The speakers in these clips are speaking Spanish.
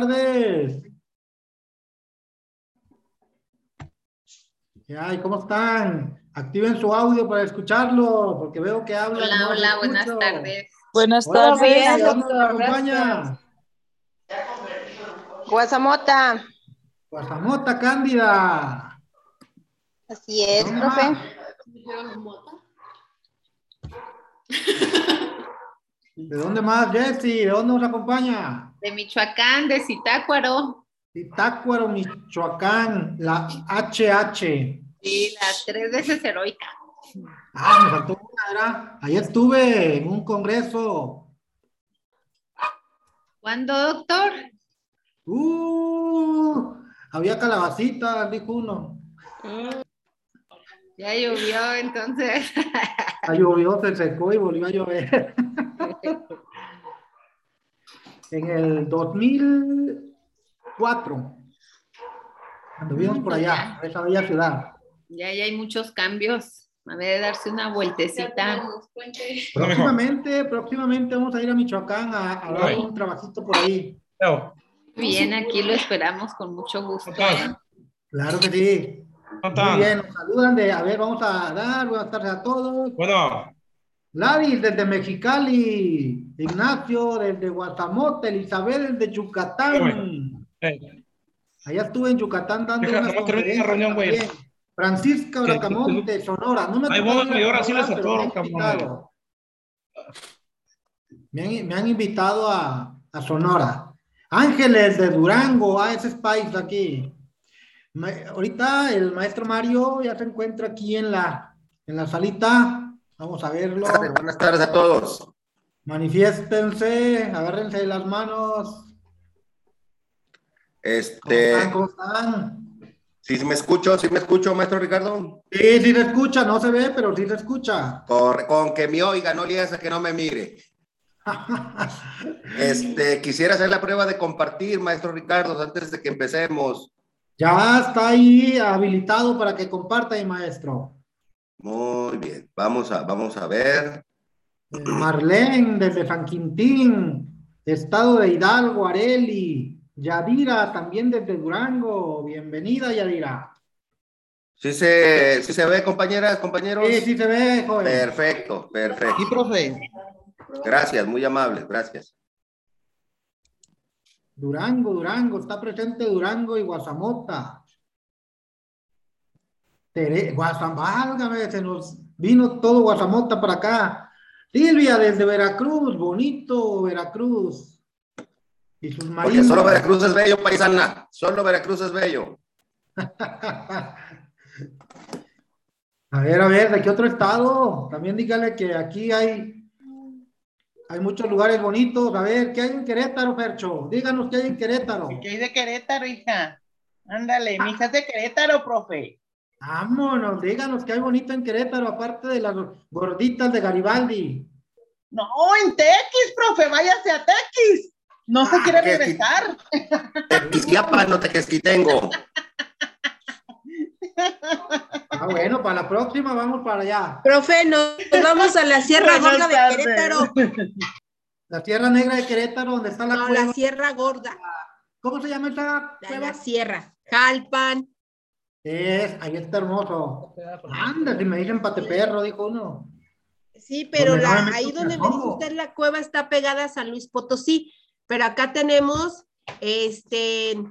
tardes. Ay, ¿cómo están? Activen su audio para escucharlo, porque veo que hablan. Hola, no hola, buenas tardes. Buenas Hola, tardes. Celia, ¿dónde nos doctor, acompaña? Guasamota. Guasamota Cándida. Así es, ¿Dónde profe. ¿De dónde más, Jessy? ¿De dónde nos acompaña? De Michoacán, de Zitácuaro. Zitácuaro, Michoacán, la HH. Sí, las tres veces heroica. Ah, me faltó una, ¿verdad? Ahí estuve en un congreso. ¿Cuándo, doctor? Uh, había calabacitas, dijo uno. Ya llovió, entonces. Ah, llovió, se secó y volvió a llover. en el 2004, cuando vimos por allá, a esa bella ciudad. Ya, ya hay muchos cambios. A ver, darse una vueltecita. Próximamente, próximamente vamos a ir a Michoacán a, a dar un trabajito por ahí. Bien, aquí lo esperamos con mucho gusto. Claro que sí. ¿Cómo Muy bien, nos saludan de, a ver, vamos a dar, buenas tardes a todos. Bueno, Gladys desde Mexicali, Ignacio desde Guasamote, Elizabeth desde Yucatán. eh, Allá estuve en Yucatán dando Deja, conferencias reunión, güey. Francisca Bracamonte, Sonora. No me Ahí tocó voy, ir a y ahora sí les atoro, me han cabrón. invitado. Me han, me han invitado a, a Sonora. Ángeles de Durango, ah, ese es país aquí. Ma- ahorita el maestro Mario ya se encuentra aquí en la, en la salita. Vamos a verlo. Buenas tardes, a todos. Manifiéstense, agárrense de las manos. ¿Cómo Este? ¿Cómo están? si me escucho, si me escucho, maestro Ricardo. Sí, sí se escucha, no se ve, pero sí se escucha. Corre, con que me oiga, no le hace que no me mire. Este, quisiera hacer la prueba de compartir, maestro Ricardo, antes de que empecemos. Ya está ahí habilitado para que comparta, mi maestro. Muy bien, vamos a, vamos a ver. Eh, Marlene, desde San Quintín, Estado de Hidalgo, Areli. Yadira, también desde Durango. Bienvenida, Yadira. ¿Sí se, sí se ve, compañeras, compañeros? Sí, sí se ve, joven. Perfecto, perfecto. Sí, profe. Gracias, muy amables, gracias. Durango, Durango, está presente Durango y Guasamota. Tere, Guasam, válgame, se nos vino todo Guasamota para acá. Silvia, desde Veracruz, bonito Veracruz. Y sus Porque marinos. solo Veracruz es bello, paisana. Solo Veracruz es bello. A ver, a ver, ¿de qué otro estado? También dígale que aquí hay, hay muchos lugares bonitos. A ver, ¿qué hay en Querétaro, Fercho? Díganos qué hay en Querétaro. ¿Qué hay de Querétaro, hija? Ándale, mi hija es de Querétaro, profe. Vámonos, díganos qué hay bonito en Querétaro, aparte de las gorditas de Garibaldi. No, en Tequis, profe, váyase a Tequis. No se Ah, quiere ¿qué- regresar. Tequisquiapan, no tequesquitengo. Ah, bueno, para la próxima vamos para allá. Profe, nos vamos a la Sierra Gorda de. Querétaro. La Tierra Negra de Querétaro, donde está la No, cueva. la Sierra Gorda. ¿Cómo se llama esa La, cueva? la Sierra. Jalpan. Es, ahí está hermoso. Anda, si me dicen pateperro, dijo uno. Sí, pero la- ahí donde me dice usted la cueva está pegada a San Luis Potosí, pero acá tenemos este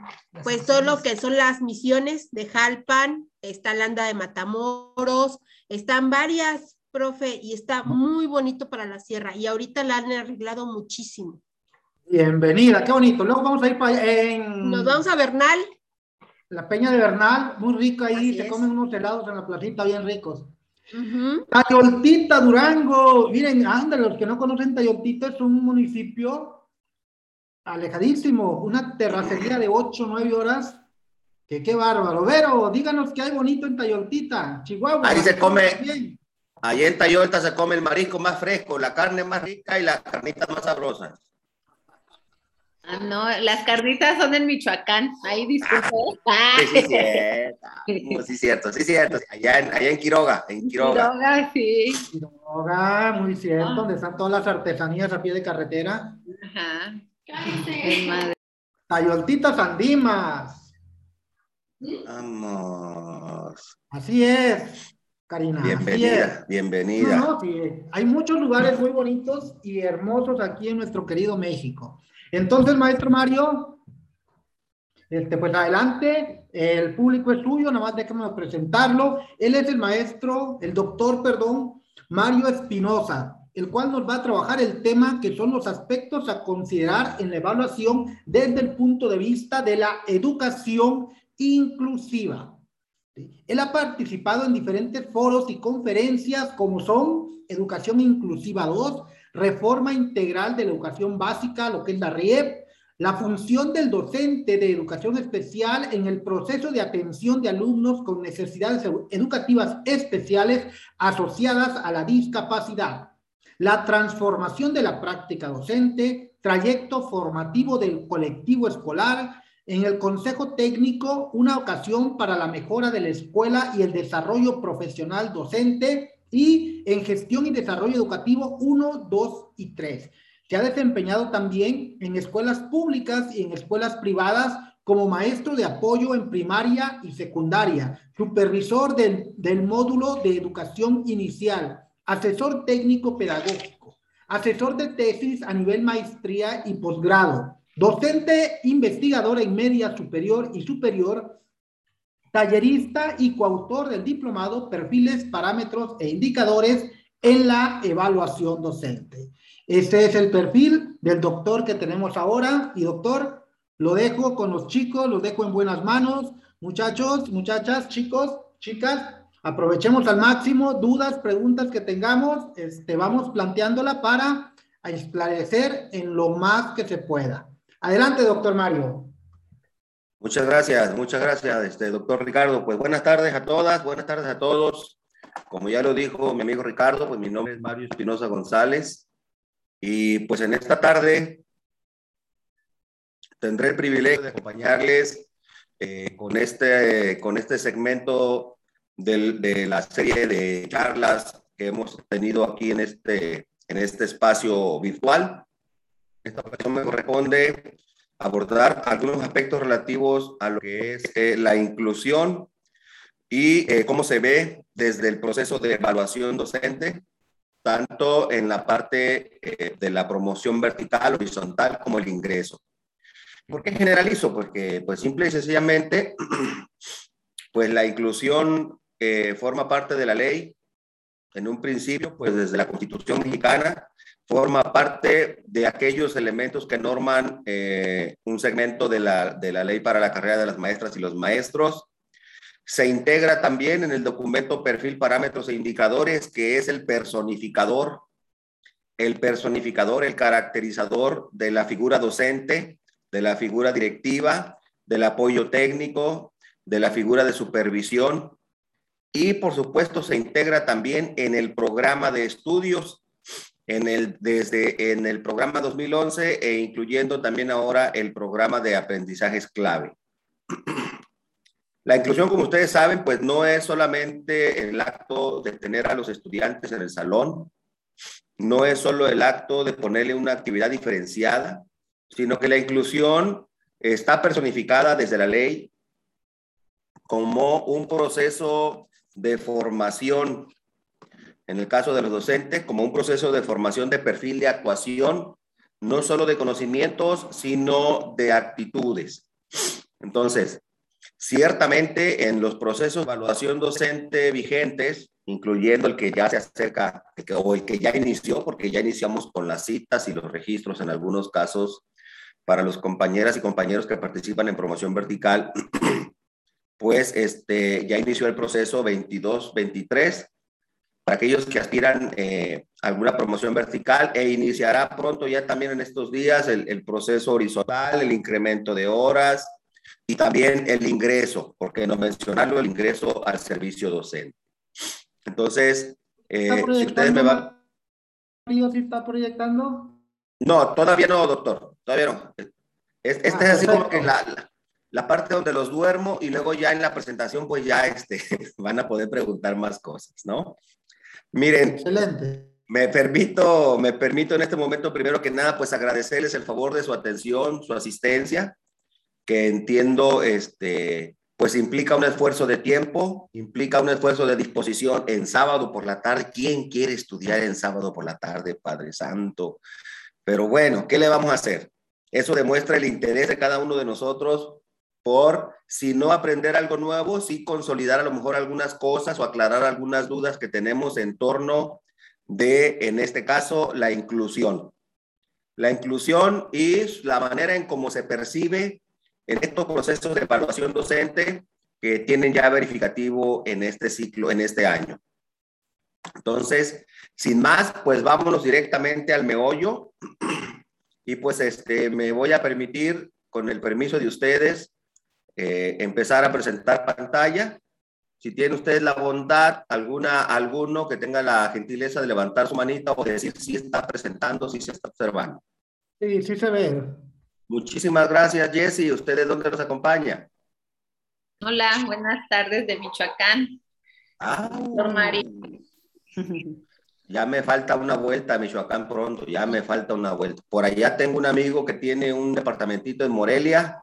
pues todo lo que son las misiones de Jalpan, está la anda de Matamoros, están varias, profe, y está muy bonito para la sierra y ahorita la han arreglado muchísimo. Bienvenida, qué bonito. Luego vamos a ir para en Nos vamos a Bernal, la Peña de Bernal, muy rico ahí, Así se es. comen unos helados en la placita bien ricos. Ujú. Tayoltita, Durango. Miren, ándale, los que no conocen Tayoltita es un municipio alejadísimo, una terracería de 8 o 9 horas. Que qué bárbaro. Vero, díganos qué hay bonito en Tayoltita, Chihuahua. Ahí se come. Allí en Tayolta se come el marisco más fresco, la carne más rica y las carnitas más sabrosas. Ah, no, las carnitas son en Michoacán. Ahí disculpe. Ah, Sí, sí, cierto. Sí, cierto, sí, cierto. Allá en, allá en Quiroga, en Quiroga. Quiroga, sí. Quiroga, muy cierto, Ah. donde están todas las artesanías a pie de carretera. Ajá. Madre. Tayoltita Sandimas. Vamos. Así es, Karina. así es. Bienvenida, bienvenida. No, no, sí, hay muchos lugares muy bonitos y hermosos aquí en nuestro querido México. Entonces, maestro Mario, este, pues adelante, el público es suyo, nada más déjame presentarlo. Él es el maestro, el doctor, perdón, Mario Espinosa, el cual nos va a trabajar el tema que son los aspectos a considerar en la evaluación desde el punto de vista de la educación inclusiva. Él ha participado en diferentes foros y conferencias como son Educación Inclusiva 2, Reforma Integral de la Educación Básica, lo que es la RIEP, la función del docente de educación especial en el proceso de atención de alumnos con necesidades educativas especiales asociadas a la discapacidad, la transformación de la práctica docente, trayecto formativo del colectivo escolar, en el Consejo Técnico, una ocasión para la mejora de la escuela y el desarrollo profesional docente, y en gestión y desarrollo educativo 1, 2 y 3. Se ha desempeñado también en escuelas públicas y en escuelas privadas como maestro de apoyo en primaria y secundaria, supervisor del, del módulo de educación inicial, asesor técnico pedagógico, asesor de tesis a nivel maestría y posgrado, docente investigador en media superior y superior, tallerista y coautor del diplomado Perfiles, Parámetros e Indicadores en la Evaluación Docente. Este es el perfil del doctor que tenemos ahora. Y doctor, lo dejo con los chicos, los dejo en buenas manos. Muchachos, muchachas, chicos, chicas, aprovechemos al máximo dudas, preguntas que tengamos, este, vamos planteándola para esclarecer en lo más que se pueda. Adelante, doctor Mario. Muchas gracias, muchas gracias, este, doctor Ricardo. Pues buenas tardes a todas, buenas tardes a todos. Como ya lo dijo mi amigo Ricardo, pues mi nombre es Mario Espinosa González. Y pues en esta tarde tendré el privilegio de acompañarles eh, con, este, con este segmento del, de la serie de charlas que hemos tenido aquí en este, en este espacio virtual. Esta ocasión me corresponde abordar algunos aspectos relativos a lo que es eh, la inclusión y eh, cómo se ve desde el proceso de evaluación docente tanto en la parte eh, de la promoción vertical, horizontal, como el ingreso. ¿Por qué generalizo? Porque, pues, simple y sencillamente, pues la inclusión eh, forma parte de la ley. En un principio, pues desde la Constitución mexicana, forma parte de aquellos elementos que norman eh, un segmento de la, de la ley para la carrera de las maestras y los maestros, se integra también en el documento perfil, parámetros e indicadores, que es el personificador, el personificador, el caracterizador de la figura docente, de la figura directiva, del apoyo técnico, de la figura de supervisión y por supuesto se integra también en el programa de estudios en el, desde en el programa 2011 e incluyendo también ahora el programa de aprendizajes clave. La inclusión, como ustedes saben, pues no es solamente el acto de tener a los estudiantes en el salón, no es solo el acto de ponerle una actividad diferenciada, sino que la inclusión está personificada desde la ley como un proceso de formación, en el caso de los docentes, como un proceso de formación de perfil de actuación, no solo de conocimientos, sino de actitudes. Entonces, Ciertamente, en los procesos de evaluación docente vigentes, incluyendo el que ya se acerca o el que ya inició, porque ya iniciamos con las citas y los registros en algunos casos para los compañeras y compañeros que participan en promoción vertical, pues este, ya inició el proceso 22-23 para aquellos que aspiran eh, a alguna promoción vertical e iniciará pronto ya también en estos días el, el proceso horizontal, el incremento de horas, y también el ingreso, porque no mencionarlo, el ingreso al servicio docente. Entonces, eh, si ustedes me van... ¿Sí está proyectando? No, todavía no, doctor, todavía no. Este es así como que la, la, parte donde los duermo y luego ya en la presentación pues ya este, van a poder preguntar más cosas, ¿no? Miren. Excelente. Me permito, me permito en este momento primero que nada pues agradecerles el favor de su atención, su asistencia que entiendo, este, pues implica un esfuerzo de tiempo, implica un esfuerzo de disposición en sábado por la tarde. ¿Quién quiere estudiar en sábado por la tarde, Padre Santo? Pero bueno, ¿qué le vamos a hacer? Eso demuestra el interés de cada uno de nosotros por, si no aprender algo nuevo, sí consolidar a lo mejor algunas cosas o aclarar algunas dudas que tenemos en torno de, en este caso, la inclusión. La inclusión y la manera en cómo se percibe en estos procesos de evaluación docente que tienen ya verificativo en este ciclo, en este año. Entonces, sin más, pues vámonos directamente al meollo y pues este, me voy a permitir, con el permiso de ustedes, eh, empezar a presentar pantalla. Si tiene ustedes la bondad, alguna, alguno que tenga la gentileza de levantar su manita o decir si está presentando, si se está observando. Sí, sí se ve. Muchísimas gracias, Jesse. ¿Ustedes dónde nos acompaña? Hola, buenas tardes de Michoacán. Ah. Ya me falta una vuelta a Michoacán pronto, ya me falta una vuelta. Por allá tengo un amigo que tiene un departamentito en Morelia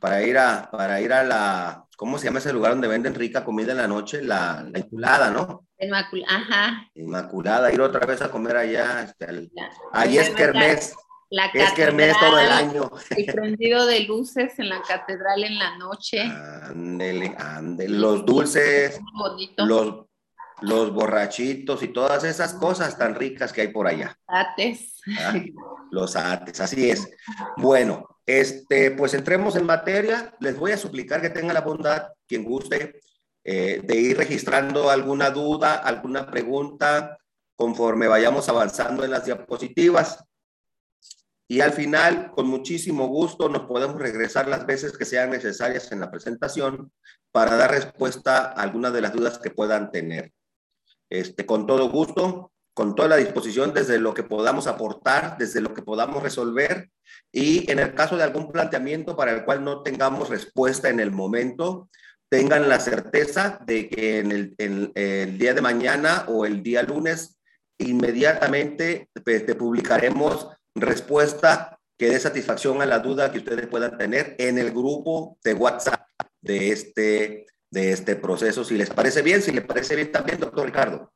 Para ir a, para ir a la, ¿cómo se llama ese lugar donde venden rica comida en la noche? La, la Inmaculada, ¿no? Inmacul- Ajá. Inmaculada, ir otra vez a comer allá. este, al- ya. ahí es kermés, La es kermés todo el año. El prendido de luces en la catedral en la noche. Ándele, ándele. Los dulces, los, los borrachitos y todas esas cosas tan ricas que hay por allá. Ates. ¿ah? Los ates, así es. Bueno, este, pues entremos en materia. Les voy a suplicar que tengan la bondad, quien guste, eh, de ir registrando alguna duda, alguna pregunta, conforme vayamos avanzando en las diapositivas. Y al final, con muchísimo gusto, nos podemos regresar las veces que sean necesarias en la presentación para dar respuesta a algunas de las dudas que puedan tener. Este, con todo gusto, con toda la disposición desde lo que podamos aportar, desde lo que podamos resolver y en el caso de algún planteamiento para el cual no tengamos respuesta en el momento, tengan la certeza de que en el, día de mañana o el día lunes inmediatamente pues, te publicaremos respuesta que dé satisfacción a la duda que ustedes puedan tener en el grupo de WhatsApp de este, de este proceso. Si les parece bien, si les parece bien también, doctor Ricardo.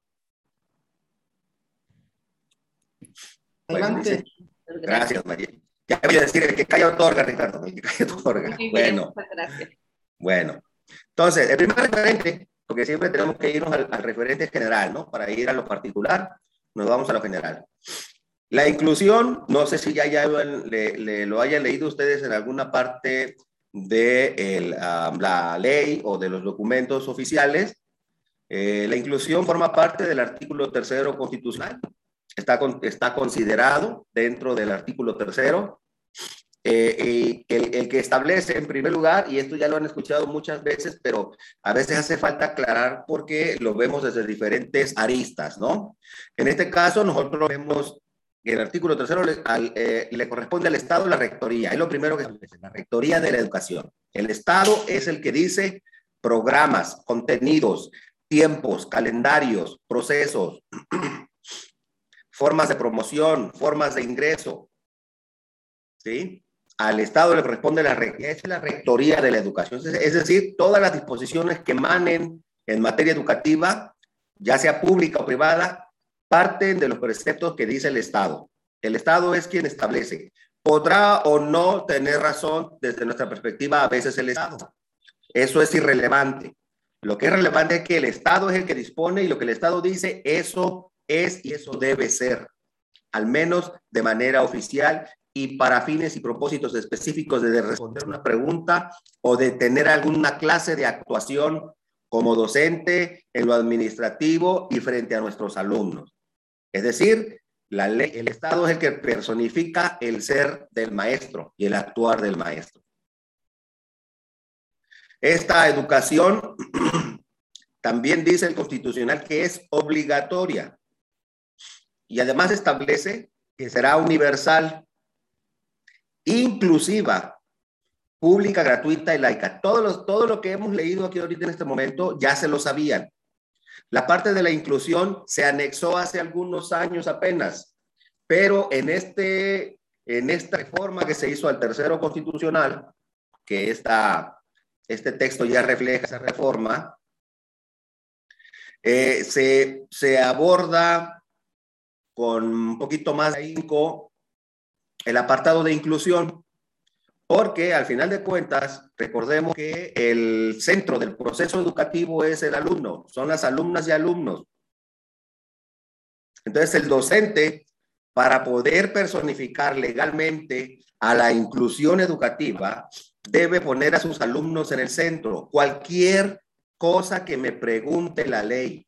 Adelante. gracias, María. Ya voy a decir, el que calla otorga, Ricardo, el que calla otorga. Muy bien, Bueno, gracias. bueno. Entonces, el primer referente, porque siempre tenemos que irnos al, al referente general, ¿no? Para ir a lo particular, nos vamos a lo general. La inclusión, no sé si ya, ya lo, le- le- lo hayan leído ustedes en alguna parte de el, ah, la ley o de los documentos oficiales. Eh, la inclusión forma parte del artículo tercero constitucional. Está, está considerado dentro del artículo tercero. Eh, el, que establece en primer lugar, y esto ya lo han escuchado muchas veces, pero a veces hace falta aclarar porque lo vemos desde diferentes aristas, ¿no? En este caso, nosotros vemos que el artículo tercero le, eh, le corresponde al Estado la rectoría. Es lo primero que establece, la rectoría de la educación. El Estado es el que dice programas, contenidos, tiempos, calendarios, procesos, formas de promoción, formas de ingreso. ¿Sí? Al Estado le corresponde la, es la rectoría de la educación, es decir, todas las disposiciones que emanen en materia educativa, ya sea pública o privada, parten de los preceptos que dice el Estado. El Estado es quien establece. Podrá o no tener razón desde nuestra perspectiva a veces el Estado. Eso es irrelevante. Lo que es relevante es que el Estado es el que dispone y lo que el Estado dice, eso es y eso debe ser, al menos de manera oficial y para fines y propósitos específicos de responder una pregunta o de tener alguna clase de actuación como docente en lo administrativo y frente a nuestros alumnos. Es decir, la ley, el Estado es el que personifica el ser del maestro y el actuar del maestro. Esta educación también dice el constitucional que es obligatoria y además establece que será universal, inclusiva, pública, gratuita y laica. Todo lo, lo que hemos leído aquí ahorita en este momento ya se lo sabían. La parte de la inclusión se anexó hace algunos años apenas, pero en, este, en esta reforma que se hizo al tercero constitucional, que esta, este texto ya refleja esa reforma, eh, se, se aborda con un poquito más de ahínco el apartado de inclusión, porque al final de cuentas, recordemos que el centro del proceso educativo es el alumno, son las alumnas y alumnos. Entonces, el docente, para poder personificar legalmente a la inclusión educativa, debe poner a sus alumnos en el centro. Cualquier cosa que me pregunte la ley,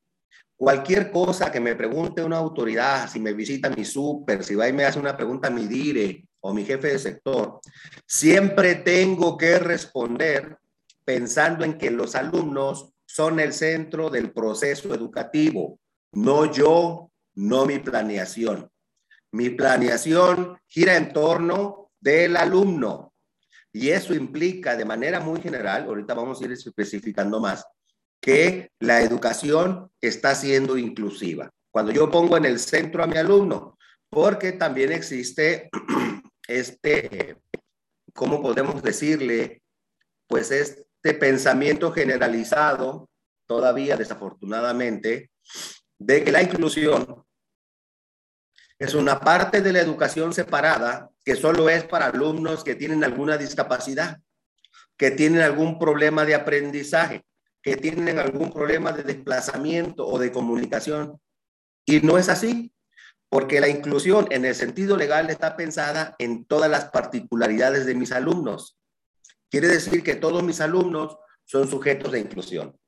cualquier cosa que me pregunte una autoridad, si me visita mi súper, si va y me hace una pregunta mi dire o mi jefe de sector, siempre tengo que responder pensando en que los alumnos son el centro del proceso educativo, no yo, no mi planeación. Mi planeación gira en torno del alumno y eso implica de manera muy general, ahorita vamos a ir especificando más, que la educación está siendo inclusiva. Cuando yo pongo en el centro a mi alumno, porque también existe este, ¿cómo podemos decirle? Pues este pensamiento generalizado, todavía desafortunadamente, de que la inclusión es una parte de la educación separada que solo es para alumnos que tienen alguna discapacidad, que tienen algún problema de aprendizaje, tienen algún problema de desplazamiento o de comunicación. Y no es así, porque la inclusión en el sentido legal está pensada en todas las particularidades de mis alumnos. Quiere decir que todos mis alumnos son sujetos de inclusión.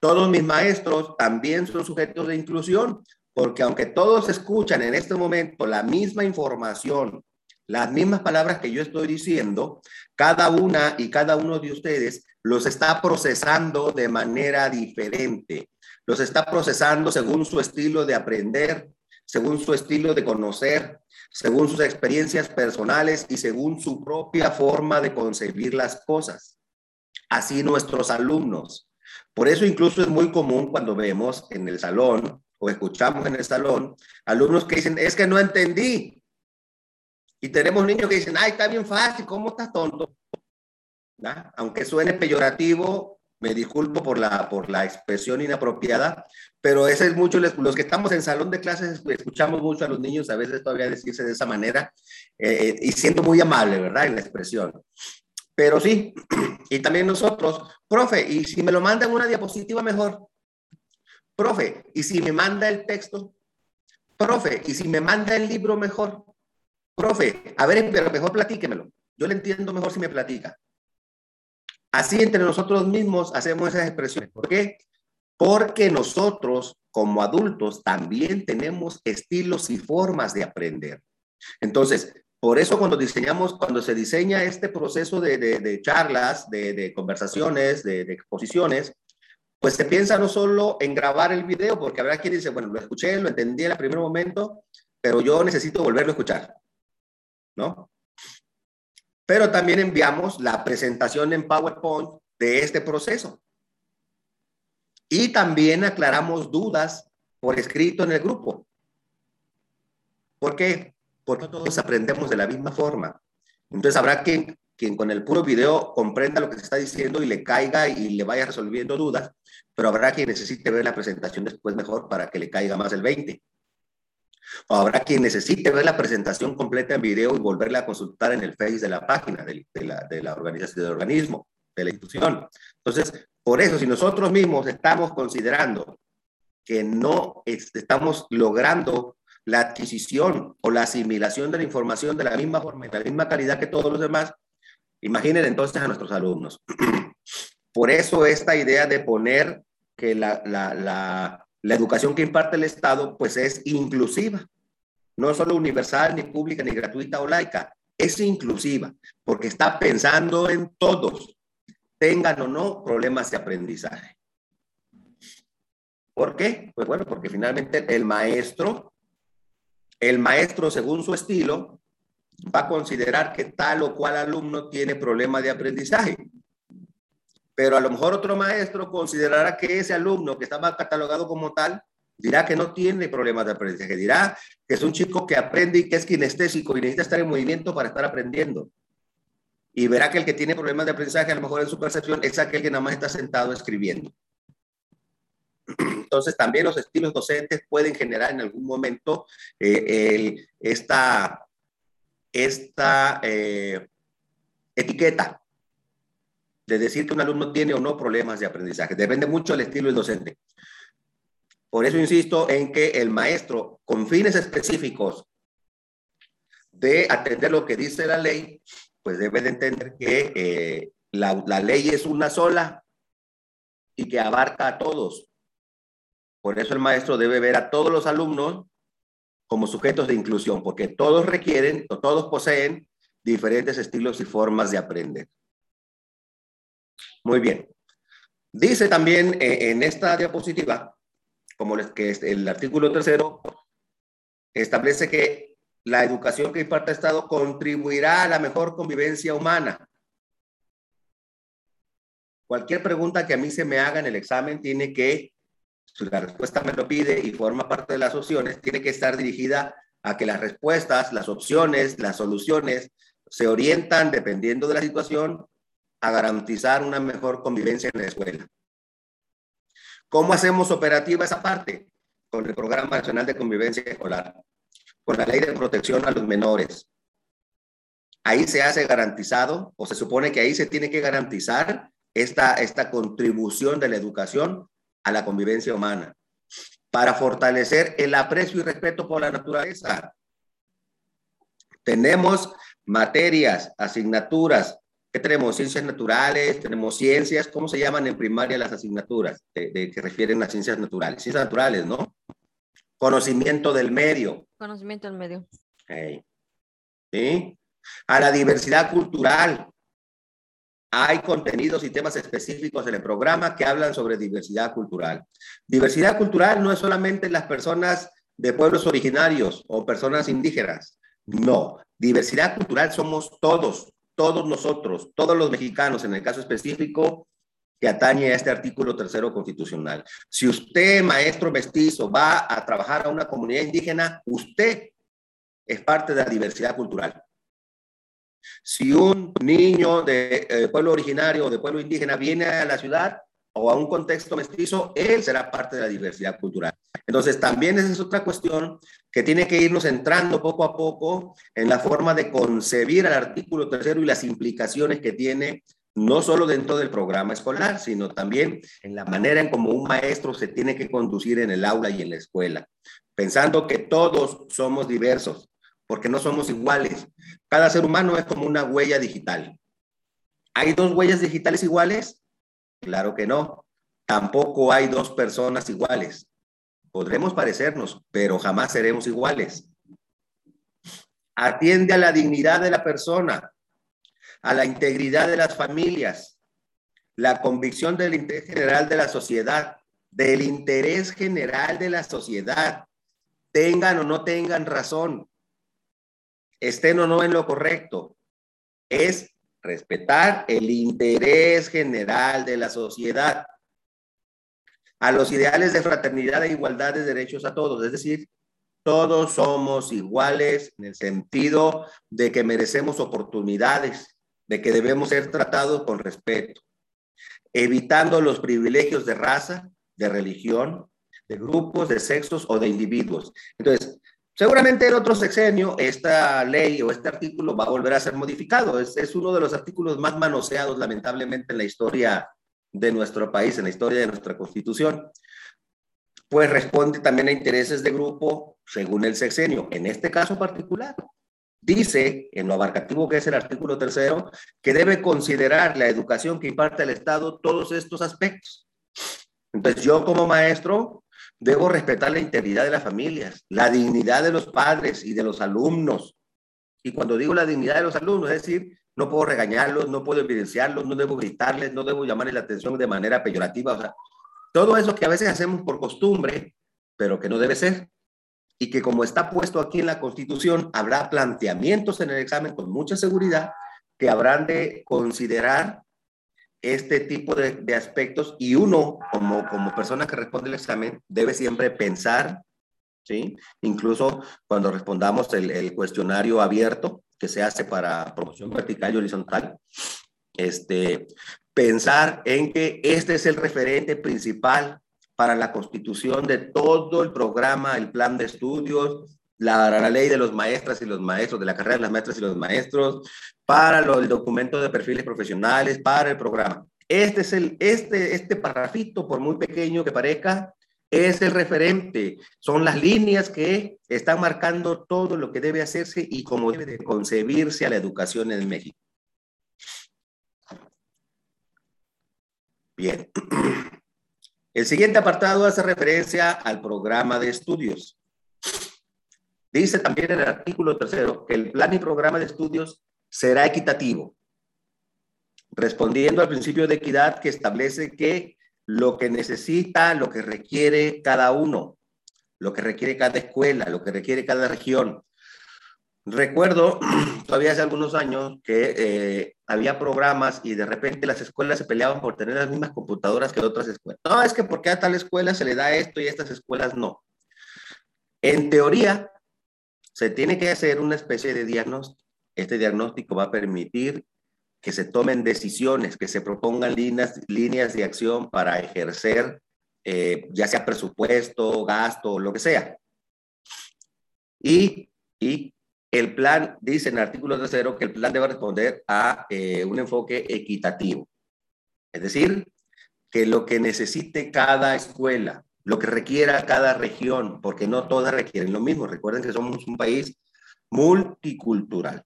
Todos mis maestros también son sujetos de inclusión, porque aunque todos escuchan en este momento la misma información, las mismas palabras que yo estoy diciendo, cada una y cada uno de ustedes los está procesando de manera diferente. Los está procesando según su estilo de aprender, según su estilo de conocer, según sus experiencias personales y según su propia forma de concebir las cosas. Así nuestros alumnos. Por eso incluso es muy común cuando vemos en el salón o escuchamos en el salón alumnos que dicen, es que no entendí. Y tenemos niños que dicen, ay, está bien fácil, ¿cómo estás tonto? Aunque suene peyorativo, me disculpo por la, por la expresión inapropiada, pero ese es mucho, los que estamos en salón de clases escuchamos mucho a los niños a veces todavía decirse de esa manera eh, eh, y siento muy amable, ¿verdad? En la expresión. Pero sí, y también nosotros, profe, y si me lo mandan una diapositiva mejor, profe, y si me manda el texto, profe, y si me manda el libro mejor, profe, a ver, pero mejor platíquemelo. Yo le entiendo mejor si me platica. Así entre nosotros mismos hacemos esas expresiones. ¿Por qué? Porque nosotros como adultos también tenemos estilos y formas de aprender. Entonces, por eso cuando diseñamos, cuando se diseña este proceso de, charlas, de, conversaciones, de, exposiciones, pues se piensa no solo en grabar el video, porque habrá quien dice, bueno, lo escuché, lo entendí en el primer momento, pero yo necesito volverlo a escuchar. ¿no? Pero también enviamos la presentación en PowerPoint de este proceso. Y también aclaramos dudas por escrito en el grupo. ¿Por qué? Porque todos aprendemos de la misma forma. Entonces habrá quien, quien con el puro video comprenda lo que se está diciendo y le caiga y le vaya resolviendo dudas, pero habrá quien necesite ver la presentación después mejor para que le caiga más el 20. Habrá quien necesite ver la presentación completa en video y volverla a consultar en el Face de la página de, la, de la organización, del organismo, de la institución. Entonces, por eso, si nosotros mismos estamos considerando que no estamos logrando la adquisición o la asimilación de la información de la misma forma y de la misma calidad que todos los demás, imaginen entonces a nuestros alumnos. Por eso esta idea de poner que la, la, la, la educación que imparte el Estado pues es inclusiva, no solo universal, ni pública, ni gratuita o laica, es inclusiva, porque está pensando en todos, tengan o no problemas de aprendizaje. ¿Por qué? Pues bueno, porque finalmente el maestro, el maestro según su estilo, va a considerar que tal o cual alumno tiene problema de aprendizaje pero a lo mejor otro maestro considerará que ese alumno que estaba catalogado como tal dirá que no tiene problemas de aprendizaje, dirá que es un chico que aprende y que es kinestésico y necesita estar en movimiento para estar aprendiendo. y verá que el que tiene problemas de aprendizaje, a lo mejor en su percepción, es aquel que nada más está sentado escribiendo. Entonces, también los estilos docentes pueden generar en algún momento eh, esta, esta eh, etiqueta de decir que un alumno tiene o no problemas de aprendizaje. Depende mucho del estilo del docente. Por eso insisto en que el maestro, con fines específicos de atender lo que dice la ley, pues debe de entender que eh, la ley es una sola y que abarca a todos. Por eso el maestro debe ver a todos los alumnos como sujetos de inclusión, porque todos requieren o todos poseen diferentes estilos y formas de aprender. Muy bien. Dice también eh, en esta diapositiva, como les, que el artículo tercero establece que la educación que imparte el Estado contribuirá a la mejor convivencia humana. Cualquier pregunta que a mí se me haga en el examen tiene que, si la respuesta me lo pide y forma parte de las opciones, tiene que estar dirigida a que las respuestas, las opciones, las soluciones se orientan, dependiendo de la situación, a garantizar una mejor convivencia en la escuela. ¿Cómo hacemos operativa esa parte? Con el Programa Nacional de Convivencia Escolar, con la Ley de Protección a los Menores. Ahí se hace garantizado, o se supone que ahí se tiene que garantizar esta, esta contribución de la educación a la convivencia humana, para fortalecer el aprecio y respeto por la naturaleza. Tenemos materias, asignaturas, ¿qué tenemos? Ciencias naturales, tenemos ciencias, ¿cómo se llaman en primaria las asignaturas de, que refieren a ciencias naturales? Ciencias naturales, ¿no? Conocimiento del medio. Conocimiento del medio. ¿Sí? A la diversidad cultural. Hay contenidos y temas específicos en el programa que hablan sobre diversidad cultural. Diversidad cultural no es solamente las personas de pueblos originarios o personas indígenas. No, diversidad cultural somos todos, todos nosotros, todos los mexicanos, en el caso específico que atañe a este artículo tercero constitucional. Si usted, maestro mestizo, va a trabajar a una comunidad indígena, usted es parte de la diversidad cultural. Si un niño de eh, pueblo originario o de pueblo indígena viene a la ciudad o a un contexto mestizo, él será parte de la diversidad cultural. Entonces, también esa es otra cuestión que tiene que irnos entrando poco a poco en la forma de concebir al artículo tercero y las implicaciones que tiene no solo dentro del programa escolar, sino también en la manera en cómo un maestro se tiene que conducir en el aula y en la escuela, pensando que todos somos diversos, porque no somos iguales. Cada ser humano es como una huella digital. ¿Hay dos huellas digitales iguales? Claro que no. Tampoco hay dos personas iguales. Podremos parecernos, pero jamás seremos iguales. Atiende a la dignidad de la persona, a la integridad de las familias, la convicción del interés general de la sociedad, del interés general de la sociedad, tengan o no tengan razón, estén o no en lo correcto, es respetar el interés general de la sociedad a los ideales de fraternidad e igualdad de derechos a todos, es decir, todos somos iguales en el sentido de que merecemos oportunidades, de que debemos ser tratados con respeto, evitando los privilegios de raza, de religión, de grupos, de sexos o de individuos. Entonces, seguramente en otro sexenio esta ley o este artículo va a volver a ser modificado. Es, es uno de los artículos más manoseados, lamentablemente, en la historia de nuestro país, en la historia de nuestra constitución, pues responde también a intereses de grupo según el sexenio. En este caso particular, dice, en lo abarcativo que es el artículo tercero, que debe considerar la educación que imparte el Estado todos estos aspectos. Entonces yo como maestro debo respetar la integridad de las familias, la dignidad de los padres y de los alumnos. Y cuando digo la dignidad de los alumnos, es decir, no puedo regañarlos, no puedo evidenciarlos, no debo gritarles, no debo llamarles la atención de manera peyorativa. O sea, todo eso que a veces hacemos por costumbre, pero que no debe ser. Y que como está puesto aquí en la Constitución, habrá planteamientos en el examen con mucha seguridad que habrán de considerar este tipo de, de aspectos y uno como, como persona que responde el examen debe siempre pensar ¿sí? Incluso cuando respondamos el, el cuestionario abierto que se hace para promoción vertical y horizontal, este, pensar en que este es el referente principal para la constitución de todo el programa, el plan de estudios, la, ley de los maestras y los maestros, de la carrera de las maestras y los maestros, para lo, el documento de perfiles profesionales, para el programa. Este es el, este, este parrafito, por muy pequeño que parezca, es el referente. Son las líneas que están marcando todo lo que debe hacerse y cómo debe de concebirse a la educación en México. Bien. El siguiente apartado hace referencia al programa de estudios. Dice también en el artículo tercero que el plan y programa de estudios será equitativo, respondiendo al principio de equidad que establece que lo que necesita, lo que requiere cada uno, lo que requiere cada escuela, lo que requiere cada región. Recuerdo todavía hace algunos años que eh, había programas y de repente las escuelas se peleaban por tener las mismas computadoras que otras escuelas. No, es que porque a tal escuela se le da esto y a estas escuelas no. En teoría, se tiene que hacer una especie de diagnóstico. Este diagnóstico va a permitir que se tomen decisiones, que se propongan líneas, líneas de acción para ejercer, eh, ya sea presupuesto, gasto, lo que sea. Y, y el plan, dice en el artículo tercero, que el plan debe responder a eh, un enfoque equitativo. Es decir, que lo que necesite cada escuela, lo que requiera cada región, porque no todas requieren lo mismo. Recuerden que somos un país multicultural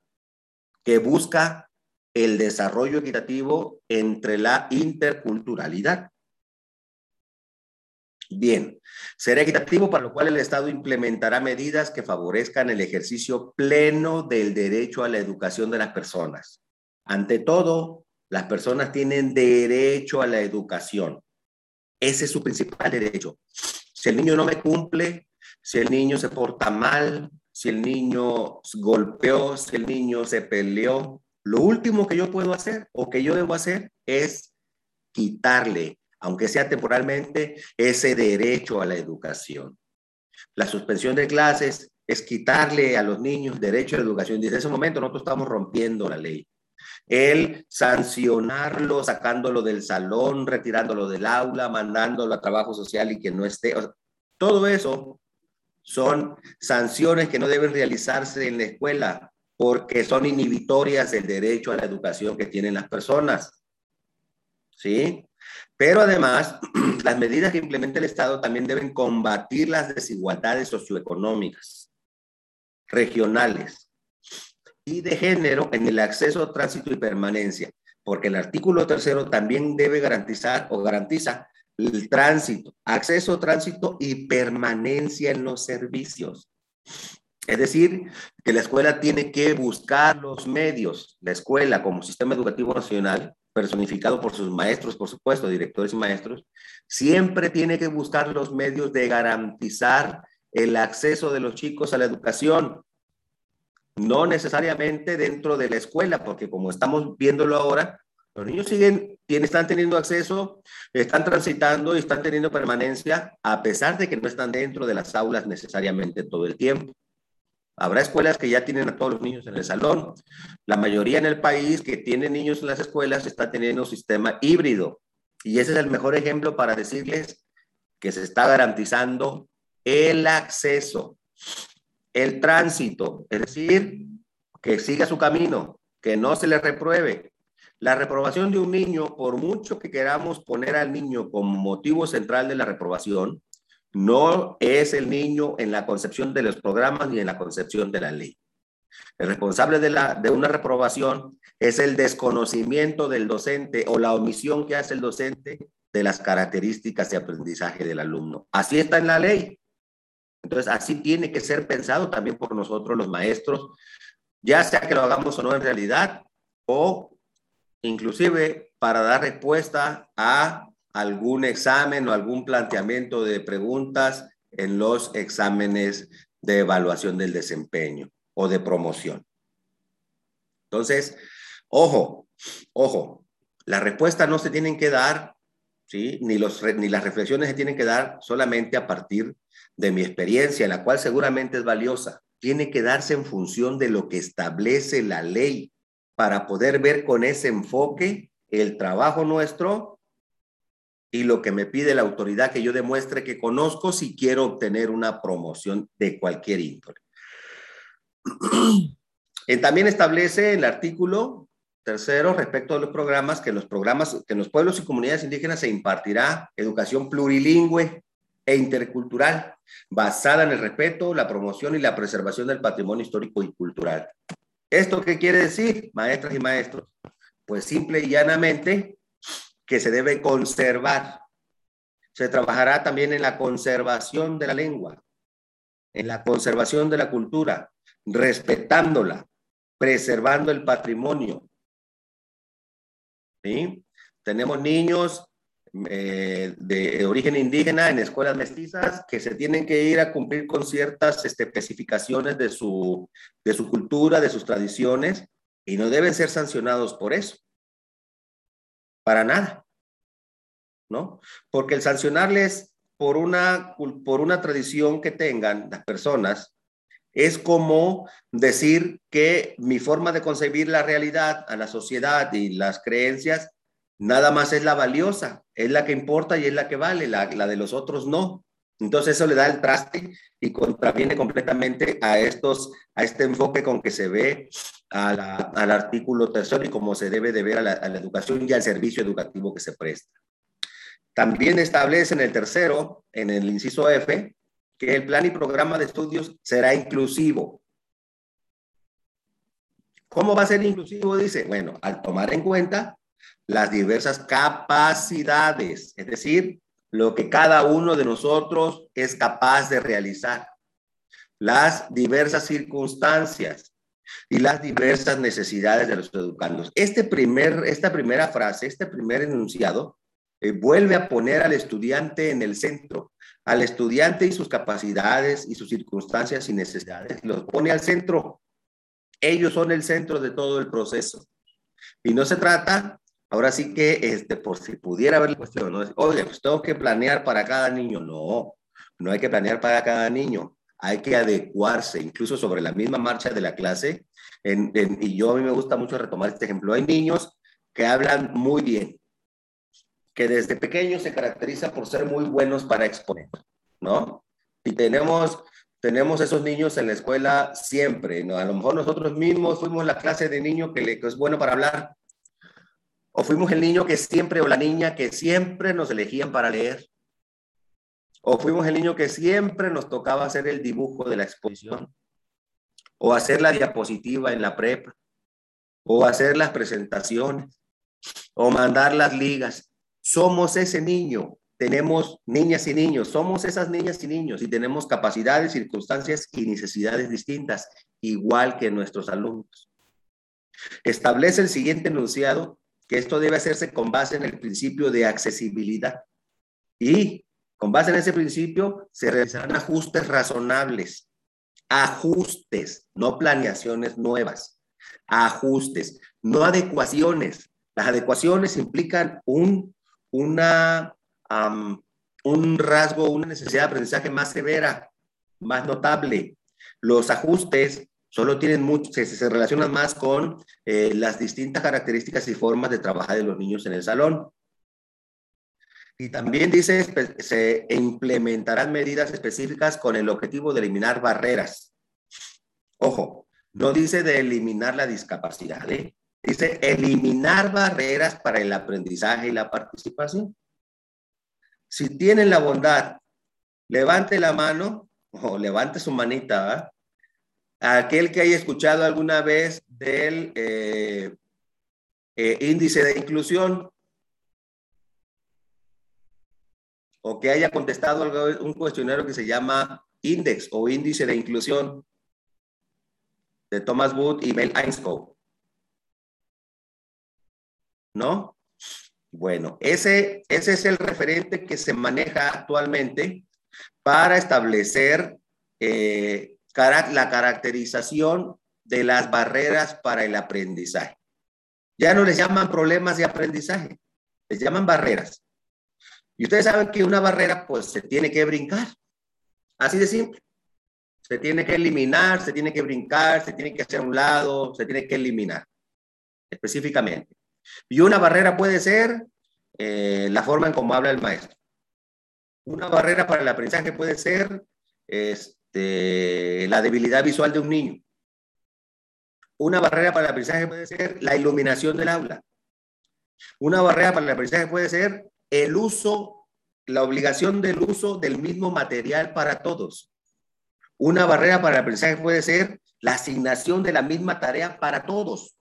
que busca el desarrollo equitativo entre la interculturalidad. Bien, será equitativo para lo cual el Estado implementará medidas que favorezcan el ejercicio pleno del derecho a la educación de las personas. Ante todo, las personas tienen derecho a la educación. Ese es su principal derecho. Si el niño no me cumple, si el niño se porta mal, si el niño golpeó, si el niño se peleó, lo último que yo puedo hacer o que yo debo hacer es quitarle, aunque sea temporalmente, ese derecho a la educación. La suspensión de clases es quitarle a los niños derecho a la educación. Desde ese momento nosotros estamos rompiendo la ley el sancionarlo, sacándolo del salón, retirándolo del aula, mandándolo a trabajo social y que no esté. todo eso son sanciones que no deben realizarse en la escuela porque son inhibitorias del derecho a la educación que tienen las personas. ¿Sí? Pero además, las medidas que implementa el Estado también deben combatir las desigualdades socioeconómicas, regionales, y de género en el acceso, tránsito y permanencia, porque el artículo tercero también debe garantizar o garantiza el tránsito, acceso, tránsito y permanencia en los servicios. Es decir, que la escuela tiene que buscar los medios, la escuela como sistema educativo nacional, personificado por sus maestros, por supuesto, directores y maestros, siempre tiene que buscar los medios de garantizar el acceso de los chicos a la educación, no necesariamente dentro de la escuela, porque como estamos viéndolo ahora, los niños siguen, están teniendo acceso, están transitando y están teniendo permanencia, a pesar de que no están dentro de las aulas necesariamente todo el tiempo. Habrá escuelas que ya tienen a todos los niños en el salón. La mayoría en el país que tiene niños en las escuelas está teniendo un sistema híbrido. Y ese es el mejor ejemplo para decirles que se está garantizando el acceso el tránsito, es decir, que siga su camino, que no se le repruebe. La reprobación de un niño, por mucho que queramos poner al niño como motivo central de la reprobación, no es el niño en la concepción de los programas ni en la concepción de la ley. El responsable de, la, de una reprobación es el desconocimiento del docente o la omisión que hace el docente de las características de aprendizaje del alumno. Así está en la ley. Entonces, así tiene que ser pensado también por nosotros los maestros, ya sea que lo hagamos o no en realidad, o inclusive para dar respuesta a algún examen o algún planteamiento de preguntas en los exámenes de evaluación del desempeño o de promoción. Entonces, ojo, ojo, las respuestas no se tienen que dar ¿sí? Ni, los, ni las reflexiones se tienen que dar solamente a partir de mi experiencia, la cual seguramente es valiosa. Tiene que darse en función de lo que establece la ley para poder ver con ese enfoque el trabajo nuestro y lo que me pide la autoridad que yo demuestre que conozco si quiero obtener una promoción de cualquier índole. También establece el artículo tercero respecto a los programas que los programas que en los pueblos y comunidades indígenas se impartirá educación plurilingüe e intercultural basada en el respeto, la promoción y la preservación del patrimonio histórico y cultural. ¿Esto qué quiere decir, maestras y maestros? Pues simple y llanamente que se debe conservar. Se trabajará también en la conservación de la lengua, en la conservación de la cultura, respetándola, preservando el patrimonio. ¿Sí? Tenemos niños eh, de origen indígena en escuelas mestizas que se tienen que ir a cumplir con ciertas este, especificaciones de su, de su cultura, de sus tradiciones, y no deben ser sancionados por eso. Para nada. ¿No? Porque el sancionarles por una, por una tradición que tengan las personas es como decir que mi forma de concebir la realidad a la sociedad y las creencias nada más es la valiosa, es la que importa y es la que vale, la, de los otros no. Entonces eso le da el traste y contraviene completamente a estos, a este enfoque con que se ve al artículo tercero y cómo se debe de ver a la, a la, educación y al servicio educativo que se presta. También establece en el tercero, en el inciso F, que el plan y programa de estudios será inclusivo. ¿Cómo va a ser inclusivo? Dice, bueno, al tomar en cuenta las diversas capacidades, es decir, lo que cada uno de nosotros es capaz de realizar, las diversas circunstancias y las diversas necesidades de los educandos. Este primer, esta primera frase, este primer enunciado, eh, vuelve a poner al estudiante en el centro, al estudiante y sus capacidades y sus circunstancias y necesidades, los pone al centro. Ellos son el centro de todo el proceso. Y no se trata Ahora sí que, este, por si pudiera haber la cuestión, ¿no? Oye, pues tengo que planear para cada niño. No, no hay que planear para cada niño. Hay que adecuarse, incluso sobre la misma marcha de la clase. y yo a mí me gusta mucho retomar este ejemplo. Hay niños que hablan muy bien, que desde pequeños se caracterizan por ser muy buenos para exponer, ¿no? Y tenemos, tenemos esos niños en la escuela siempre, ¿no? A lo mejor nosotros mismos fuimos la clase de niño que, le, que es bueno para hablar, o fuimos el niño que siempre, o la niña que siempre nos elegían para leer. O fuimos el niño que siempre nos tocaba hacer el dibujo de la exposición. O hacer la diapositiva en la prepa. O hacer las presentaciones. O mandar las ligas. Somos ese niño. Tenemos niñas y niños. Somos esas niñas y niños. Y tenemos capacidades, circunstancias y necesidades distintas, igual que nuestros alumnos. Establece el siguiente enunciado que esto debe hacerse con base en el principio de accesibilidad. Y con base en ese principio se realizarán ajustes razonables. Ajustes, no planeaciones nuevas. Ajustes, no adecuaciones. Las adecuaciones implican un, una, un rasgo, una necesidad de aprendizaje más severa, más notable. Los ajustes Solo tienen mucho, se, relacionan más con eh, las distintas características y formas de trabajar de los niños en el salón. Y también dice, se implementarán medidas específicas con el objetivo de eliminar barreras. Ojo, no dice de eliminar la discapacidad, ¿eh? Dice eliminar barreras para el aprendizaje y la participación. Si tienen la bondad, levante la mano o levante su manita, ¿verdad? aquel que haya escuchado alguna vez del eh, eh, índice de inclusión o que haya contestado un cuestionario que se llama Index o Índice de Inclusión de Thomas Wood y Mel Einskow. ¿No? Bueno, ese, ese es el referente que se maneja actualmente para establecer eh, la caracterización de las barreras para el aprendizaje. Ya no les llaman problemas de aprendizaje, les llaman barreras. Y ustedes saben que una barrera, pues, se tiene que brincar. Así de simple. Se tiene que eliminar, se tiene que brincar, se tiene que hacer un lado, se tiene que eliminar específicamente. Y una barrera puede ser eh, la forma en cómo habla el maestro. Una barrera para el aprendizaje puede ser este, la debilidad visual de un niño. Una barrera para el aprendizaje puede ser la iluminación del aula. Una barrera para el aprendizaje puede ser el uso, la obligación del uso del mismo material para todos. Una barrera para el aprendizaje puede ser la asignación de la misma tarea para todos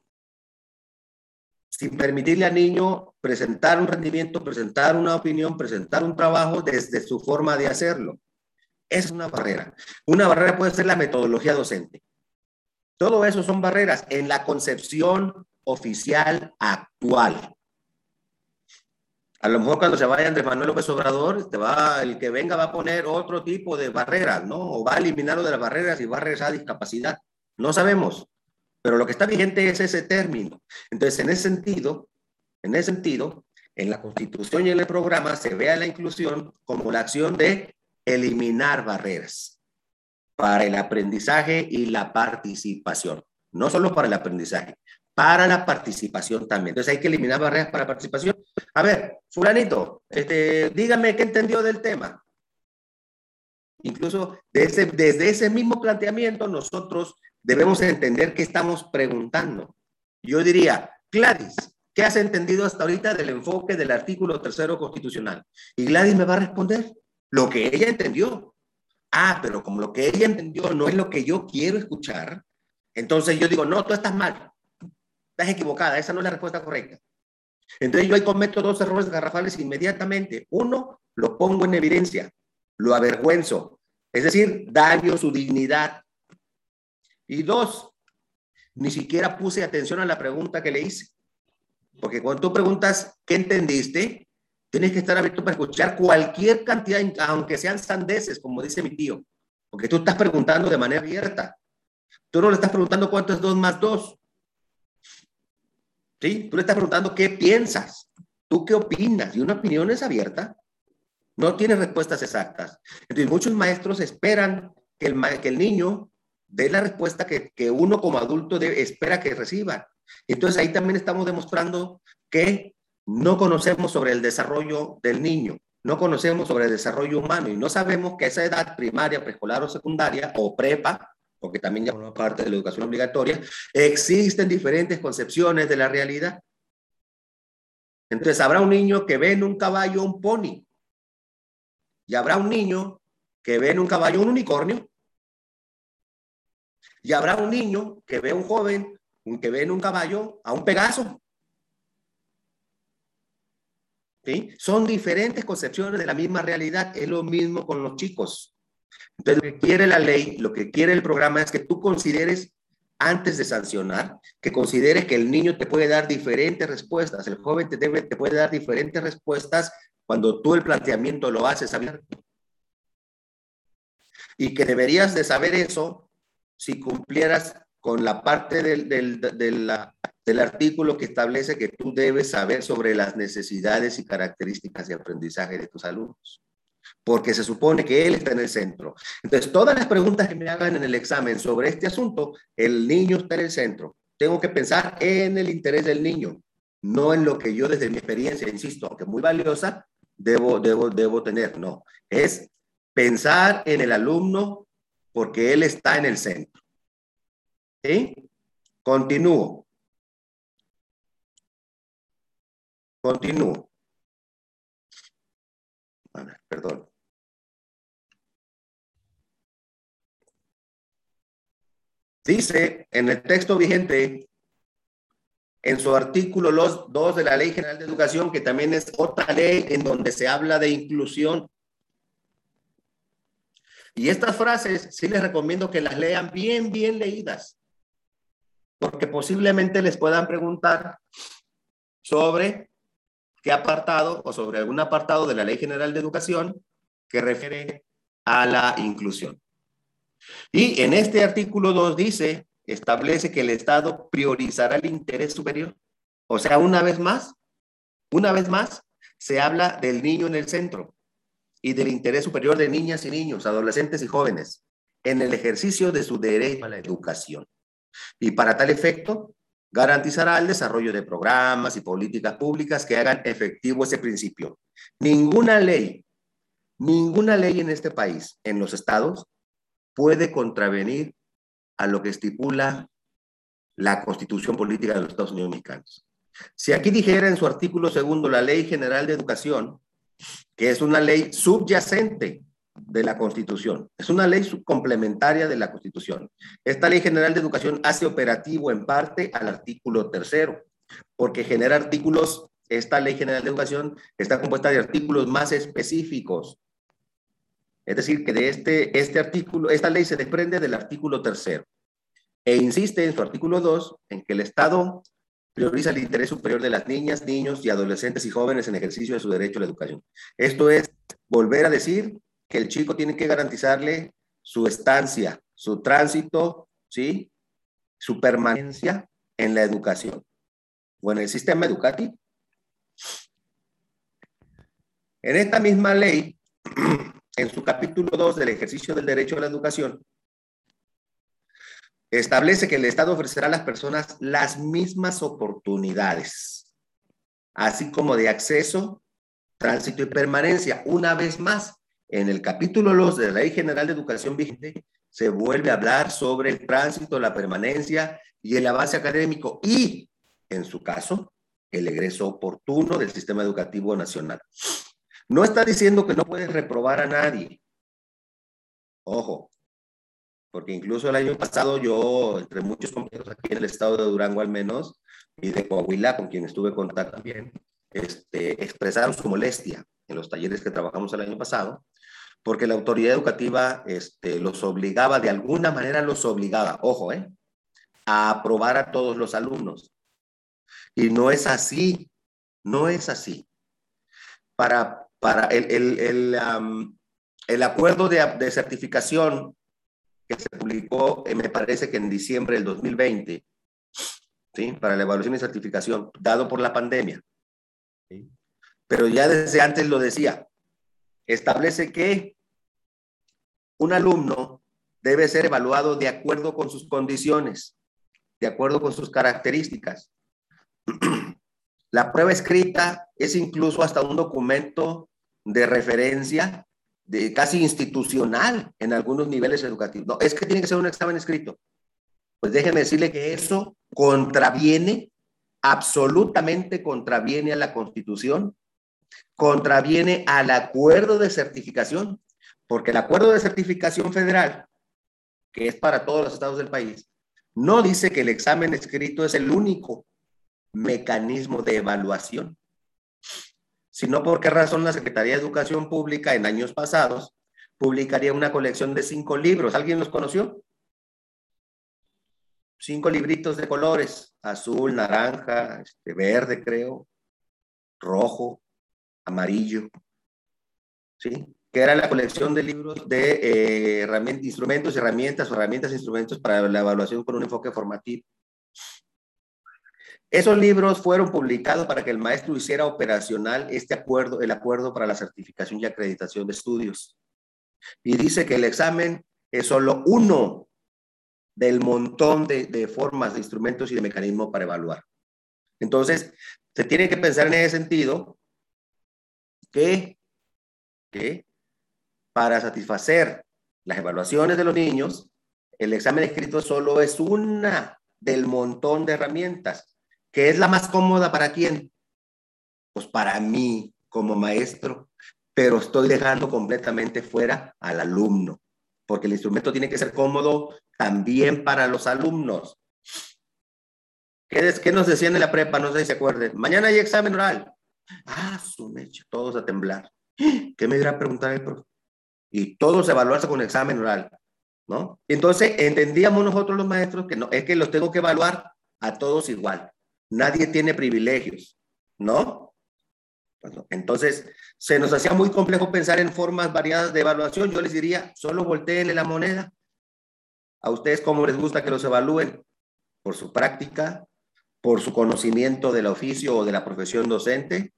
sin permitirle al niño presentar un rendimiento, presentar una opinión, presentar un trabajo desde su forma de hacerlo. Es una barrera. Una barrera puede ser la metodología docente. Todo eso son barreras en la concepción oficial actual. A lo mejor cuando se vaya Andrés Manuel López Obrador, el que venga va a poner otro tipo de barreras, ¿no? O va a eliminarlo de las barreras y va a regresar a discapacidad. No sabemos. Pero lo que está vigente es ese término. Entonces, en ese sentido, en ese sentido, en la Constitución y en el programa se ve a la inclusión como la acción de eliminar barreras para el aprendizaje y la participación. No solo para el aprendizaje, para la participación también. Entonces hay que eliminar barreras para participación. A ver, fulanito, este, dígame qué entendió del tema. Incluso desde, desde ese mismo planteamiento nosotros debemos entender qué estamos preguntando. Yo diría, Gladys, ¿qué has entendido hasta ahorita del enfoque del artículo tercero constitucional? Y Gladys me va a responder lo que ella entendió. Ah, pero como lo que ella entendió no es lo que yo quiero escuchar, entonces yo digo, no, tú estás mal, estás equivocada, esa no es la respuesta correcta. Entonces yo ahí cometo dos errores garrafales inmediatamente. Uno, lo pongo en evidencia, lo avergüenzo, es decir, daño su dignidad, y dos, ni siquiera puse atención a la pregunta que le hice. Porque cuando tú preguntas, ¿qué entendiste? Tienes que estar abierto para escuchar cualquier cantidad, aunque sean sandeces, como dice mi tío. Porque tú estás preguntando de manera abierta. Tú no le estás preguntando cuánto es dos más dos. ¿Sí? Tú le estás preguntando qué piensas. ¿Tú qué opinas? Y una opinión es abierta. No tiene respuestas exactas. Entonces, muchos maestros esperan que el, que el niño de la respuesta que, uno como adulto espera que reciba. Entonces ahí también estamos demostrando que no conocemos sobre el desarrollo del niño, no conocemos sobre el desarrollo humano y no sabemos que esa edad primaria, preescolar o secundaria o prepa, porque también ya forma parte de la educación obligatoria, existen diferentes concepciones de la realidad. Entonces habrá un niño que ve en un caballo un pony y habrá un niño que ve en un caballo un unicornio y habrá un niño que ve a un joven, que ve en un caballo a un Pegaso. ¿Sí? Son diferentes concepciones de la misma realidad. Es lo mismo con los chicos. Entonces, lo que quiere la ley, lo que quiere el programa es que tú consideres antes de sancionar, que consideres que el niño te puede dar diferentes respuestas, el joven te, debe, te puede dar diferentes respuestas cuando tú el planteamiento lo haces abierto. Y que deberías de saber eso si cumplieras con la parte del, del, artículo que establece que tú debes saber sobre las necesidades y características de aprendizaje de tus alumnos, porque se supone que él está en el centro. Entonces, todas las preguntas que me hagan en el examen sobre este asunto, el niño está en el centro. Tengo que pensar en el interés del niño, no en lo que yo desde mi experiencia, insisto, aunque muy valiosa, debo, debo, debo tener. No, es pensar en el alumno porque Él está en el centro. ¿Sí? Continúo. Continúo. perdón. Dice en el texto vigente, en su artículo 2 de la Ley General de Educación, que también es otra ley en donde se habla de inclusión y estas frases sí les recomiendo que las lean bien, bien leídas, porque posiblemente les puedan preguntar sobre qué apartado o sobre algún apartado de la Ley General de Educación que refiere a la inclusión. Y en este artículo 2 dice, establece que el Estado priorizará el interés superior. O sea, una vez más, una vez más, se habla del niño en el centro y del interés superior de niñas y niños, adolescentes y jóvenes en el ejercicio de su derecho a la educación. Y para tal efecto, garantizará el desarrollo de programas y políticas públicas que hagan efectivo ese principio. Ninguna ley, ninguna ley en este país, en los estados, puede contravenir a lo que estipula la Constitución Política de los Estados Unidos Mexicanos. Si aquí dijera en su artículo segundo la Ley General de Educación, que es una ley subyacente de la Constitución, es una ley complementaria de la Constitución. Esta Ley General de Educación hace operativo en parte al artículo tercero, porque genera artículos, esta Ley General de Educación está compuesta de artículos más específicos. Es decir, que de este, este artículo, esta ley se desprende del artículo tercero e insiste en su artículo 2 en que el Estado prioriza el interés superior de las niñas, niños y adolescentes y jóvenes en ejercicio de su derecho a la educación. Esto es volver a decir que el chico tiene que garantizarle su estancia, su tránsito, ¿sí? Su permanencia en la educación o en el sistema educativo. En esta misma ley, en su capítulo 2 del ejercicio del derecho a la educación, establece que el Estado ofrecerá a las personas las mismas oportunidades, así como de acceso, tránsito y permanencia. Una vez más, en el capítulo 2 de la Ley General de Educación vigente, se vuelve a hablar sobre el tránsito, la permanencia y el avance académico y, en su caso, el egreso oportuno del sistema educativo nacional. No está diciendo que no puedes reprobar a nadie. Ojo, porque incluso el año pasado yo, entre muchos compañeros aquí en el estado de Durango al menos, y de Coahuila, con quien estuve en contacto también, este, expresaron su molestia en los talleres que trabajamos el año pasado, porque la autoridad educativa este, los obligaba, de alguna manera los obligaba, ojo, ¿eh? a aprobar a todos los alumnos. Y no es así, no es así. Para, para el, el, el, el acuerdo de, de certificación que se publicó, eh, me parece que en diciembre del 2020, ¿sí? para la evaluación y certificación, dado por la pandemia. Pero ya desde antes lo decía, establece que un alumno debe ser evaluado de acuerdo con sus condiciones, de acuerdo con sus características. La prueba escrita es incluso hasta un documento de referencia de casi institucional en algunos niveles educativos. No, es que tiene que ser un examen escrito. Pues déjenme decirle que eso contraviene, absolutamente contraviene a la Constitución, contraviene al acuerdo de certificación, porque el acuerdo de certificación federal, que es para todos los estados del país, no dice que el examen escrito es el único mecanismo de evaluación sino por qué razón la Secretaría de Educación Pública en años pasados publicaría una colección de cinco libros. ¿Alguien los conoció? Cinco libritos de colores, azul, naranja, este, verde creo, rojo, amarillo, ¿sí? Que era la colección de libros de eh, instrumentos, herramientas, herramientas, instrumentos para la evaluación con un enfoque formativo. Esos libros fueron publicados para que el maestro hiciera operacional este acuerdo, el acuerdo para la certificación y acreditación de estudios. Y dice que el examen es solo uno del montón de, formas, de instrumentos y de mecanismos para evaluar. Entonces, se tiene que pensar en ese sentido que, que para satisfacer las evaluaciones de los niños, el examen escrito solo es una del montón de herramientas ¿Qué es la más cómoda para quién? Pues para mí como maestro, pero estoy dejando completamente fuera al alumno, porque el instrumento tiene que ser cómodo también para los alumnos. ¿Qué, qué nos decían en la prepa? No sé si se acuerden. Mañana hay examen oral. Ah, su mecha, todos a temblar. ¿Qué me dirá a preguntar el profe? Y todos evaluarse con examen oral, ¿no? Entonces entendíamos nosotros los maestros que no, es que los tengo que evaluar a todos igual. Nadie tiene privilegios, ¿no? entonces, se nos hacía muy complejo pensar en formas variadas de evaluación. Yo les diría, solo volteenle la moneda. A ustedes, ¿cómo les gusta que los evalúen? Por su práctica, por su conocimiento del oficio o de la profesión docente,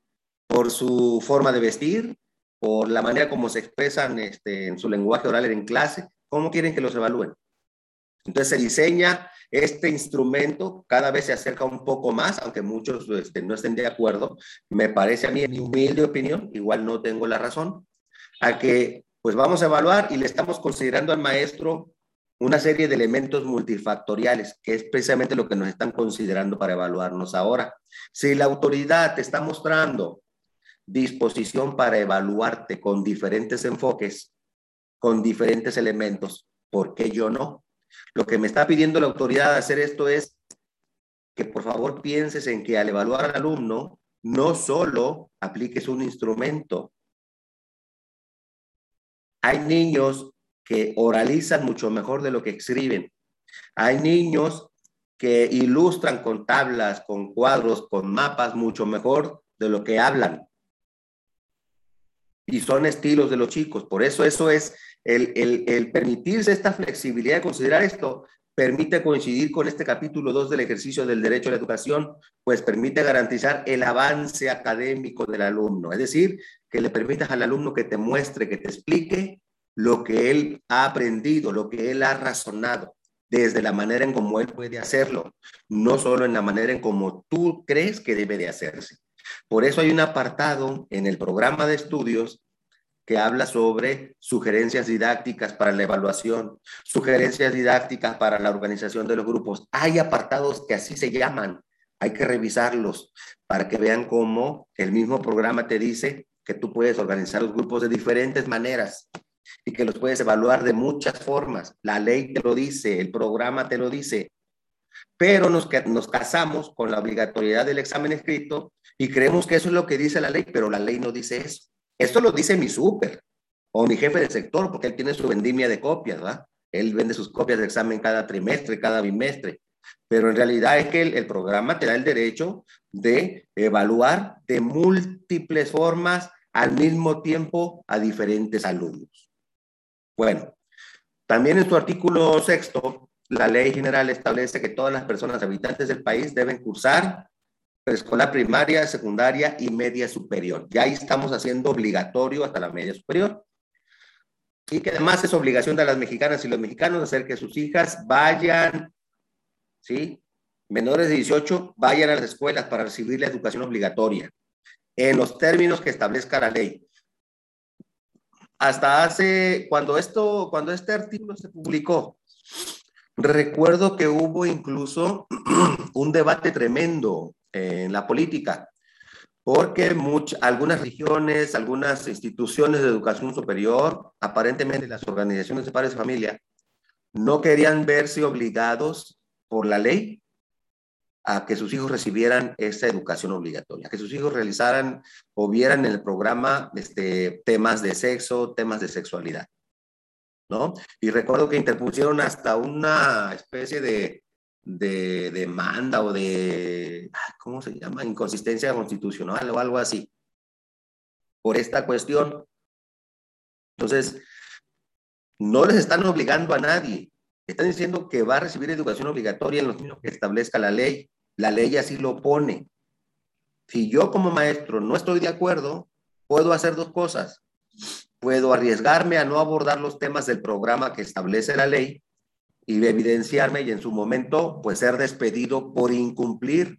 por su forma de vestir, por la manera como se expresan este, en su lenguaje oral en clase, ¿cómo quieren que los evalúen? Entonces se diseña este instrumento, cada vez se acerca un poco más, aunque muchos este, no estén de acuerdo, me parece a mí, en mi humilde opinión, igual no tengo la razón, a que pues vamos a evaluar y le estamos considerando al maestro una serie de elementos multifactoriales, que es precisamente lo que nos están considerando para evaluarnos ahora. Si la autoridad te está mostrando disposición para evaluarte con diferentes enfoques, con diferentes elementos, ¿por qué yo no? Lo que me está pidiendo la autoridad de hacer esto es que por favor pienses en que al evaluar al alumno, no solo apliques un instrumento. Hay niños que oralizan mucho mejor de lo que escriben. Hay niños que ilustran con tablas, con cuadros, con mapas mucho mejor de lo que hablan. Y son estilos de los chicos. Por eso eso es el, permitirse esta flexibilidad de considerar esto permite coincidir con este capítulo 2 del ejercicio del derecho a la educación, pues permite garantizar el avance académico del alumno, es decir, que le permitas al alumno que te muestre, que te explique lo que él ha aprendido, lo que él ha razonado, desde la manera en cómo él puede hacerlo, no solo en la manera en cómo tú crees que debe de hacerse. Por eso hay un apartado en el programa de estudios que habla sobre sugerencias didácticas para la evaluación, sugerencias didácticas para la organización de los grupos. Hay apartados que así se llaman. Hay que revisarlos para que vean cómo el mismo programa te dice que tú puedes organizar los grupos de diferentes maneras y que los puedes evaluar de muchas formas. La ley te lo dice, el programa te lo dice, pero nos, nos casamos con la obligatoriedad del examen escrito y creemos que eso es lo que dice la ley, pero la ley no dice eso. Esto lo dice mi súper o mi jefe de sector, porque él tiene su vendimia de copias, ¿verdad? Él vende sus copias de examen cada trimestre, cada bimestre. Pero en realidad es que el, el programa te da el derecho de evaluar de múltiples formas al mismo tiempo a diferentes alumnos. Bueno, también en su artículo sexto, la ley general establece que todas las personas habitantes del país deben cursar escuela primaria, secundaria y media superior. Ya ahí estamos haciendo obligatorio hasta la media superior. Y que además es obligación de las mexicanas y los mexicanos hacer que sus hijas vayan, ¿sí? Menores de 18, vayan a las escuelas para recibir la educación obligatoria en los términos que establezca la ley. Hasta hace, cuando esto, cuando este artículo se publicó, recuerdo que hubo incluso un debate tremendo en la política, porque algunas regiones, algunas instituciones de educación superior, aparentemente las organizaciones de padres de familia, no querían verse obligados por la ley a que sus hijos recibieran esa educación obligatoria, que sus hijos realizaran o vieran en el programa este, temas de sexo, temas de sexualidad. ¿No? Y recuerdo que interpusieron hasta una especie de de demanda o de, ¿cómo se llama? Inconsistencia constitucional o algo así, por esta cuestión. Entonces, no les están obligando a nadie. Están diciendo que va a recibir educación obligatoria en los niños que establezca la ley. La ley así lo pone. Si yo como maestro no estoy de acuerdo, puedo hacer dos cosas. Puedo arriesgarme a no abordar los temas del programa que establece la ley y evidenciarme y en su momento pues ser despedido por incumplir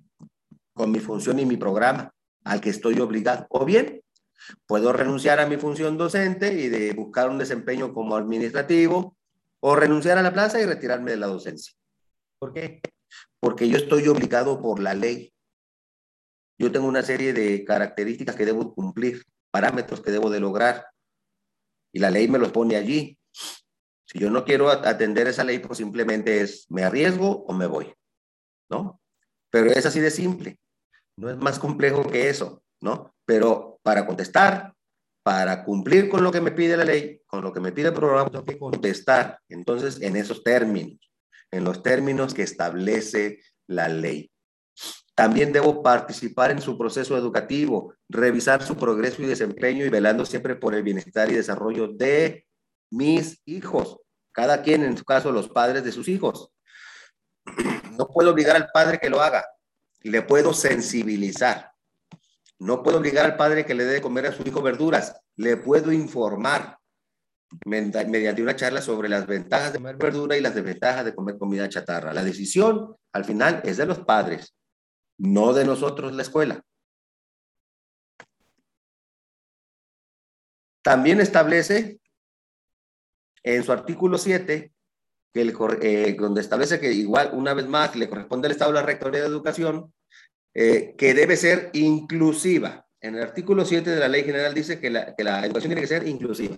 con mi función y mi programa al que estoy obligado. O bien, puedo renunciar a mi función docente y de buscar un desempeño como administrativo o renunciar a la plaza y retirarme de la docencia. ¿Por qué? Porque yo estoy obligado por la ley. Yo tengo una serie de características que debo cumplir, parámetros que debo de lograr y la ley me los pone allí. Si yo no quiero atender esa ley, pues simplemente es me arriesgo o me voy, ¿no? Pero es así de simple, no es más complejo que eso, ¿no? Pero para contestar, para cumplir con lo que me pide la ley, con lo que me pide el programa, tengo que contestar, entonces, en esos términos, en los términos que establece la ley. También debo participar en su proceso educativo, revisar su progreso y desempeño y velando siempre por el bienestar y desarrollo de mis hijos, cada quien en su caso los padres de sus hijos. No puedo obligar al padre que lo haga, le puedo sensibilizar. No puedo obligar al padre que le dé de comer a su hijo verduras. Le puedo informar mediante una charla sobre las ventajas de comer verdura y las desventajas de comer comida chatarra. La decisión, al final, es de los padres, no de nosotros, la escuela. También establece en su artículo 7, que eh, donde establece que igual, una vez más, le corresponde al Estado la Rectoría de Educación, eh, que debe ser inclusiva. En el artículo 7 de la Ley General dice que la, que la educación tiene que ser inclusiva,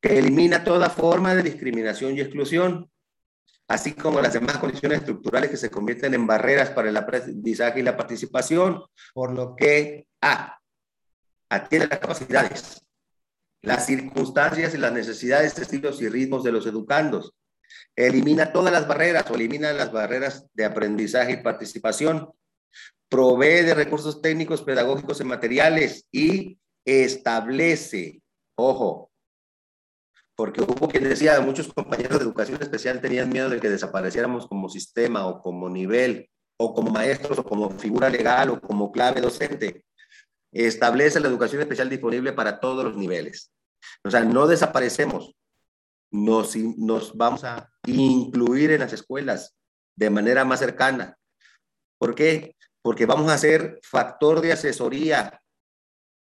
que elimina toda forma de discriminación y exclusión, así como las demás condiciones estructurales que se convierten en barreras para el aprendizaje y la participación, por lo que A, atiende las capacidades, las circunstancias y las necesidades, estilos y ritmos de los educandos, elimina todas las barreras o elimina las barreras de aprendizaje y participación, provee de recursos técnicos, pedagógicos y materiales y establece, ojo, porque hubo quien decía, muchos compañeros de educación especial tenían miedo de que desapareciéramos como sistema o como nivel, o como maestros, o como figura legal, o como clave docente. Establece la educación especial disponible para todos los niveles. O sea, no desaparecemos, nos, nos vamos a incluir en las escuelas de manera más cercana. ¿Por qué? Porque vamos a ser factor de asesoría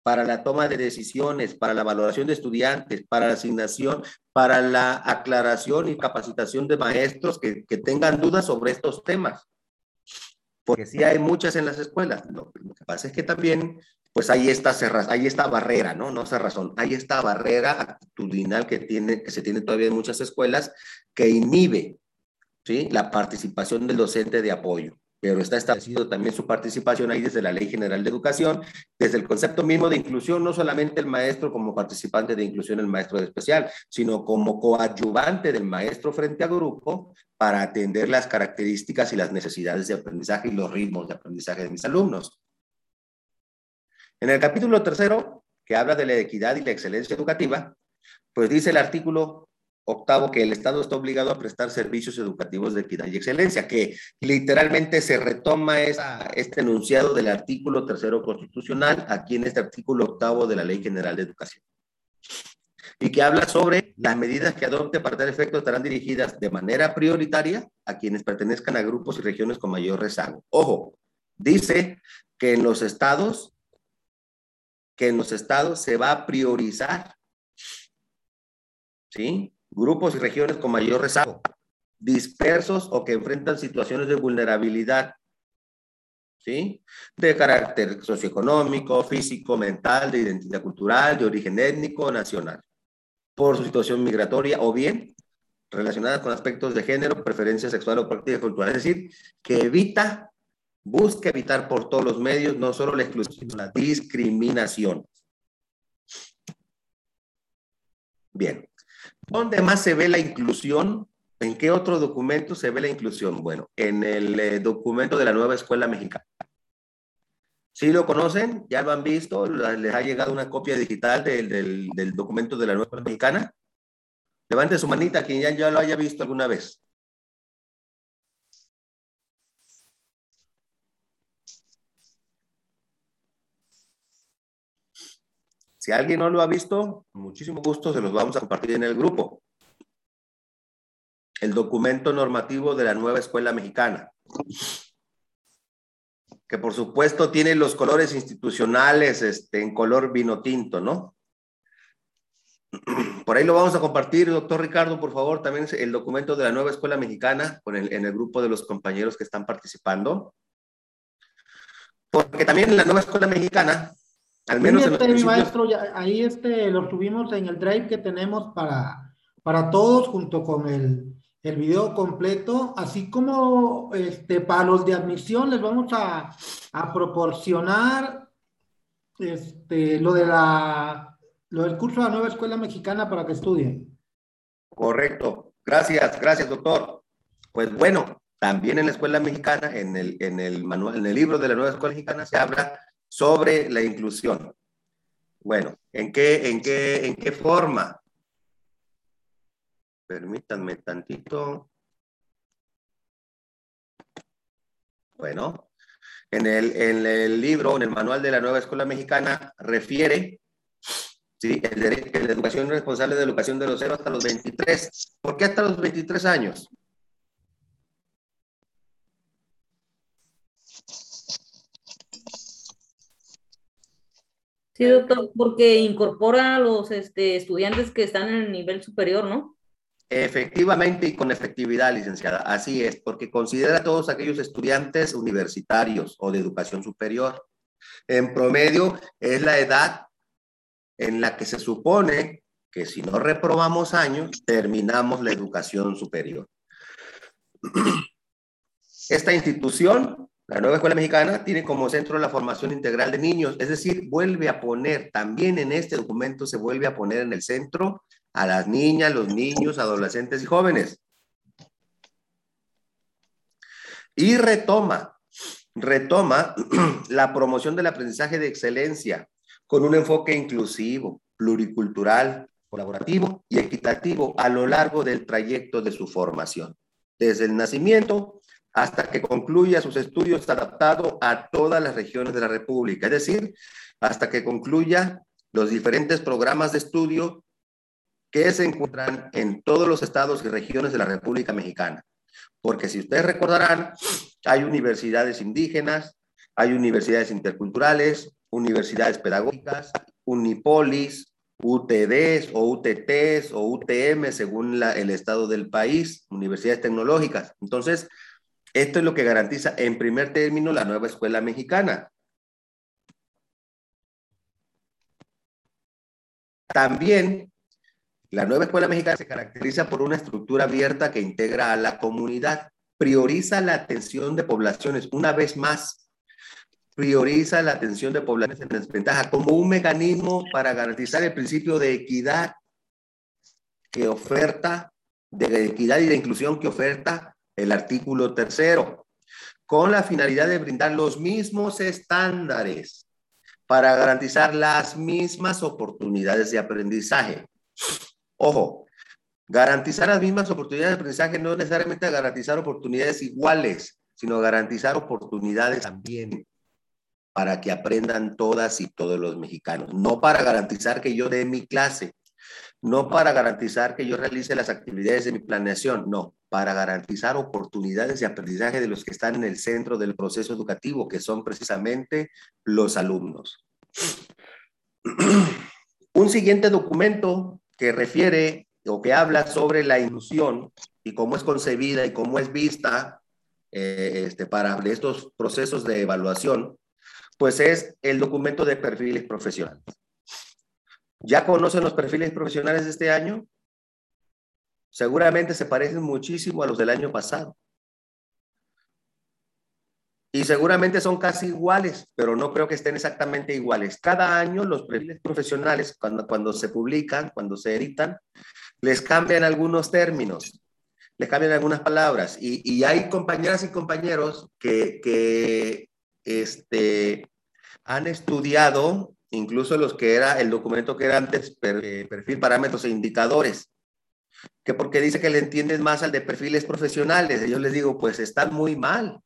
para la toma de decisiones, para la valoración de estudiantes, para la asignación, para la aclaración y capacitación de maestros que, que tengan dudas sobre estos temas. Porque sí hay muchas en las escuelas. Lo, que pasa es que también, pues hay esta, hay esta barrera, ¿no? No cerrazón, hay esta barrera actitudinal que, tiene, que se tiene todavía en muchas escuelas que inhibe, ¿sí? La participación del docente de apoyo pero está establecido también su participación ahí desde la Ley General de Educación, desde el concepto mismo de inclusión, no solamente el maestro como participante de inclusión, el maestro de especial, sino como coadyuvante del maestro frente a grupo para atender las características y las necesidades de aprendizaje y los ritmos de aprendizaje de mis alumnos. En el capítulo tercero, que habla de la equidad y la excelencia educativa, pues dice el artículo octavo que el Estado está obligado a prestar servicios educativos de equidad y excelencia, que literalmente se retoma esa, este enunciado del artículo tercero constitucional aquí en este artículo octavo de la Ley General de Educación. Y que habla sobre las medidas que adopte para tal efecto estarán dirigidas de manera prioritaria a quienes pertenezcan a grupos y regiones con mayor rezago. Ojo, dice que en los estados, que en los estados se va a priorizar, ¿sí? grupos y regiones con mayor rezago, dispersos o que enfrentan situaciones de vulnerabilidad, ¿sí? De carácter socioeconómico, físico, mental, de identidad cultural, de origen étnico, nacional, por su situación migratoria o bien relacionadas con aspectos de género, preferencia sexual o práctica cultural. Es decir, que evita, busca evitar por todos los medios no solo la exclusión, sino la discriminación. Bien. ¿Dónde más se ve la inclusión? ¿En qué otro documento se ve la inclusión? Bueno, en el eh, documento de la nueva escuela mexicana. ¿Sí lo conocen? ¿Ya lo han visto? ¿Les ha llegado una copia digital del, documento de la nueva escuela mexicana? Levante su manita quien ya lo haya visto alguna vez. Si alguien no lo ha visto, muchísimo gusto se los vamos a compartir en el grupo. El documento normativo de la nueva escuela mexicana, que por supuesto tiene los colores institucionales este, en color vino tinto, ¿no? Por ahí lo vamos a compartir, doctor Ricardo, por favor, también el documento de la nueva escuela mexicana con en el grupo de los compañeros que están participando. Porque también en la nueva escuela mexicana al menos sí, este, mi maestro, ya, ahí este, lo subimos en el drive que tenemos para, para todos, junto con el, el video completo, así como este, para los de admisión les vamos a, a proporcionar este, lo, de la, lo del curso de la nueva escuela mexicana para que estudien. Correcto. Gracias, gracias, doctor. Pues bueno, también en la escuela mexicana, en el, en el manual, en el libro de la nueva escuela mexicana se habla sobre la inclusión. Bueno, ¿en qué, en qué, en qué forma? Permítanme tantito. Bueno, en el, en el libro, en el manual de la nueva escuela mexicana, refiere ¿sí? el derecho, la educación responsable de educación de los 0 hasta los 23. ¿Por qué hasta los 23 años? Sí, doctor, porque incorpora a los este, estudiantes que están en el nivel superior, ¿no? Efectivamente y con efectividad, licenciada. Así es, porque considera a todos aquellos estudiantes universitarios o de educación superior. En promedio es la edad en la que se supone que si no reprobamos años, terminamos la educación superior. Esta institución la nueva escuela mexicana tiene como centro la formación integral de niños, es decir, vuelve a poner, también en este documento se vuelve a poner en el centro a las niñas, los niños, adolescentes y jóvenes. Y retoma, retoma la promoción del aprendizaje de excelencia con un enfoque inclusivo, pluricultural, colaborativo y equitativo a lo largo del trayecto de su formación, desde el nacimiento hasta que concluya sus estudios adaptado a todas las regiones de la República, es decir, hasta que concluya los diferentes programas de estudio que se encuentran en todos los estados y regiones de la República Mexicana. Porque si ustedes recordarán, hay universidades indígenas, hay universidades interculturales, universidades pedagógicas, unipolis, UTDs o UTTs o UTM según el estado del país, universidades tecnológicas. Entonces, esto es lo que garantiza en primer término la nueva escuela mexicana. También la nueva escuela mexicana se caracteriza por una estructura abierta que integra a la comunidad, prioriza la atención de poblaciones, una vez más, prioriza la atención de poblaciones en desventaja como un mecanismo para garantizar el principio de equidad que oferta, de equidad y de inclusión que oferta el artículo tercero, con la finalidad de brindar los mismos estándares para garantizar las mismas oportunidades de aprendizaje. Ojo, garantizar las mismas oportunidades de aprendizaje no necesariamente garantizar oportunidades iguales, sino garantizar oportunidades también para que aprendan todas y todos los mexicanos, no para garantizar que yo dé mi clase, no para garantizar que yo realice las actividades de mi planeación, no, para garantizar oportunidades de aprendizaje de los que están en el centro del proceso educativo, que son precisamente los alumnos. Un siguiente documento que refiere o que habla sobre la inclusión y cómo es concebida y cómo es vista eh, este, para estos procesos de evaluación, pues es el documento de perfiles profesionales. ¿Ya conocen los perfiles profesionales de este año? Seguramente se parecen muchísimo a los del año pasado. Y seguramente son casi iguales, pero no creo que estén exactamente iguales. Cada año los perfiles profesionales, cuando, cuando se publican, cuando se editan, les cambian algunos términos, les cambian algunas palabras. Y, y hay compañeras y compañeros que, que este, han estudiado incluso los que era el documento que era antes eh, perfil, parámetros e indicadores, que porque dice que le entienden más al de perfiles profesionales. Yo les digo, pues están muy mal.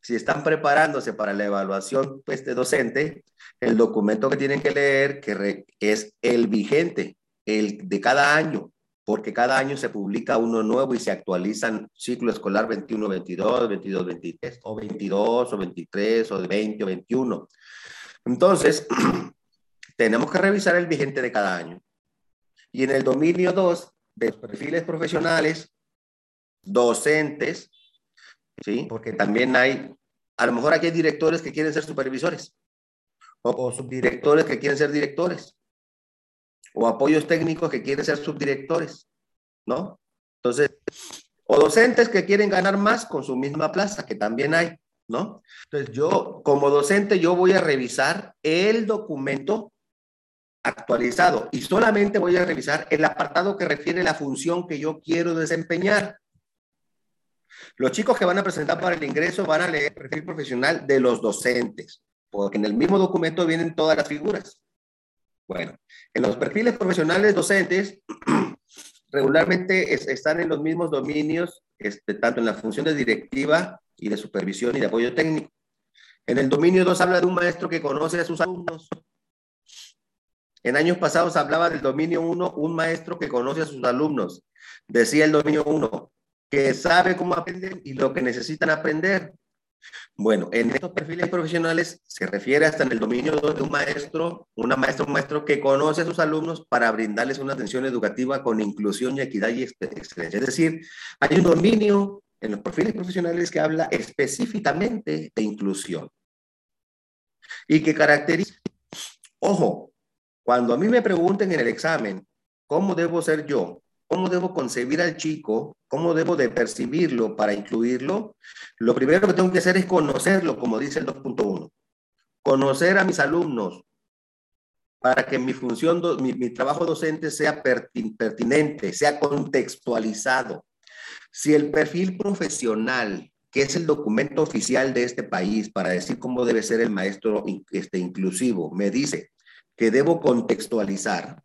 Si están preparándose para la evaluación pues, de docente, el documento que tienen que leer que es el vigente, el de cada año, porque cada año se publica uno nuevo y se actualizan ciclo escolar 21, 22, 22, 23, o 22, o 23, o 20, o 21. Entonces, tenemos que revisar el vigente de cada año. Y en el dominio 2 de perfiles profesionales, docentes, ¿sí? Porque también hay, a lo mejor aquí hay directores que quieren ser supervisores, o, o subdirectores que quieren ser directores, o apoyos técnicos que quieren ser subdirectores, ¿no? Entonces, o docentes que quieren ganar más con su misma plaza, que también hay. ¿no? Entonces yo, como docente, yo voy a revisar el documento actualizado y solamente voy a revisar el apartado que refiere la función que yo quiero desempeñar. Los chicos que van a presentar para el ingreso van a leer perfil profesional de los docentes, porque en el mismo documento vienen todas las figuras. Bueno, en los perfiles profesionales docentes, regularmente están en los mismos dominios, este, tanto en la función de directiva y de supervisión y de apoyo técnico. En el dominio 2 habla de un maestro que conoce a sus alumnos. En años pasados hablaba del dominio 1, un maestro que conoce a sus alumnos. Decía el dominio 1, que sabe cómo aprenden y lo que necesitan aprender. Bueno, en estos perfiles profesionales se refiere hasta en el dominio de un maestro, una maestra, un maestro que conoce a sus alumnos para brindarles una atención educativa con inclusión y equidad y excelencia. Es decir, hay un dominio en los perfiles profesionales que habla específicamente de inclusión y que caracteriza, ojo, cuando a mí me pregunten en el examen, ¿cómo debo ser yo? ¿Cómo debo concebir al chico? ¿Cómo debo de percibirlo para incluirlo? Lo primero que tengo que hacer es conocerlo, como dice el 2.1. Conocer a mis alumnos para que mi función, mi, mi trabajo docente sea pertinente, sea contextualizado. Si el perfil profesional, que es el documento oficial de este país para decir cómo debe ser el maestro este, inclusivo, me dice que debo contextualizar,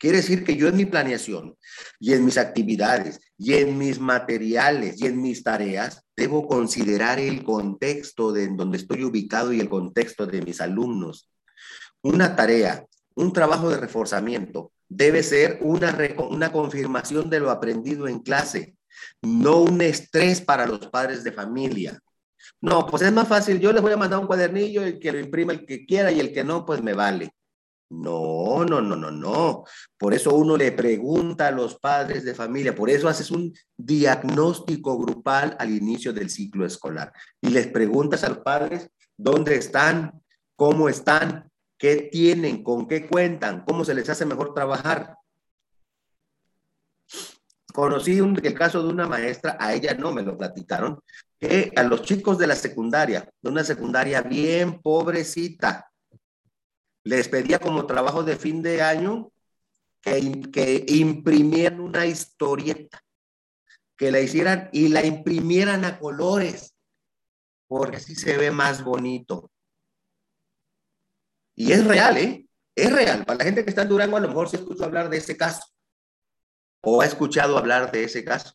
Quiere decir que yo en mi planeación y en mis actividades y en mis materiales y en mis tareas debo considerar el contexto en donde estoy ubicado y el contexto de mis alumnos. Una tarea, un trabajo de reforzamiento debe ser una, una confirmación de lo aprendido en clase, no un estrés para los padres de familia. No, pues es más fácil, yo les voy a mandar un cuadernillo, el que lo imprima el que quiera y el que no, pues me vale. No, no, no, no, no. Por eso uno le pregunta a los padres de familia, por eso haces un diagnóstico grupal al inicio del ciclo escolar y les preguntas a los padres dónde están, cómo están, qué tienen, con qué cuentan, cómo se les hace mejor trabajar. Conocí un, el caso de una maestra, a ella no me lo platicaron, que a los chicos de la secundaria, de una secundaria bien pobrecita, les pedía como trabajo de fin de año que, que imprimieran una historieta, que la hicieran y la imprimieran a colores, porque así se ve más bonito. Y es real, ¿eh? Es real. Para la gente que está en Durango, a lo mejor se escuchó hablar de ese caso o ha escuchado hablar de ese caso.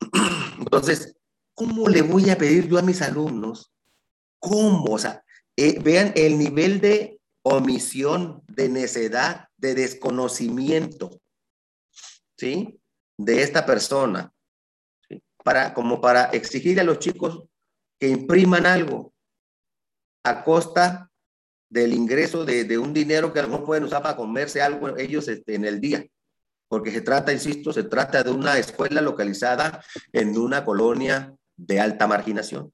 Entonces, ¿cómo le voy a pedir yo a mis alumnos? ¿Cómo? O sea, eh, vean el nivel de omisión, de necedad, de desconocimiento, ¿sí? De esta persona, Para, como para exigir a los chicos que impriman algo a costa del ingreso de, un dinero que a lo mejor pueden usar para comerse algo ellos este, en el día. Porque se trata, insisto, se trata de una escuela localizada en una colonia de alta marginación.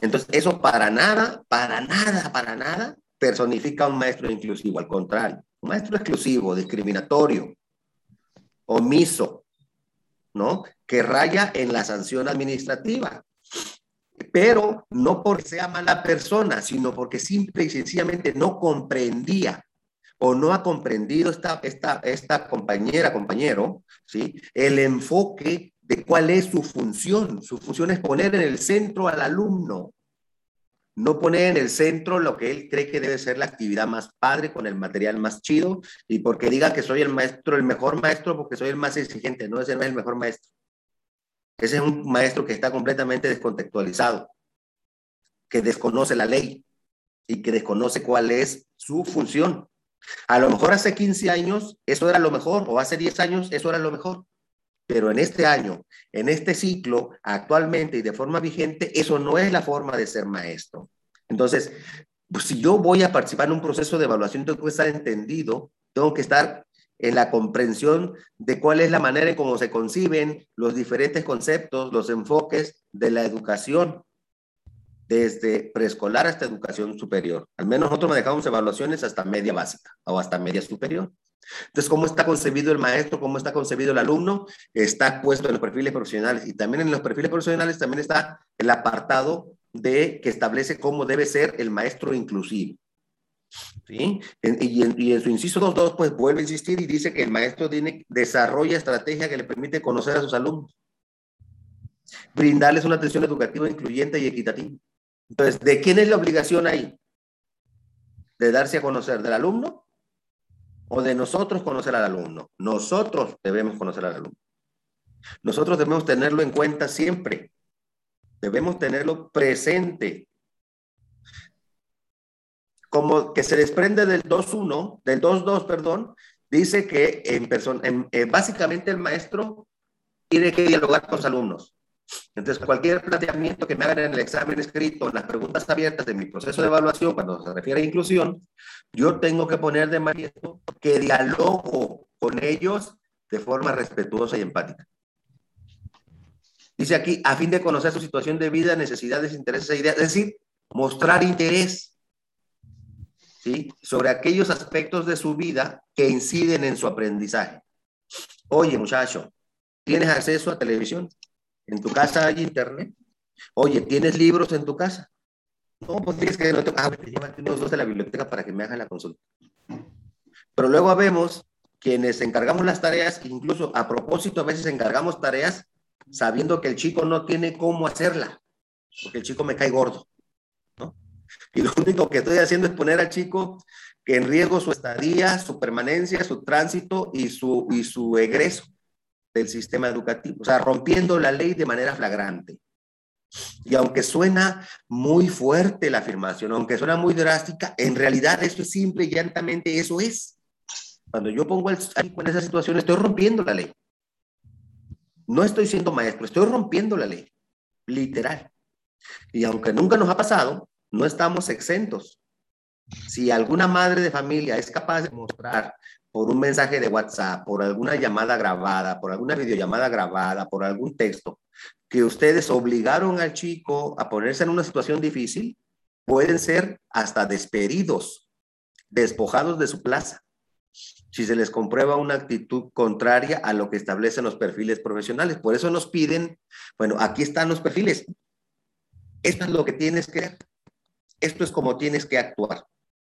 Entonces, eso para nada, para nada, para nada personifica un maestro inclusivo, al contrario, un maestro exclusivo, discriminatorio, omiso, ¿no? Que raya en la sanción administrativa. Pero no porque sea mala persona, sino porque simple y sencillamente no comprendía o no ha comprendido esta, esta, esta compañera, compañero, ¿sí? El enfoque de cuál es su función. Su función es poner en el centro al alumno, no poner en el centro lo que él cree que debe ser la actividad más padre, con el material más chido, y porque diga que soy el maestro, el mejor maestro, porque soy el más exigente, no, es el mejor maestro. Ese es un maestro que está completamente descontextualizado, que desconoce la ley y que desconoce cuál es su función. A lo mejor hace 15 años eso era lo mejor, o hace 10 años eso era lo mejor. Pero en este año, en este ciclo, actualmente y de forma vigente, eso no es la forma de ser maestro. Entonces, pues si yo voy a participar en un proceso de evaluación, tengo que estar entendido, tengo que estar en la comprensión de cuál es la manera en cómo se conciben los diferentes conceptos, los enfoques de la educación, desde preescolar hasta educación superior. Al menos nosotros manejamos evaluaciones hasta media básica o hasta media superior. Entonces, ¿cómo está concebido el maestro? ¿Cómo está concebido el alumno? Está puesto en los perfiles profesionales y también en los perfiles profesionales también está el apartado de que establece cómo debe ser el maestro inclusivo. ¿Sí? Y en, su inciso 2.2, pues vuelve a insistir y dice que el maestro tiene, desarrolla estrategia que le permite conocer a sus alumnos, brindarles una atención educativa incluyente y equitativa. Entonces, ¿de quién es la obligación ahí? ¿De darse a conocer? ¿Del alumno? o de nosotros conocer al alumno. Nosotros debemos conocer al alumno. Nosotros debemos tenerlo en cuenta siempre. debemos tenerlo presente. Como que se desprende del 2.1, del 2.2, perdón, dice que en persona, eh, básicamente el maestro tiene que dialogar con los alumnos. Entonces, cualquier planteamiento que me hagan en el examen escrito, las preguntas abiertas de mi proceso de evaluación, cuando se refiere a inclusión, yo tengo que poner de manifiesto que dialogo con ellos de forma respetuosa y empática. Dice aquí, a fin de conocer su situación de vida, necesidades, intereses e ideas, es decir, mostrar interés ¿sí? sobre aquellos aspectos de su vida que inciden en su aprendizaje. Oye, muchacho, ¿tienes acceso a televisión? ¿En tu casa hay internet? Oye, ¿tienes libros en tu casa? No, pues tienes que no te... Ah, llévate unos dos de la biblioteca para que me hagan la consulta. Pero luego vemos quienes encargamos las tareas, incluso a propósito, a veces encargamos tareas sabiendo que el chico no tiene cómo hacerla, porque el chico me cae gordo, ¿no? Y lo único que estoy haciendo es poner al chico en riesgo su estadía, su permanencia, su tránsito y su, y su egreso del sistema educativo, o sea, rompiendo la ley de manera flagrante. Y aunque suena muy fuerte la afirmación, aunque suena muy drástica, en realidad esto es simple y llantamente eso es. Cuando yo pongo el en esa situación, estoy rompiendo la ley. No estoy siendo maestro, estoy rompiendo la ley, literal. Y aunque nunca nos ha pasado, no estamos exentos. Si alguna madre de familia es capaz de mostrar por un mensaje de WhatsApp, por alguna llamada grabada, por alguna videollamada grabada, por algún texto, que ustedes obligaron al chico a ponerse en una situación difícil, pueden ser hasta despedidos, despojados de su plaza si se les comprueba una actitud contraria a lo que establecen los perfiles profesionales. Por eso nos piden, bueno, aquí están los perfiles. Esto es lo que tienes que. Esto es como tienes que actuar.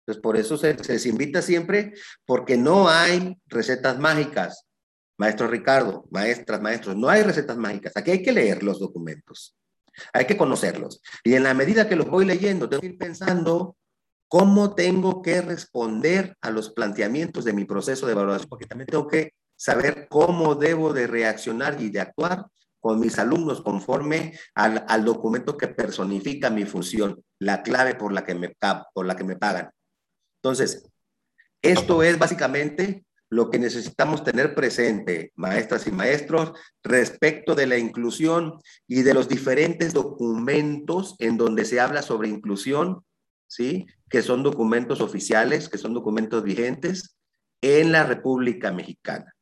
Entonces, por eso se, se les invita siempre, porque no hay recetas mágicas. Maestro Ricardo, maestras, maestros, no hay recetas mágicas. Aquí hay que leer los documentos. Hay que conocerlos. Y en la medida que los voy leyendo, tengo que ir pensando cómo tengo que responder a los planteamientos de mi proceso de evaluación, porque también tengo que saber cómo debo de reaccionar y de actuar con mis alumnos conforme al, al documento que personifica mi función, la clave por la que me, por la que me pagan. Entonces, esto es básicamente lo que necesitamos tener presente, maestras y maestros, respecto de la inclusión y de los diferentes documentos en donde se habla sobre inclusión ¿sí? Que son documentos oficiales, que son documentos vigentes en la República Mexicana.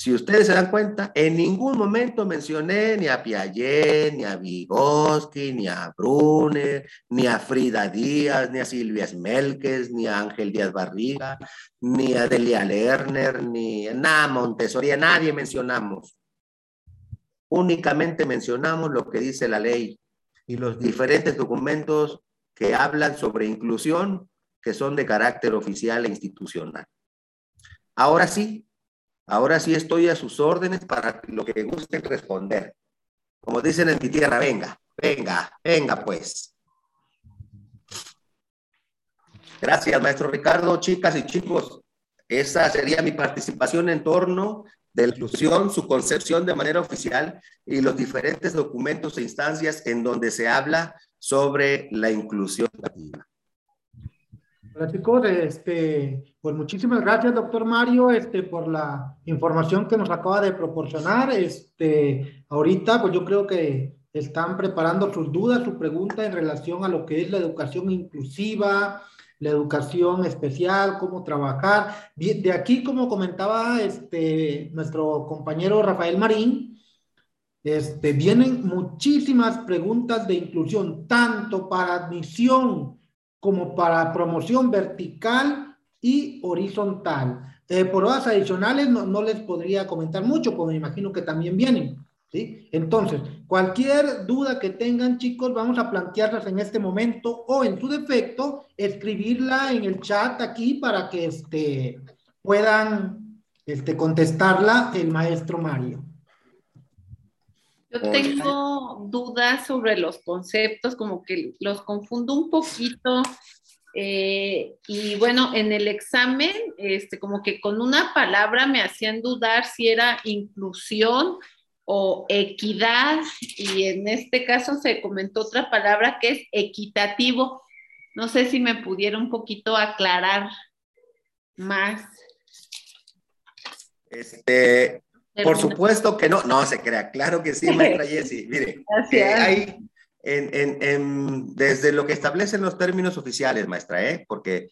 Si ustedes se dan cuenta, en ningún momento mencioné ni a Piaget, ni a Vygotsky, ni a Brunner, ni a Frida Díaz, ni a Silvia Smelkes, ni a Ángel Díaz Barriga, ni a Delia Lerner, ni a nada Montessori, a nadie mencionamos. Únicamente mencionamos lo que dice la ley y los diferentes documentos que hablan sobre inclusión, que son de carácter oficial e institucional. Ahora sí, ahora sí estoy a sus órdenes para lo que gusten responder. Como dicen en mi tierra, venga, venga, venga pues. Gracias, maestro Ricardo. Chicas y chicos, esa sería mi participación en torno de la inclusión, su concepción de manera oficial y los diferentes documentos e instancias en donde se habla sobre la inclusión. Hola chicos, este, pues muchísimas gracias doctor Mario este, por la información que nos acaba de proporcionar. Este, ahorita pues yo creo que están preparando sus dudas, su pregunta en relación a lo que es la educación inclusiva, la educación especial, cómo trabajar. De aquí, como comentaba este, nuestro compañero Rafael Marín, este, vienen muchísimas preguntas de inclusión, tanto para admisión como para promoción vertical y horizontal. Eh, por horas adicionales no, no, les podría comentar mucho, porque me imagino que también vienen. ¿sí? Entonces, cualquier duda que tengan, chicos, vamos a plantearlas en este momento o en su defecto, escribirla en el chat aquí para que este, puedan este, contestarla el maestro Mario. Yo tengo dudas sobre los conceptos, como que los confundo un poquito. Eh, y bueno, en el examen, este, como que con una palabra me hacían dudar si era inclusión o equidad, y en este caso se comentó otra palabra que es equitativo. No sé si me pudiera un poquito aclarar más. Este, por supuesto que no, no se crea, claro que sí, maestra Jessie. Mire, que hay en, en, en, desde lo que establecen los términos oficiales, maestra, ¿eh? porque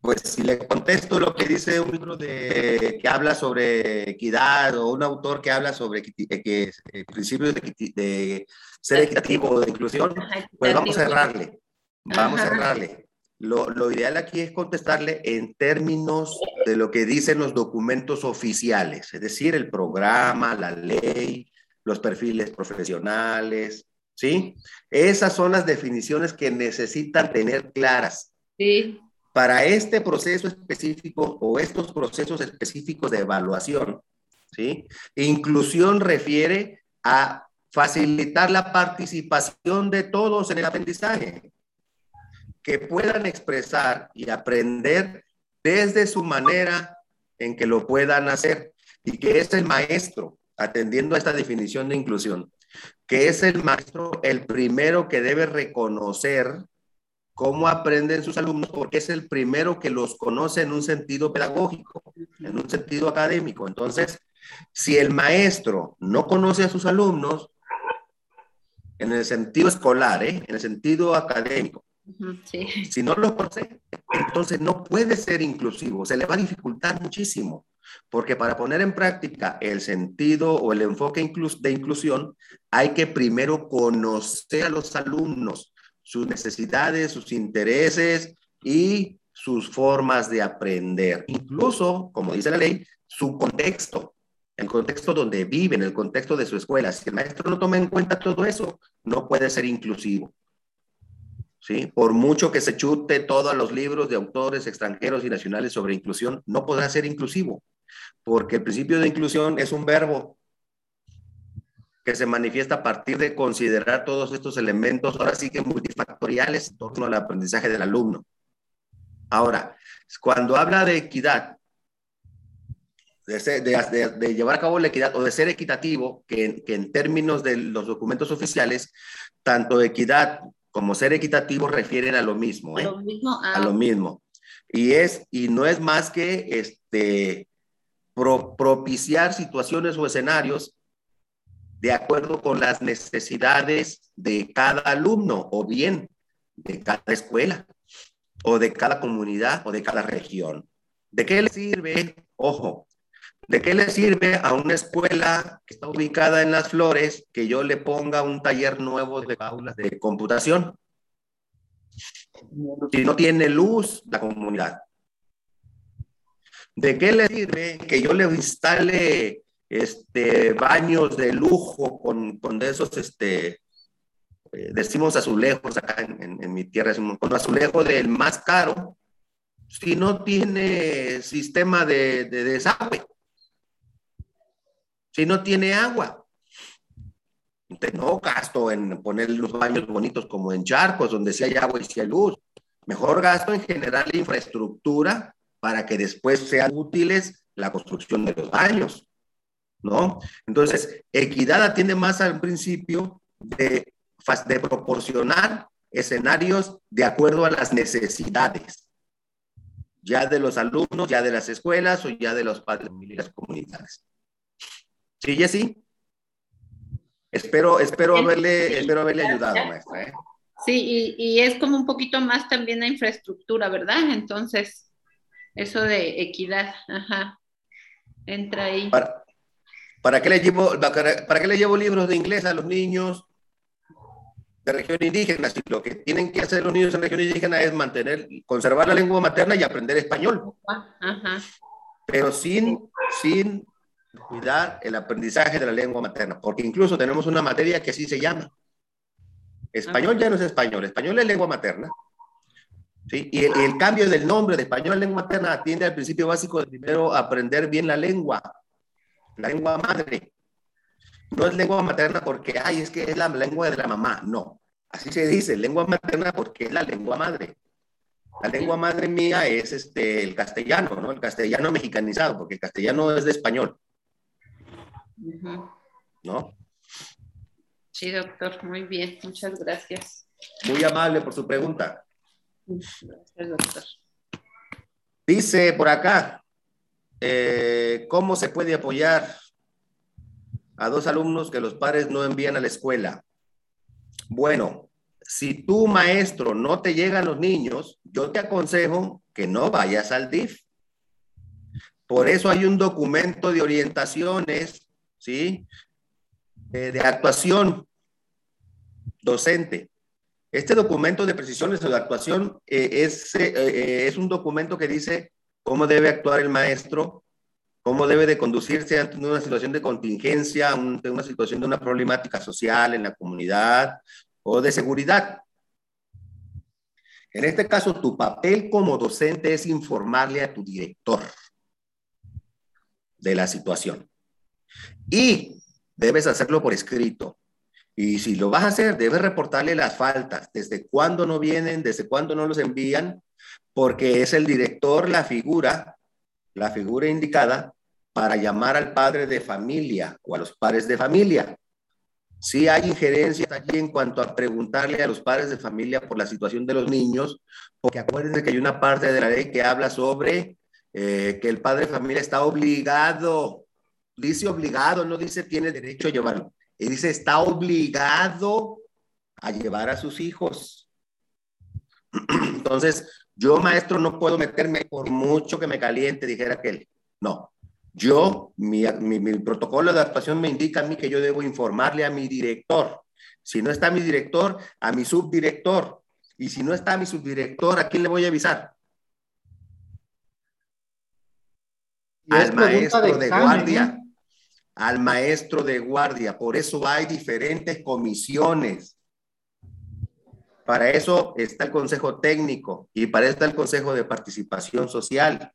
pues si le contesto lo que dice un libro de, que habla sobre equidad o un autor que habla sobre eh, que, eh, principios de, de, ser equitativo o de inclusión, pues vamos a cerrarle, vamos a cerrarle. Lo, lo, ideal aquí es contestarle en términos de lo que dicen los documentos oficiales, es decir, el programa, la ley, los perfiles profesionales, ¿sí? Esas son las definiciones que necesitan tener claras. Sí. Para este proceso específico o estos procesos específicos de evaluación, ¿sí? Inclusión refiere a facilitar la participación de todos en el aprendizaje, que puedan expresar y aprender desde su manera en que lo puedan hacer y que es el maestro, atendiendo a esta definición de inclusión, que es el maestro el primero que debe reconocer cómo aprenden sus alumnos, porque es el primero que los conoce en un sentido pedagógico, en un sentido académico. Entonces, si el maestro no conoce a sus alumnos, en el sentido escolar, ¿eh? en el sentido académico, si no los conoce, entonces no puede ser inclusivo, se le va a dificultar muchísimo. Porque para poner en práctica el sentido o el enfoque de inclusión, hay que primero conocer a los alumnos, sus necesidades, sus intereses y sus formas de aprender. Incluso, como dice la ley, su contexto, el contexto donde viven, el contexto de su escuela. Si el maestro no toma en cuenta todo eso, no puede ser inclusivo. ¿Sí? Por mucho que se chute todos los libros de autores extranjeros y nacionales sobre inclusión, no podrá ser inclusivo porque el principio de inclusión es un verbo que se manifiesta a partir de considerar todos estos elementos, ahora sí que multifactoriales en torno al aprendizaje del alumno. Ahora, cuando habla de equidad, de, llevar a cabo la equidad o de ser equitativo, que, en términos de los documentos oficiales, tanto equidad como ser equitativo refieren a lo mismo, ¿eh? a, lo mismo a lo mismo. Y es y no es más que este propiciar situaciones o escenarios de acuerdo con las necesidades de cada alumno o bien de cada escuela o de cada comunidad o de cada región. ¿De qué le sirve? Ojo, ¿de qué le sirve a una escuela que está ubicada en las flores que yo le ponga un taller nuevo de aulas de computación? Si no tiene luz la comunidad. ¿De qué le sirve que yo le instale este, baños de lujo con, con esos, este, eh, decimos azulejos acá en, mi tierra, con azulejo del más caro, si no tiene sistema de, de desagüe, si no tiene agua? no gasto en poner los baños bonitos como en charcos, donde sí hay agua y sí hay luz. Mejor gasto en generar infraestructura para que después sean útiles la construcción de los baños, ¿no? Entonces, equidad atiende más al principio de, de proporcionar escenarios de acuerdo a las necesidades, ya de los alumnos, ya de las escuelas o ya de los padres y las comunidades. ¿Sí, Jessy? Espero, espero, haberle, espero haberle ayudado, maestra. ¿eh? Sí, y, y, es como un poquito más también la infraestructura, ¿verdad? Entonces, eso de equidad, ajá. Entra ahí. ¿Para, para, qué le llevo, para, qué le llevo libros de inglés a los niños de región indígena? Si lo que tienen que hacer los niños en región indígena es mantener, conservar la lengua materna y aprender español. Ajá. Pero sin, sin cuidar el aprendizaje de la lengua materna, porque incluso tenemos una materia que así se llama. Español ya no es español, español es lengua materna. Y el, cambio del nombre de español a lengua materna atiende al principio básico de primero aprender bien la lengua, la lengua madre. No es lengua materna porque, ay, es que es la lengua de la mamá. No, así se dice, lengua materna porque es la lengua madre. La lengua madre mía es este, el castellano, ¿no? El castellano mexicanizado, porque el castellano es de español. ¿No? Sí, doctor, muy bien, muchas gracias. Muy amable por su pregunta. Gracias, doctor. Dice por acá, eh, ¿cómo se puede apoyar a dos alumnos que los padres no envían a la escuela? Bueno, si tu maestro no te llegan los niños, yo te aconsejo que no vayas al DIF. Por eso hay un documento de orientaciones, ¿sí? Eh, de actuación docente. Este documento de precisiones de actuación eh, es, eh, es un documento que dice cómo debe actuar el maestro, cómo debe de conducirse ante una situación de contingencia, ante una situación de una problemática social en la comunidad o de seguridad. En este caso, tu papel como docente es informarle a tu director de la situación. Y debes hacerlo por escrito. Y si lo vas a hacer, debes reportarle las faltas, desde cuándo no vienen, desde cuándo no los envían, porque es el director la figura, la figura indicada para llamar al padre de familia o a los padres de familia. Sí hay injerencias allí en cuanto a preguntarle a los padres de familia por la situación de los niños, porque acuérdense que hay una parte de la ley que habla sobre eh, que el padre de familia está obligado, dice obligado, no dice tiene derecho a llevarlo, y dice está obligado a llevar a sus hijos. Entonces, yo maestro no puedo meterme por mucho que me caliente, dijera aquel. No, yo, mi, protocolo de actuación me indica a mí que yo debo informarle a mi director. Si no está mi director, a mi subdirector. Y si no está mi subdirector, ¿a quién le voy a avisar? Al maestro de, guardia. Al maestro de guardia. Por eso hay diferentes comisiones. Para eso está el Consejo Técnico y para eso el Consejo de Participación Social.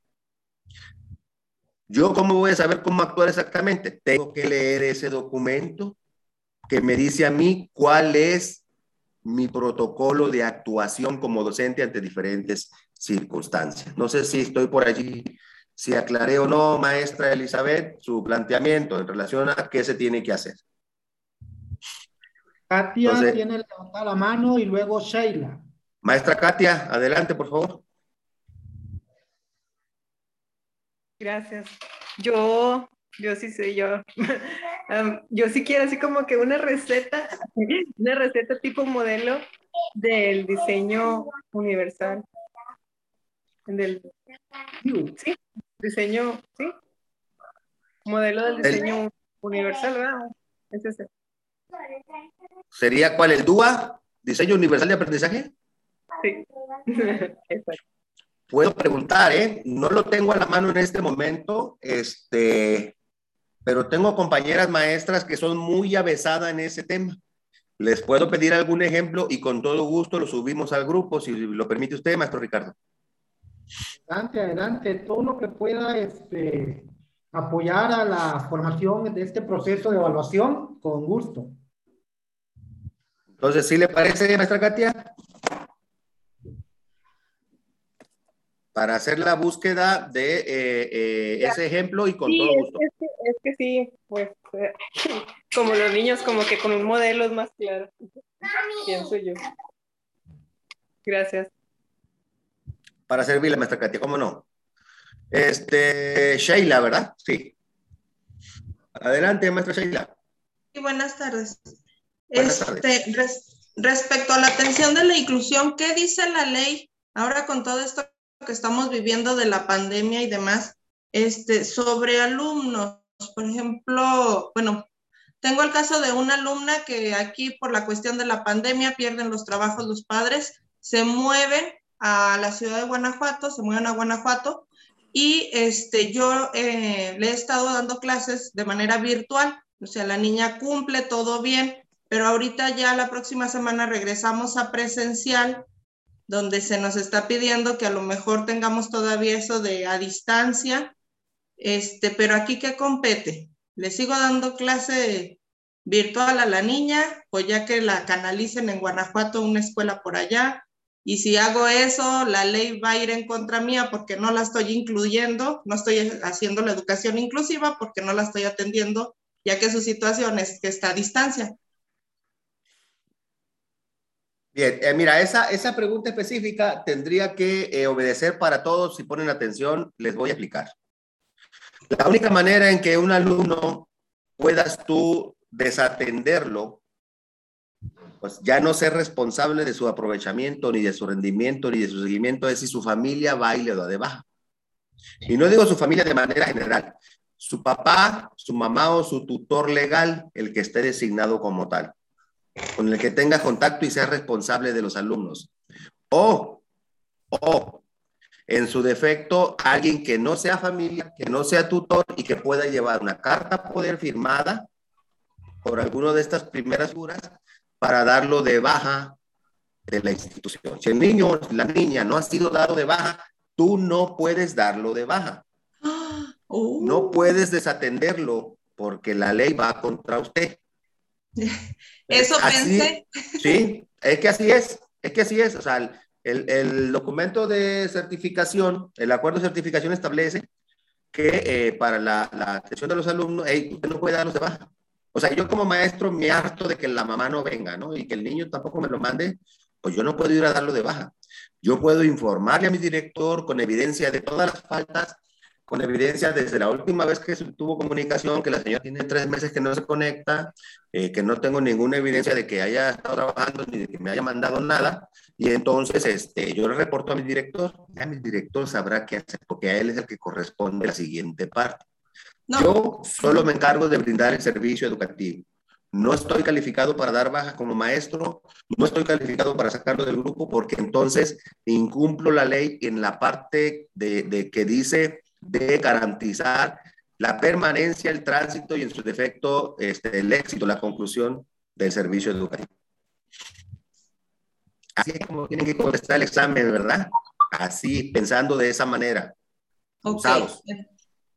¿Yo cómo voy a saber cómo actuar exactamente? Tengo que leer ese documento que me dice a mí cuál es mi protocolo de actuación como docente ante diferentes circunstancias. No sé si estoy por allí, si aclaré o no, maestra Elizabeth, su planteamiento en relación a qué se tiene que hacer. Katia tiene levantada la mano y luego Sheila. Maestra Katia, adelante, por favor. Gracias. Yo, yo sí soy yo. yo sí quiero así como que una receta, una receta tipo modelo del diseño universal. Del, sí, diseño, sí. Modelo del diseño universal, ¿verdad? Es ese. ¿Sería cuál? ¿El DUA? ¿Diseño universal de aprendizaje? Sí. Exacto puedo preguntar, ¿eh? No lo tengo a la mano en este momento, este, pero tengo compañeras maestras que son muy avesadas en ese tema. Les puedo pedir algún ejemplo y con todo gusto lo subimos al grupo, si lo permite usted, maestro Ricardo. Adelante, adelante, todo lo que pueda este, apoyar a la formación de este proceso de evaluación, con gusto. Entonces, ¿sí le parece, maestra Katia? para hacer la búsqueda de eh, eh, ese ejemplo y con todo gusto. Es que, es que sí, pues eh, como los niños, como que con un modelo es más claro, pienso yo. Gracias. Para servirle, maestra Katia, ¿cómo no? Este, Sheila, ¿verdad? Sí. Adelante, maestra Sheila. Sí, buenas tardes. este, respecto a la atención de la inclusión, ¿qué dice la ley ahora con todo esto que estamos viviendo de la pandemia y demás, este, sobre alumnos. Por ejemplo, bueno, tengo el caso de una alumna que aquí por la cuestión de la pandemia pierden los trabajos los padres, se mueven a la ciudad de Guanajuato, se mueven a Guanajuato y este, yo eh, le he estado dando clases de manera virtual, o sea, la niña cumple todo bien, pero ahorita ya la próxima semana regresamos a presencial donde se nos está pidiendo que a lo mejor tengamos todavía eso de a distancia, este, pero aquí qué compete? ¿Le sigo dando clase virtual a la niña o ya que la canalicen en Guanajuato, una escuela por allá? Y si hago eso, la ley va a ir en contra mía porque no la estoy incluyendo, no estoy haciendo la educación inclusiva porque no la estoy atendiendo ya que su situación es que está a distancia. Bien, eh, mira, esa, esa pregunta específica tendría que eh, obedecer para todos. Si ponen atención, les voy a explicar. La única manera en que un alumno puedas tú desatenderlo, pues ya no ser responsable de su aprovechamiento, ni de su rendimiento, ni de su seguimiento, es si su familia va y le da de baja. Y no digo su familia de manera general, su papá, su mamá o su tutor legal, el que esté designado como tal con el que tenga contacto y sea responsable de los alumnos. O, o, en su defecto, alguien que no sea familia, que no sea tutor y que pueda llevar una carta poder firmada por alguno de estas primeras figuras para darlo de baja de la institución. Si el niño la niña no ha sido dado de baja, tú no puedes darlo de baja. No puedes desatenderlo porque la ley va contra usted. Eso pensé. Sí, es que así es, es que así es. O sea, el, el documento de certificación, el acuerdo de certificación establece que eh, para la, la, atención de los alumnos, usted no puede darlos de baja. O sea, yo como maestro me harto de que la mamá no venga, ¿no? Y que el niño tampoco me lo mande, pues yo no puedo ir a darlo de baja. Yo puedo informarle a mi director con evidencia de todas las faltas con evidencia desde la última vez que tuvo comunicación, que la señora tiene tres meses que no se conecta, eh, que no tengo ninguna evidencia de que haya estado trabajando ni de que me haya mandado nada. Y entonces este, yo le reporto a mi director, ya mi director sabrá qué hacer, porque a él es el que corresponde la siguiente parte. Yo solo me encargo de brindar el servicio educativo. No estoy calificado para dar baja como maestro, no estoy calificado para sacarlo del grupo porque entonces incumplo la ley en la parte de, de que dice de garantizar la permanencia, el tránsito y en su defecto este, el éxito, la conclusión del servicio educativo. Así es como tienen que contestar el examen, ¿verdad? Así, pensando de esa manera. Ok.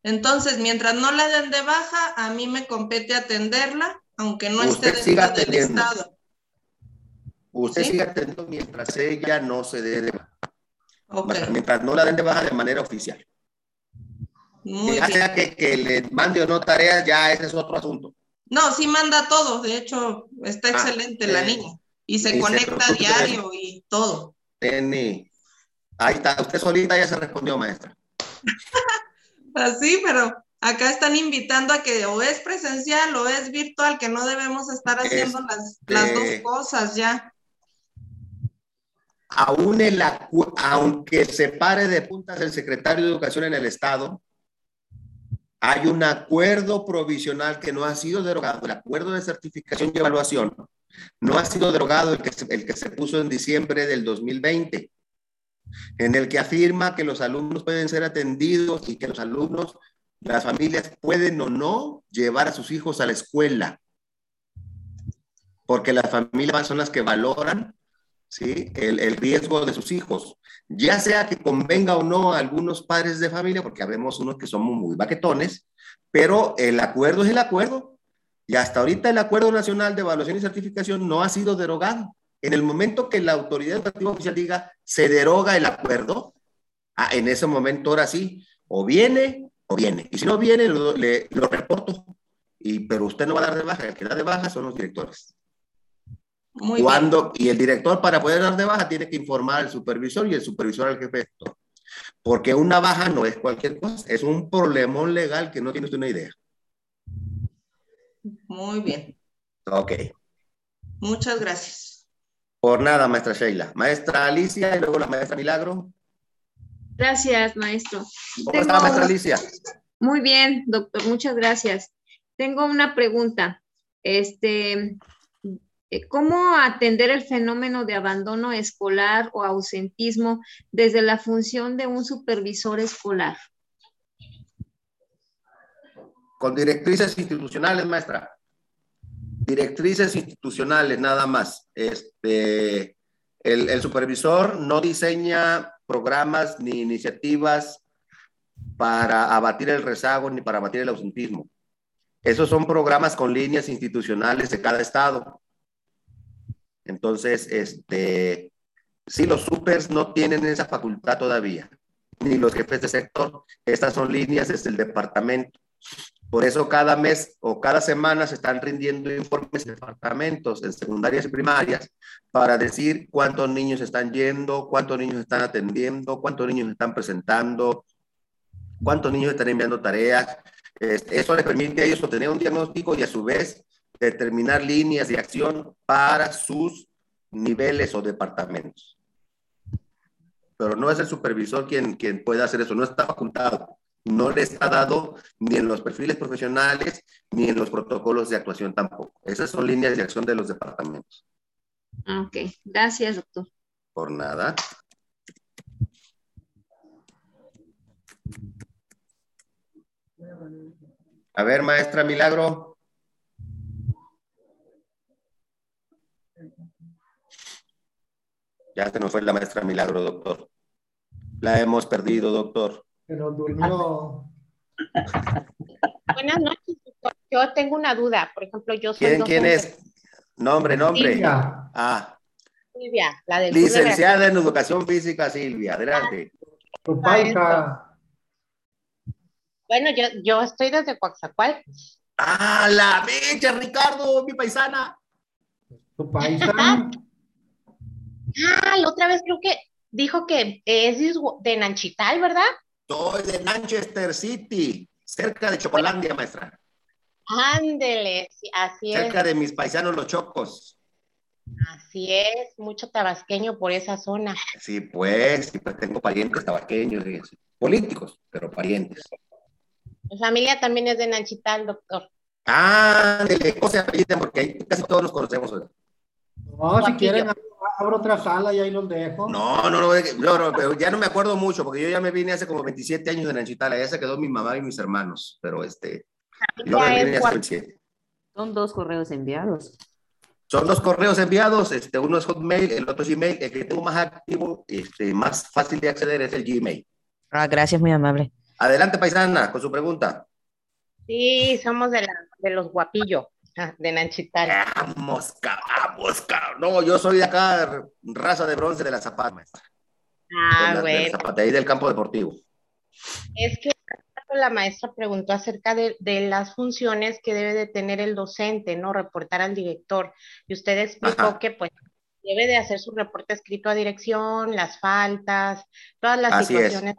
Entonces, mientras no la den de baja, a mí me compete atenderla, aunque no Usted esté dentro del estado. Usted ¿Sí? sigue atendiendo mientras ella no se dé de baja. Mientras no la den de baja de manera oficial. muy ya bien. sea que, que le mande o no tareas, ya ese es otro asunto. No, sí manda todo, de hecho, está Ah, excelente la eh, niña. Y se y se conecta de diario y todo. Ahí está, usted solita ya se respondió, maestra. Así, pero acá están invitando a que o es presencial o es virtual, que no debemos estar haciendo las, las dos Este- cosas ya. Aún el aunque se pare de puntas el secretario de Educación en el Estado, hay un acuerdo provisional que no ha sido derogado, el acuerdo de certificación y evaluación no ha sido derogado el que se, el que se puso en diciembre del 2020, en el que afirma que los alumnos pueden ser atendidos y que los alumnos, las familias pueden o no llevar a sus hijos a la escuela, porque las familias son las que valoran ¿sí? el, el riesgo de sus hijos, ya sea que convenga o no a algunos padres de familia, porque habemos unos que somos muy baquetones, pero el acuerdo es el acuerdo. Y hasta ahorita el Acuerdo Nacional de Evaluación y Certificación no ha sido derogado. En el momento que la autoridad educativa oficial diga se deroga el acuerdo, ah, en ese momento ahora sí, o viene o viene. Y si no viene, lo, le- lo reporto. Y, pero usted no va a dar de baja, el que da de baja son los directores. Muy Cuando, y el director para poder dar de baja tiene que informar al supervisor y el supervisor al jefe. Porque una baja no es cualquier cosa, es un problemón legal que no tiene usted una idea. bien, muy bien. Ok. Muchas gracias. Por nada, maestra Sheila. Maestra Alicia y luego la maestra Milagro. Gracias, maestro. ¿Cómo Tengo está, maestra Alicia? Muy bien, doctor, muchas gracias. Tengo una pregunta. Este, eh, ¿cómo atender el fenómeno de abandono escolar o ausentismo desde la función de un supervisor escolar? Con directrices institucionales, maestra. Directrices institucionales, nada más. Este, el, supervisor no diseña programas ni iniciativas para abatir el rezago ni para abatir el ausentismo. Esos son programas con líneas institucionales de cada estado. Entonces, este, sí, los supers no tienen esa facultad todavía, ni los jefes de sector. Estas son líneas desde el departamento. Por eso cada mes o cada semana se están rindiendo informes en departamentos, en secundarias y primarias, para decir cuántos niños están yendo, cuántos niños están atendiendo, cuántos niños están presentando, cuántos niños están enviando tareas. Eso les permite a ellos obtener un diagnóstico y a su vez determinar líneas de acción para sus niveles o departamentos. Pero no es el supervisor quien, quien puede hacer eso, no está facultado no le está dado ni en los perfiles profesionales ni en los protocolos de actuación tampoco. Esas son líneas de acción de los departamentos. Ok, gracias, doctor. Por nada. A ver, maestra Milagro. Ya se nos fue la maestra Milagro, doctor. La hemos perdido, doctor. Pero durmió. Buenas noches, doctor. Yo tengo una duda. Por ejemplo, yo soy. ¿Quién, ¿quién es? Nombre, nombre. Silvia. Ah, Silvia, la del licenciada en educación física, Silvia. Adelante. Tu paisa. Bueno, yo, yo estoy desde Coaxacualcos. Ah, la becha, Ricardo, mi paisana. Tu paisa. Ah, la otra vez creo que dijo que es de Nanchital, ¿verdad? Soy de Manchester City, cerca de Chocolandia, maestra. Ándele, sí, así es. Cerca de mis paisanos los chocos. Así es, mucho tabasqueño por esa zona. Sí, pues, sí, pues tengo parientes tabasqueños, políticos, pero parientes. Mi familia también es de Nanchital, doctor. Ah, de cosa porque ahí casi todos nos conocemos. No, si quieren, abro otra sala y ahí los dejo. No, no, no, no, no, pero ya no me acuerdo mucho, porque yo ya me vine hace como 27 años de Nanchitala, ya se quedó mi mamá y mis hermanos, pero este, yo me Ya vine es hace guap- 27. Son dos correos enviados. Son dos correos enviados, este, uno es Hotmail, el otro es Gmail, el que tengo más activo, este, más fácil de acceder es el Gmail. Ah, gracias, muy amable. Adelante, paisana, con su pregunta. Sí, somos de, la, de los guapillos, ah, de Nanchital. Vamos, vamos, No, yo soy de acá, raza de bronce de la Zapata, maestra. de Ah, la, de la bueno. Zapata, ahí del campo deportivo. Es que la maestra preguntó acerca de, de las funciones que debe de tener el docente, ¿no? Reportar al director. Y usted explicó Ajá. que pues debe de hacer su reporte escrito a dirección, las faltas, todas las Así es. situaciones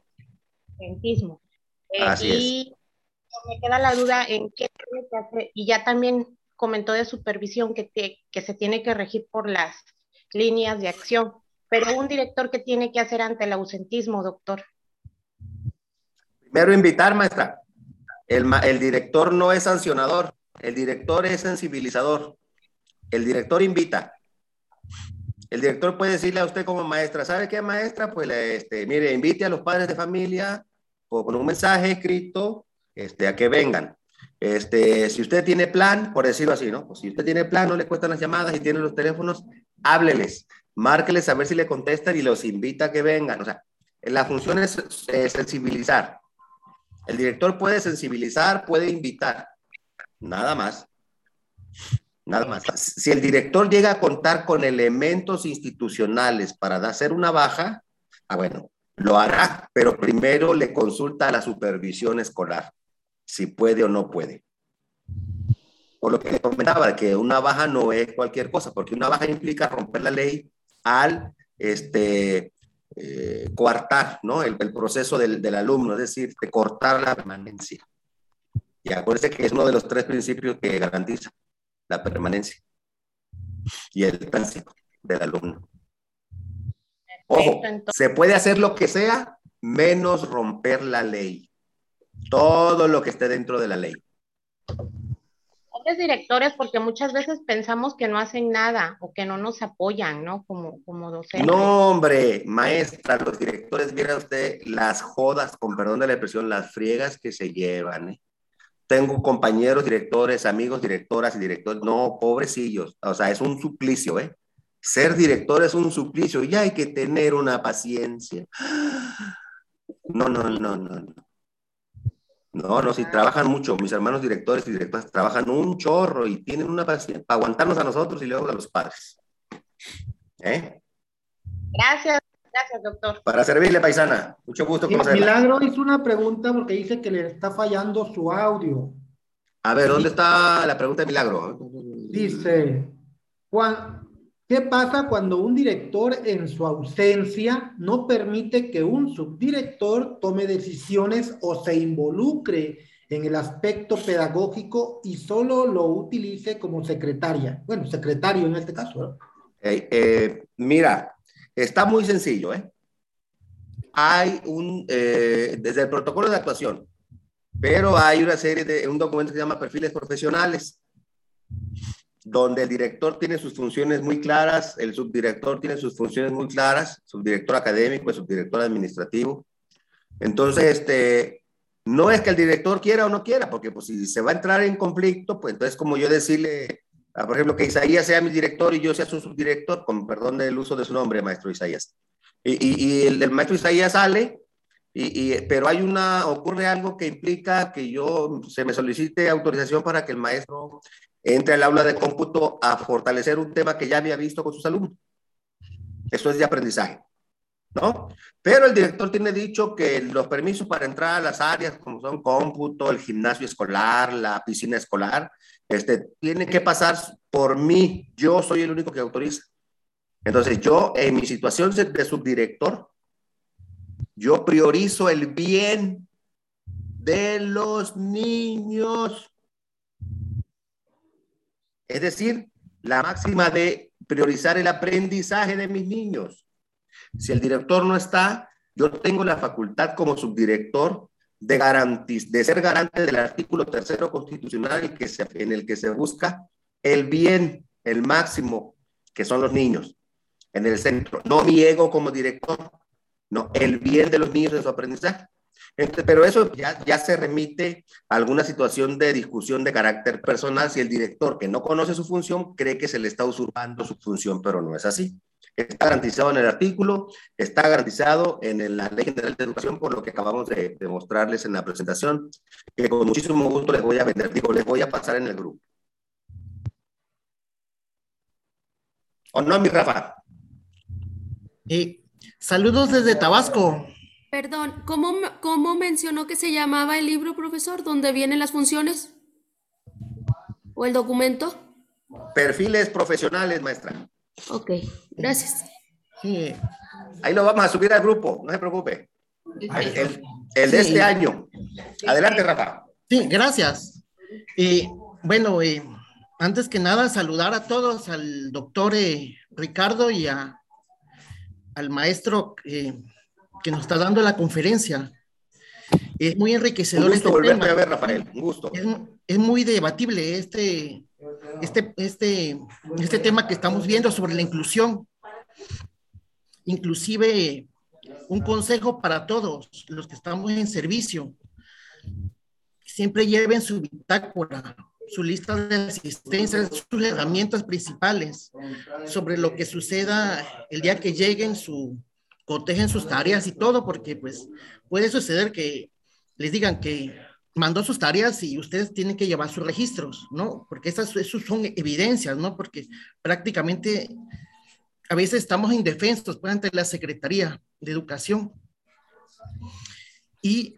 de. Eh, Así es. y me queda la duda en qué tiene que hacer, y ya también comentó de supervisión que, que se tiene que regir por las líneas de acción, pero un director que tiene que hacer ante el ausentismo, doctor. Primero invitar, maestra. El, el director no es sancionador, el director es sensibilizador. El director invita. El director puede decirle a usted como maestra, ¿sabe qué, maestra? Pues, este, mire, invite a los padres de familia con un mensaje escrito este, a que vengan. Este, si usted tiene plan, por decirlo así, ¿no? Pues si usted tiene plan, no le cuestan las llamadas y tiene los teléfonos, hábleles, márqueles a ver si le contestan y los invita a que vengan. O sea, la función es sensibilizar. El director puede sensibilizar, puede invitar, nada más. Nada más. Si el director llega a contar con elementos institucionales para hacer una baja, ah, bueno, lo hará, pero primero le consulta a la supervisión escolar si puede o no puede. Por lo que comentaba, que una baja no es cualquier cosa, porque una baja implica romper la ley al este, eh, coartar ¿no? el, el proceso del, del alumno, es decir, de cortar la permanencia. Y acuérdense que es uno de los tres principios que garantiza la permanencia y el tránsito del alumno. Ojo, se puede hacer lo que sea menos romper la ley. Todo lo que esté dentro de la ley. Pobres directores, porque muchas veces pensamos que no hacen nada o que no nos apoyan, ¿no? Como, como docentes. No, hombre, maestra, los directores, viera usted las jodas, con perdón de la expresión, las friegas que se llevan. ¿eh? Tengo compañeros directores, amigos directoras y directores, no, pobrecillos, o sea, es un suplicio, ¿eh? Ser director es un suplicio y hay que tener una paciencia. No, no, no, no, no. No, no, si trabajan mucho, mis hermanos directores y directoras trabajan un chorro y tienen una paciencia para aguantarnos a nosotros y luego a los padres. ¿Eh? Gracias, gracias, doctor. Para servirle, paisana. Mucho gusto Sí, conocerla. Milagro hizo una pregunta porque dice que le está fallando su audio. A ver, ¿dónde está la pregunta de Milagro? Dice, Juan, ¿qué pasa cuando un director en su ausencia no permite que un subdirector tome decisiones o se involucre en el aspecto pedagógico y solo lo utilice como secretaria? Bueno, secretario en este caso. Eh, eh, mira, está muy sencillo, ¿eh? Hay un, eh, desde el protocolo de actuación, pero hay una serie de, un documento que se llama perfiles profesionales, donde el director tiene sus funciones muy claras, el subdirector tiene sus funciones muy claras, subdirector académico, el subdirector administrativo. Entonces, este, no es que el director quiera o no quiera, porque pues si se va a entrar en conflicto, pues entonces como yo decirle, por ejemplo, que Isaías sea mi director y yo sea su subdirector, con perdón del uso de su nombre, maestro Isaías. Y, y, y el, el maestro Isaías sale y, y, pero hay una, ocurre algo que implica que yo se me solicite autorización para que el maestro entre al aula de cómputo a fortalecer un tema que ya había visto con sus alumnos. Eso es de aprendizaje, ¿no? Pero el director tiene dicho que los permisos para entrar a las áreas como son cómputo, el gimnasio escolar, la piscina escolar, este, tienen que pasar por mí. Yo soy el único que autoriza. Entonces yo en mi situación de subdirector, yo priorizo el bien de los niños. Es decir, la máxima de priorizar el aprendizaje de mis niños. Si el director no está, yo tengo la facultad como subdirector de, garantiz de ser garante del artículo tercero constitucional que se, en el que se busca el bien, el máximo, que son los niños, en el centro. No mi ego como director, no, el bien de los niños en su aprendizaje. Entonces, pero eso ya, ya se remite a alguna situación de discusión de carácter personal si el director que no conoce su función cree que se le está usurpando su función, pero no es así. Está garantizado en el artículo, está garantizado en la Ley General de Educación, por lo que acabamos de, mostrarles en la presentación, que con muchísimo gusto les voy a vender, digo, les voy a pasar en el grupo. ¿O no, mi Rafa? Eh, saludos desde Tabasco. Perdón, ¿cómo, ¿cómo mencionó que se llamaba el libro, profesor? ¿Dónde vienen las funciones? ¿O el documento? Perfiles profesionales, maestra. Ok, gracias. Sí. Ahí lo vamos a subir al grupo, no se preocupe. El, el, el de este año. Adelante, Rafa. Sí, gracias. Y bueno, eh, antes que nada, saludar a todos, al doctor eh, Ricardo y a, al maestro eh, que nos está dando la conferencia. Es muy enriquecedor. Un gusto este volverte tema. a ver, Rafael. Un gusto. Es, es muy debatible este, este, este, este tema que estamos viendo sobre la inclusión. Inclusive un consejo para todos los que estamos en servicio. Siempre lleven su bitácora, su lista de asistencia, sus herramientas principales sobre lo que suceda el día que lleguen, su, cotejen sus tareas y todo, porque pues puede suceder que les digan que mandó sus tareas y ustedes tienen que llevar sus registros, ¿no? Porque esas, esos son evidencias, ¿no? Porque prácticamente a veces estamos indefensos pues, ante la Secretaría de Educación. Y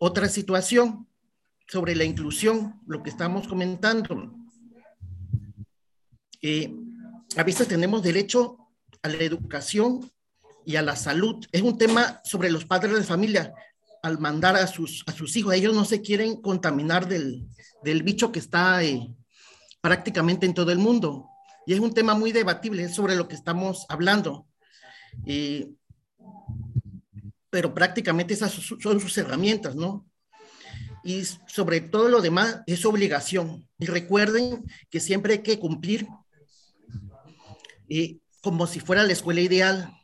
otra situación sobre la inclusión, lo que estamos comentando. Eh, a veces tenemos derecho a la educación y a la salud. Es un tema sobre los padres de familia. Al mandar a sus, a sus hijos, ellos no se quieren contaminar del, del bicho que está eh, prácticamente en todo el mundo. Y es un tema muy debatible es sobre lo que estamos hablando. Eh, pero prácticamente esas son sus herramientas, ¿no? Y sobre todo lo demás es obligación. Y recuerden que siempre hay que cumplir eh, como si fuera la escuela ideal,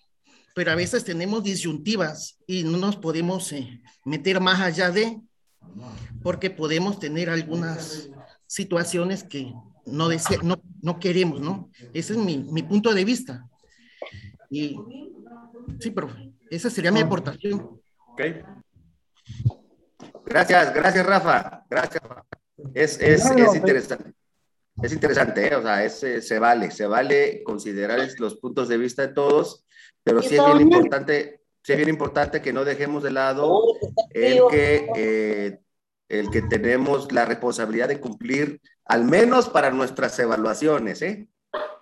pero a veces tenemos disyuntivas y no nos podemos eh, meter más allá de, porque podemos tener algunas situaciones que no, desea, no, no queremos, ¿no? Ese es mi, mi, punto de vista. Y sí, profe, esa sería mi aportación. Ok. Gracias, gracias, Rafa. Gracias. Es, es, es interesante. Es interesante, ¿eh? o sea, es, se vale, se vale considerar los puntos de vista de todos pero sí es bien importante, sí es bien importante que no dejemos de lado el que eh, el que tenemos la responsabilidad de cumplir, al menos para nuestras evaluaciones, ¿eh?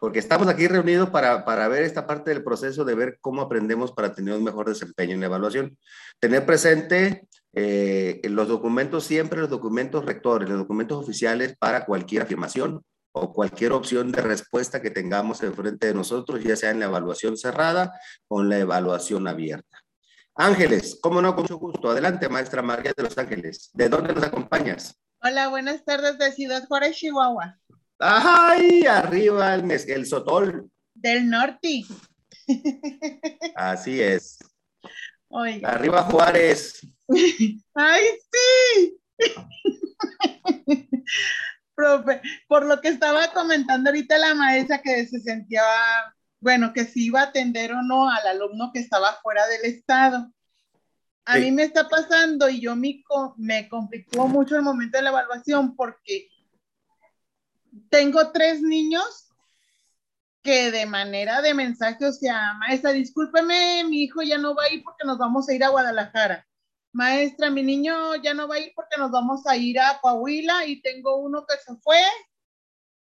Porque estamos aquí reunidos para, para ver esta parte del proceso de ver cómo aprendemos para tener un mejor desempeño en la evaluación. Tener presente eh, los documentos, siempre los documentos rectores, los documentos oficiales para cualquier afirmación o cualquier opción de respuesta que tengamos enfrente de nosotros, ya sea en la evaluación cerrada o en la evaluación abierta. Ángeles, cómo no, con mucho gusto. Adelante, maestra María de los Ángeles. ¿De dónde nos acompañas? Hola, buenas tardes de Ciudad Juárez, Chihuahua. ¡Ay! Arriba el, el sotol. Del norte. Así es. Oiga. Arriba Juárez. ¡Ay, sí! Profe, por lo que estaba comentando ahorita la maestra que se sentía, bueno, que si iba a atender o no al alumno que estaba fuera del estado. A Sí. mí me está pasando y yo me, co- me conflictó mucho el momento de la evaluación porque tengo tres niños que de manera de mensaje, o sea, maestra, discúlpeme, mi hijo ya no va a ir porque nos vamos a ir a Guadalajara. Maestra, mi niño ya no va a ir porque nos vamos a ir a Coahuila y tengo uno que se fue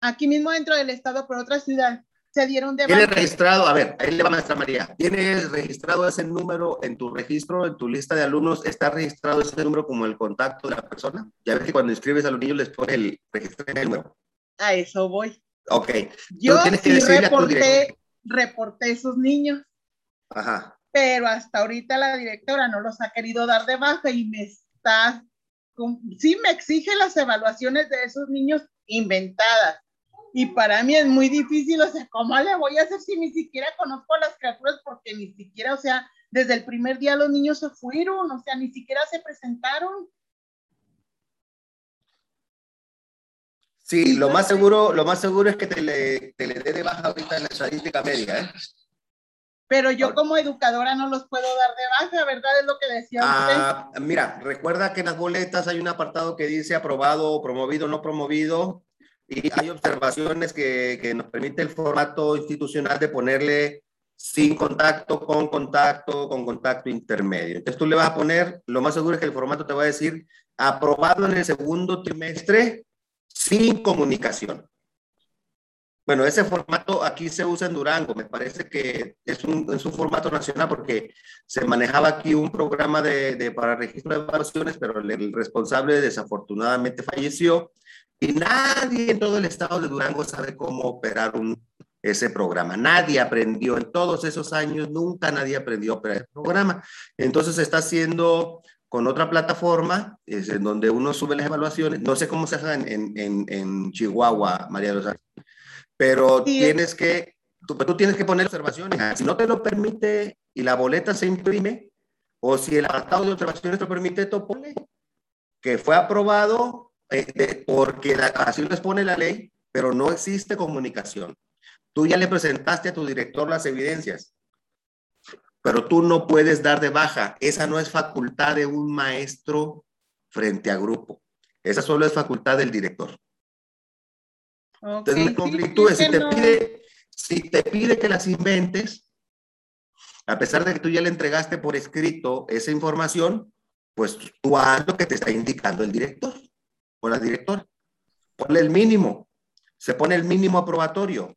aquí mismo dentro del estado, por otra ciudad. Se dieron de ¿Tienes baja. registrado? A ver, ahí le va maestra María. ¿Tienes registrado ese número en tu registro, en tu lista de alumnos? ¿Está registrado ese número como el contacto de la persona? Ya ves que cuando inscribes a los niños les pone el registro en el número. A eso voy. Ok. Yo sí reporté, reporté esos niños, Ajá. Pero hasta ahorita la directora no los ha querido dar de baja y me está, sí me exige las evaluaciones de esos niños inventadas. Y para mí es muy difícil, o sea, ¿cómo le voy a hacer si ni siquiera conozco a las criaturas? Porque ni siquiera, o sea, desde el primer día los niños se fueron, o sea, ni siquiera se presentaron. Sí, lo más seguro, lo más seguro es que te le, te le dé de baja ahorita en la estadística media, ¿eh? Pero yo como educadora no los puedo dar de baja, ¿verdad? Es lo que decía usted. Ah, mira, recuerda que en las boletas hay un apartado que dice aprobado, promovido, no promovido, y hay observaciones que, que nos permite el formato institucional de ponerle sin contacto, con contacto, con contacto intermedio. Entonces tú le vas a poner, lo más seguro es que el formato te va a decir aprobado en el segundo trimestre sin comunicación. Bueno, ese formato aquí se usa en Durango. Me parece que es un, formato nacional porque se manejaba aquí un programa de, para registro de evaluaciones, pero el, responsable desafortunadamente falleció y nadie en todo el estado de Durango sabe cómo operar ese programa. Nadie aprendió en todos esos años, nunca nadie aprendió a operar el programa. Entonces se está haciendo con otra plataforma, es en donde uno sube las evaluaciones. No sé cómo se hace en, en, en, Chihuahua, María de pero tienes que, tú, tú tienes que poner observaciones. Si no te lo permite y la boleta se imprime, o si el apartado de observaciones te lo permite, tú ponle que fue aprobado eh, de- porque la- así lo expone la ley, pero no existe comunicación. Tú ya le presentaste a tu director las evidencias, pero tú no puedes dar de baja. Esa no es facultad de un maestro frente a grupo. Esa solo es facultad del director. Ok, Entonces, sí, me conflictúe. sí, Si te no- pide, si te pide que las inventes, a pesar de que tú ya le entregaste por escrito esa información, pues tú haz lo que te está indicando el director o la directora. Ponle el mínimo. Se pone el mínimo aprobatorio.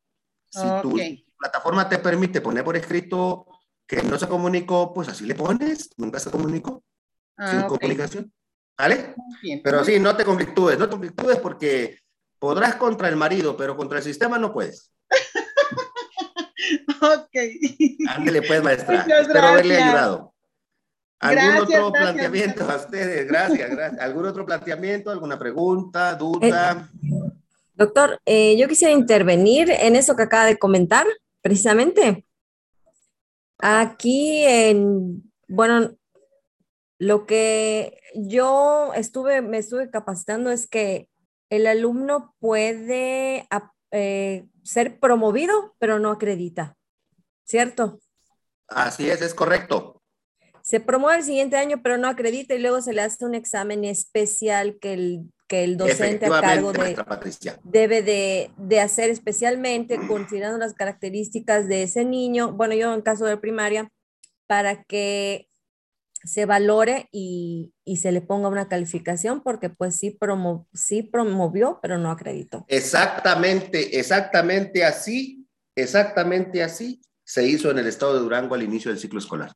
Si tu Ok. plataforma te permite poner por escrito que no se comunicó, pues así le pones. Nunca se comunicó. Ah, sin ok. comunicación. ¿Vale? Bien. Pero sí, no te conflictúes, no te conflictúes porque podrás contra el marido, pero contra el sistema no puedes. Ok. Ándele pues, maestra. Muchas Espero haberle gracias. ayudado. ¿Algún Gracias, otro gracias. planteamiento a ustedes? Gracias, gracias. ¿Algún otro planteamiento? ¿Alguna pregunta, duda? Doctor, eh, yo quisiera intervenir en eso que acaba de comentar, precisamente. Aquí en, bueno, lo que yo estuve, me estuve capacitando es que el alumno puede eh, ser promovido, pero no acredita, ¿cierto? Así es, es correcto. Se promueve el siguiente año, pero no acredita y luego se le hace un examen especial que el, que el docente a cargo de, debe de, de hacer especialmente considerando las características de ese niño, bueno, yo en caso de primaria, para que se valore y, y, se le ponga una calificación porque pues sí, promo, sí promovió, pero no acreditó. Exactamente, exactamente así, exactamente así se hizo en el estado de Durango al inicio del ciclo escolar.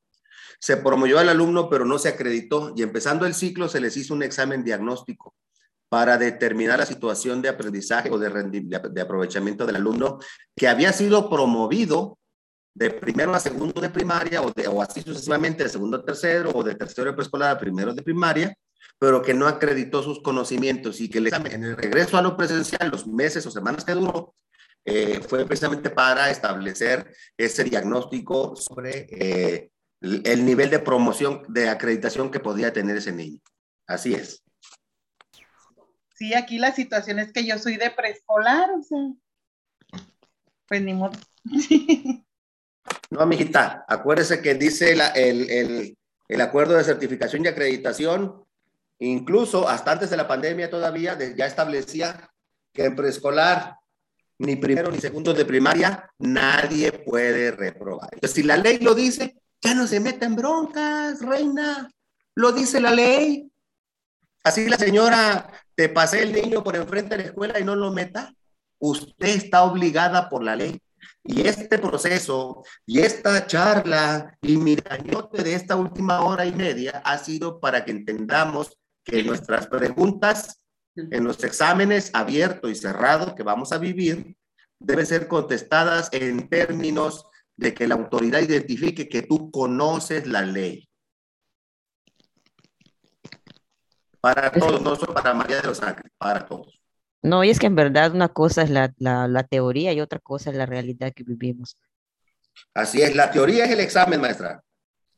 Se promovió al alumno, pero no se acreditó y empezando el ciclo se les hizo un examen diagnóstico para determinar la situación de aprendizaje o de, de aprovechamiento del alumno que había sido promovido de primero a segundo de primaria o, de, o así sucesivamente de segundo a tercero o de tercero de preescolar a primero de primaria, pero que no acreditó sus conocimientos y que el examen en el regreso a lo presencial, los meses o semanas que duró, eh, fue precisamente para establecer ese diagnóstico sobre eh, el nivel de promoción, de acreditación que podía tener ese niño. Así es. Sí, aquí la situación es que yo soy de preescolar, o sea, pues ni modo. No, amiguita, acuérdese que dice el, el, el, acuerdo de certificación y acreditación, incluso hasta antes de la pandemia todavía, ya establecía que en preescolar, ni primero ni segundo de primaria, nadie puede reprobar. Entonces, si la ley lo dice, ya no se meta en broncas, reina. Lo dice la ley. Así la señora te pasé el niño por enfrente de la escuela y no lo meta. Usted está obligada por la ley y este proceso y esta charla y mi dañote de esta última hora y media ha sido para que entendamos que nuestras preguntas en los exámenes abierto y cerrado que vamos a vivir deben ser contestadas en términos de que la autoridad identifique que tú conoces la ley. Para todos, no solo para María de los Ángeles, para todos. No, y es que en verdad una cosa es la, la, teoría y otra cosa es la realidad que vivimos. Así es, la teoría es el examen, maestra.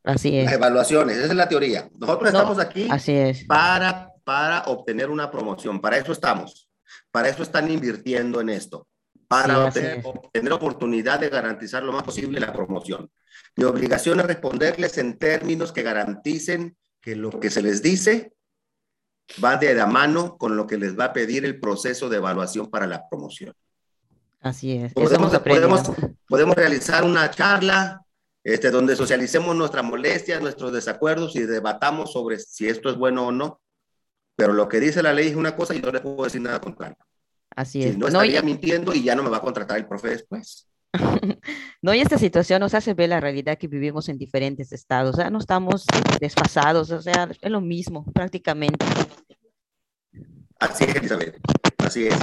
Así es. Las evaluaciones, esa es la teoría. Nosotros estamos aquí así es. Para, para obtener una promoción, para eso estamos, para eso están invirtiendo en esto, para obtener, obtener, oportunidad de garantizar lo más posible la promoción. Mi obligación es responderles en términos que garanticen que lo que se les dice va de la mano con lo que les va a pedir el proceso de evaluación para la promoción. Así es. Podemos, podemos, podemos, realizar una charla este, donde socialicemos nuestras molestias, nuestros desacuerdos y debatamos sobre si esto es bueno o no. Pero lo que dice la ley es una cosa y no le puedo decir nada contrario. Así es. Si no estaría mintiendo y ya no me va a contratar el profe después. no, y esta situación nos hace ver la realidad que vivimos en diferentes estados, o sea, no estamos desfasados, o sea, es lo mismo prácticamente. Así es, Elizabeth, así es.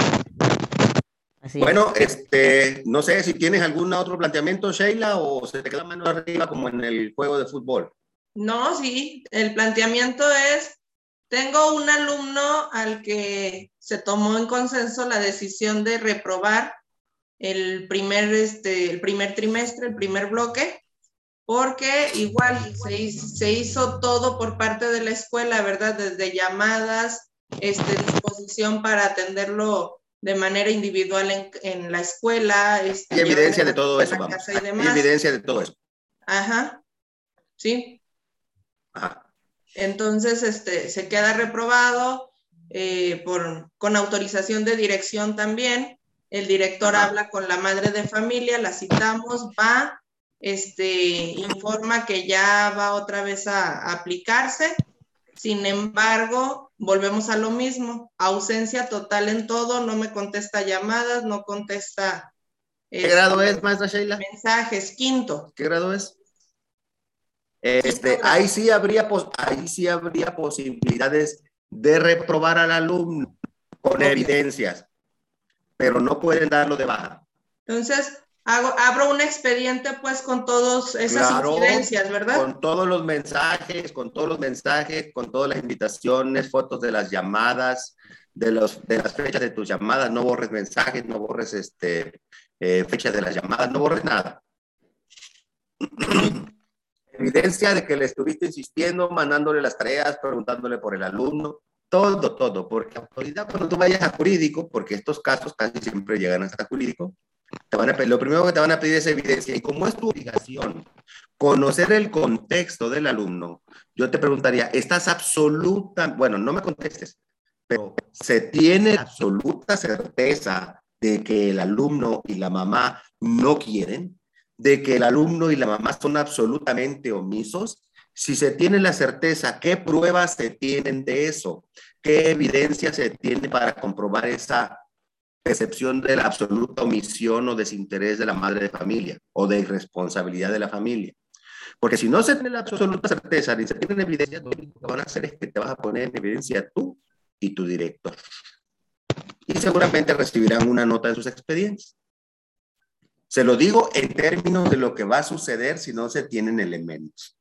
bueno, este, no sé si tienes algún otro planteamiento, Sheila, o se te queda mano arriba como en el juego de fútbol. No, sí, el planteamiento es, tengo un alumno al que se tomó en consenso la decisión de reprobar el primer, este, el primer trimestre, el primer bloque, porque igual se hizo, se hizo todo por parte de la escuela, ¿verdad? Desde llamadas, este, disposición para atenderlo de manera individual en, en la escuela. Este, Hay evidencia de todo eso, vamos. Hay evidencia de todo eso. Ajá, sí. Entonces, este, se queda reprobado eh, por, con autorización de dirección también. El director habla con la madre de familia, la citamos, va, este, informa que ya va otra vez a, aplicarse. Sin embargo, volvemos a lo mismo, ausencia total en todo, no me contesta llamadas, no contesta. ¿Qué grado es, maestra Sheila? Mensajes, quinto. ¿Qué grado es? Este, ahí sí habría, ahí sí habría posibilidades de reprobar al alumno con evidencias pero no pueden darlo de baja. Entonces, hago, abro un expediente pues con todas esas incidencias, ¿verdad? Con todos los mensajes, con todos los mensajes, con todas las invitaciones, fotos de las llamadas, de, los, de las fechas de tus llamadas, no borres mensajes, no borres este, eh, fechas de las llamadas, no borres nada. Evidencia de que le estuviste insistiendo, mandándole las tareas, preguntándole por el alumno, todo, todo, porque autoridad cuando tú vayas a jurídico, porque estos casos casi siempre llegan hasta jurídico, te van a lo primero que te van a pedir es evidencia. Y como es tu obligación conocer el contexto del alumno, yo te preguntaría, ¿estás absoluta, bueno, no me contestes, pero se tiene absoluta certeza de que el alumno y la mamá no quieren, de que el alumno y la mamá son absolutamente omisos, Si se tiene la certeza, ¿qué pruebas se tienen de eso? ¿Qué evidencia se tiene para comprobar esa percepción de la absoluta omisión o desinterés de la madre de familia o de irresponsabilidad de la familia? Porque si no se tiene la absoluta certeza ni se tiene evidencia, lo único que van a hacer es que te vas a poner en evidencia tú y tu director. Y seguramente recibirán una nota de sus expedientes. Se lo digo en términos de lo que va a suceder si no se tienen elementos.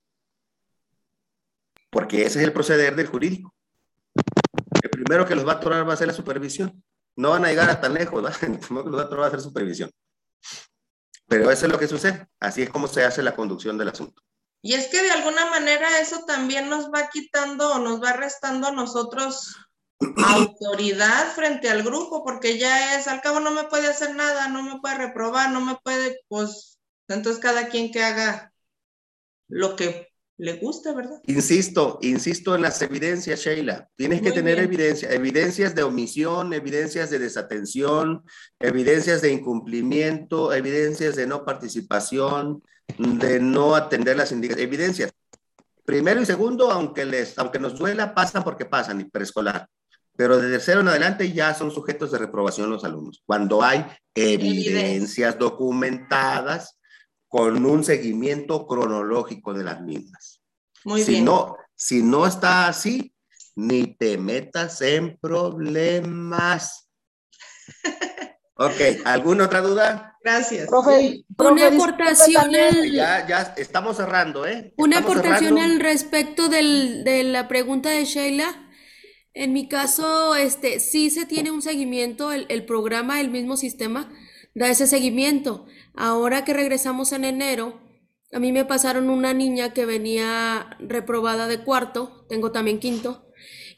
Porque ese es el proceder del jurídico. El primero que los va a atorar va a ser la supervisión. No van a llegar a tan lejos, ¿va? el primero que los va a atorar va a ser supervisión. Pero eso es lo que sucede. Así es como se hace la conducción del asunto. Y es que de alguna manera eso también nos va quitando o nos va restando a nosotros autoridad frente al grupo, porque ya es, al cabo no me puede hacer nada, no me puede reprobar, no me puede, pues, entonces cada quien que haga lo que le guste, ¿verdad? Insisto, insisto en las evidencias, Sheila. Tienes que tener bien. evidencia, evidencias de omisión, evidencias de desatención, evidencias de incumplimiento, evidencias de no participación, de no atender las indicaciones, evidencias. Primero y segundo, aunque les, aunque nos duela, pasan porque pasan y preescolar. Pero de tercero en adelante ya son sujetos de reprobación los alumnos. Cuando hay evidencias documentadas con un seguimiento cronológico de las mismas. Muy si bien. No, si no está así, ni te metas en problemas. Ok, ¿alguna otra duda? Gracias. Profe, Una aportación al, Ya, ya estamos cerrando, ¿eh? Una Estamos aportación cerrando. al respecto del- de la pregunta de Sheila. En mi caso, este, sí se tiene un seguimiento, el, el programa, el mismo sistema, da ese seguimiento. Ahora que regresamos en enero, a mí me pasaron una niña que venía reprobada de cuarto, tengo también quinto,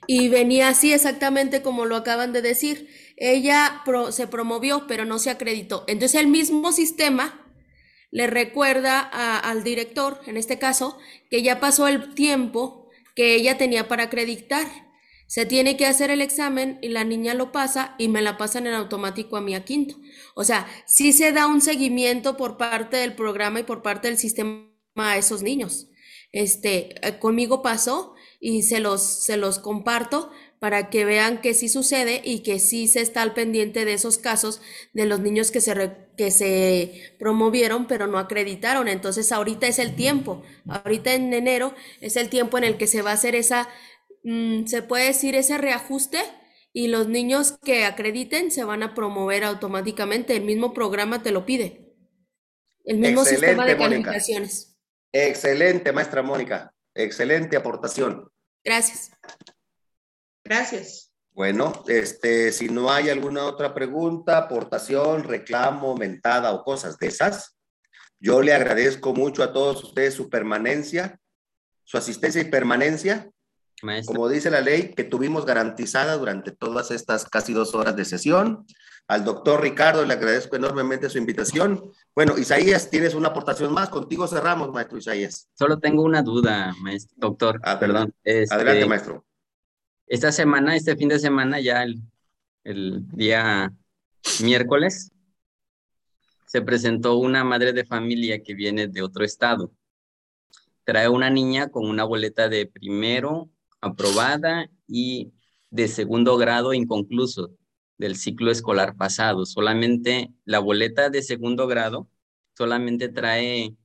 y venía así exactamente como lo acaban de decir. Ella se promovió, pero no se acreditó. Entonces el mismo sistema le recuerda al director, en este caso, que ya pasó el tiempo que ella tenía para acreditar. Se tiene que hacer el examen y la niña lo pasa y me la pasan en automático a mí a quinto. O sea, sí se da un seguimiento por parte del programa y por parte del sistema a esos niños. Este, eh, conmigo pasó y se los, se los comparto para que vean que sí sucede y que sí se está al pendiente de esos casos de los niños que se, que se promovieron pero no acreditaron. Entonces ahorita es el tiempo, ahorita en enero es el tiempo en el que se va a hacer esa, mm, se puede decir ese reajuste y los niños que acrediten se van a promover automáticamente, el mismo programa te lo pide, el mismo sistema de Mónica. calificaciones. Excelente, maestra Mónica. Excelente aportación. Gracias. Gracias. Bueno, este, si no hay alguna otra pregunta, aportación, reclamo, mentada o cosas de esas, yo le agradezco mucho a todos ustedes su permanencia, su asistencia y permanencia, como dice la ley, que tuvimos garantizada durante todas estas casi dos horas de sesión. Al doctor Ricardo le agradezco enormemente su invitación. Bueno, Isaías, tienes una aportación más. Contigo cerramos, maestro Isaías. Solo tengo una duda, maestro, doctor. Ah, perdón. Este, Adelante, maestro. Esta semana, este fin de semana, ya el, el día miércoles, se presentó una madre de familia que viene de otro estado. Trae una niña con una boleta de primero aprobada y de segundo grado inconcluso del ciclo escolar pasado. Solamente la boleta de segundo grado solamente trae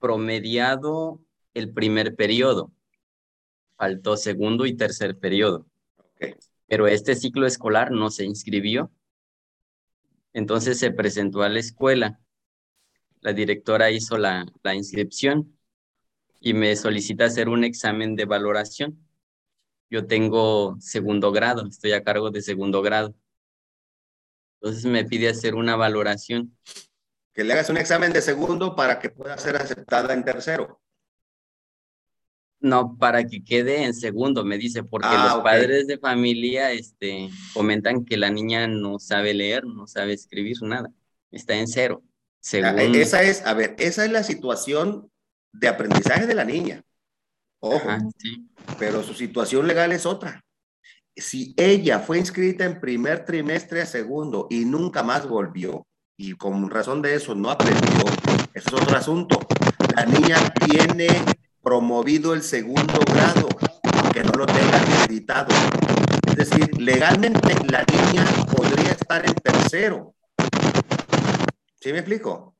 promediado el primer periodo. Faltó segundo y tercer periodo. Pero este ciclo escolar no se inscribió. Entonces se presentó a la escuela. La directora hizo la, la inscripción y me solicita hacer un examen de valoración. Yo tengo segundo grado, estoy a cargo de segundo grado. Entonces me pide hacer una valoración. Que le hagas un examen de segundo para que pueda ser aceptada en tercero. No, para que quede en segundo, me dice, porque Ah, los padres de familia este, comentan que la niña no sabe leer, no sabe escribir nada. Está en cero. Ah, Según, Esa es, a ver, esa es la situación de aprendizaje de la niña. Ojo, pero su situación legal es otra. Si ella fue inscrita en primer trimestre a segundo y nunca más volvió, y con razón de eso no aprendió, eso es otro asunto. La niña tiene promovido el segundo grado, que no lo tenga acreditado. Es decir, legalmente la niña podría estar en tercero. ¿Sí me explico?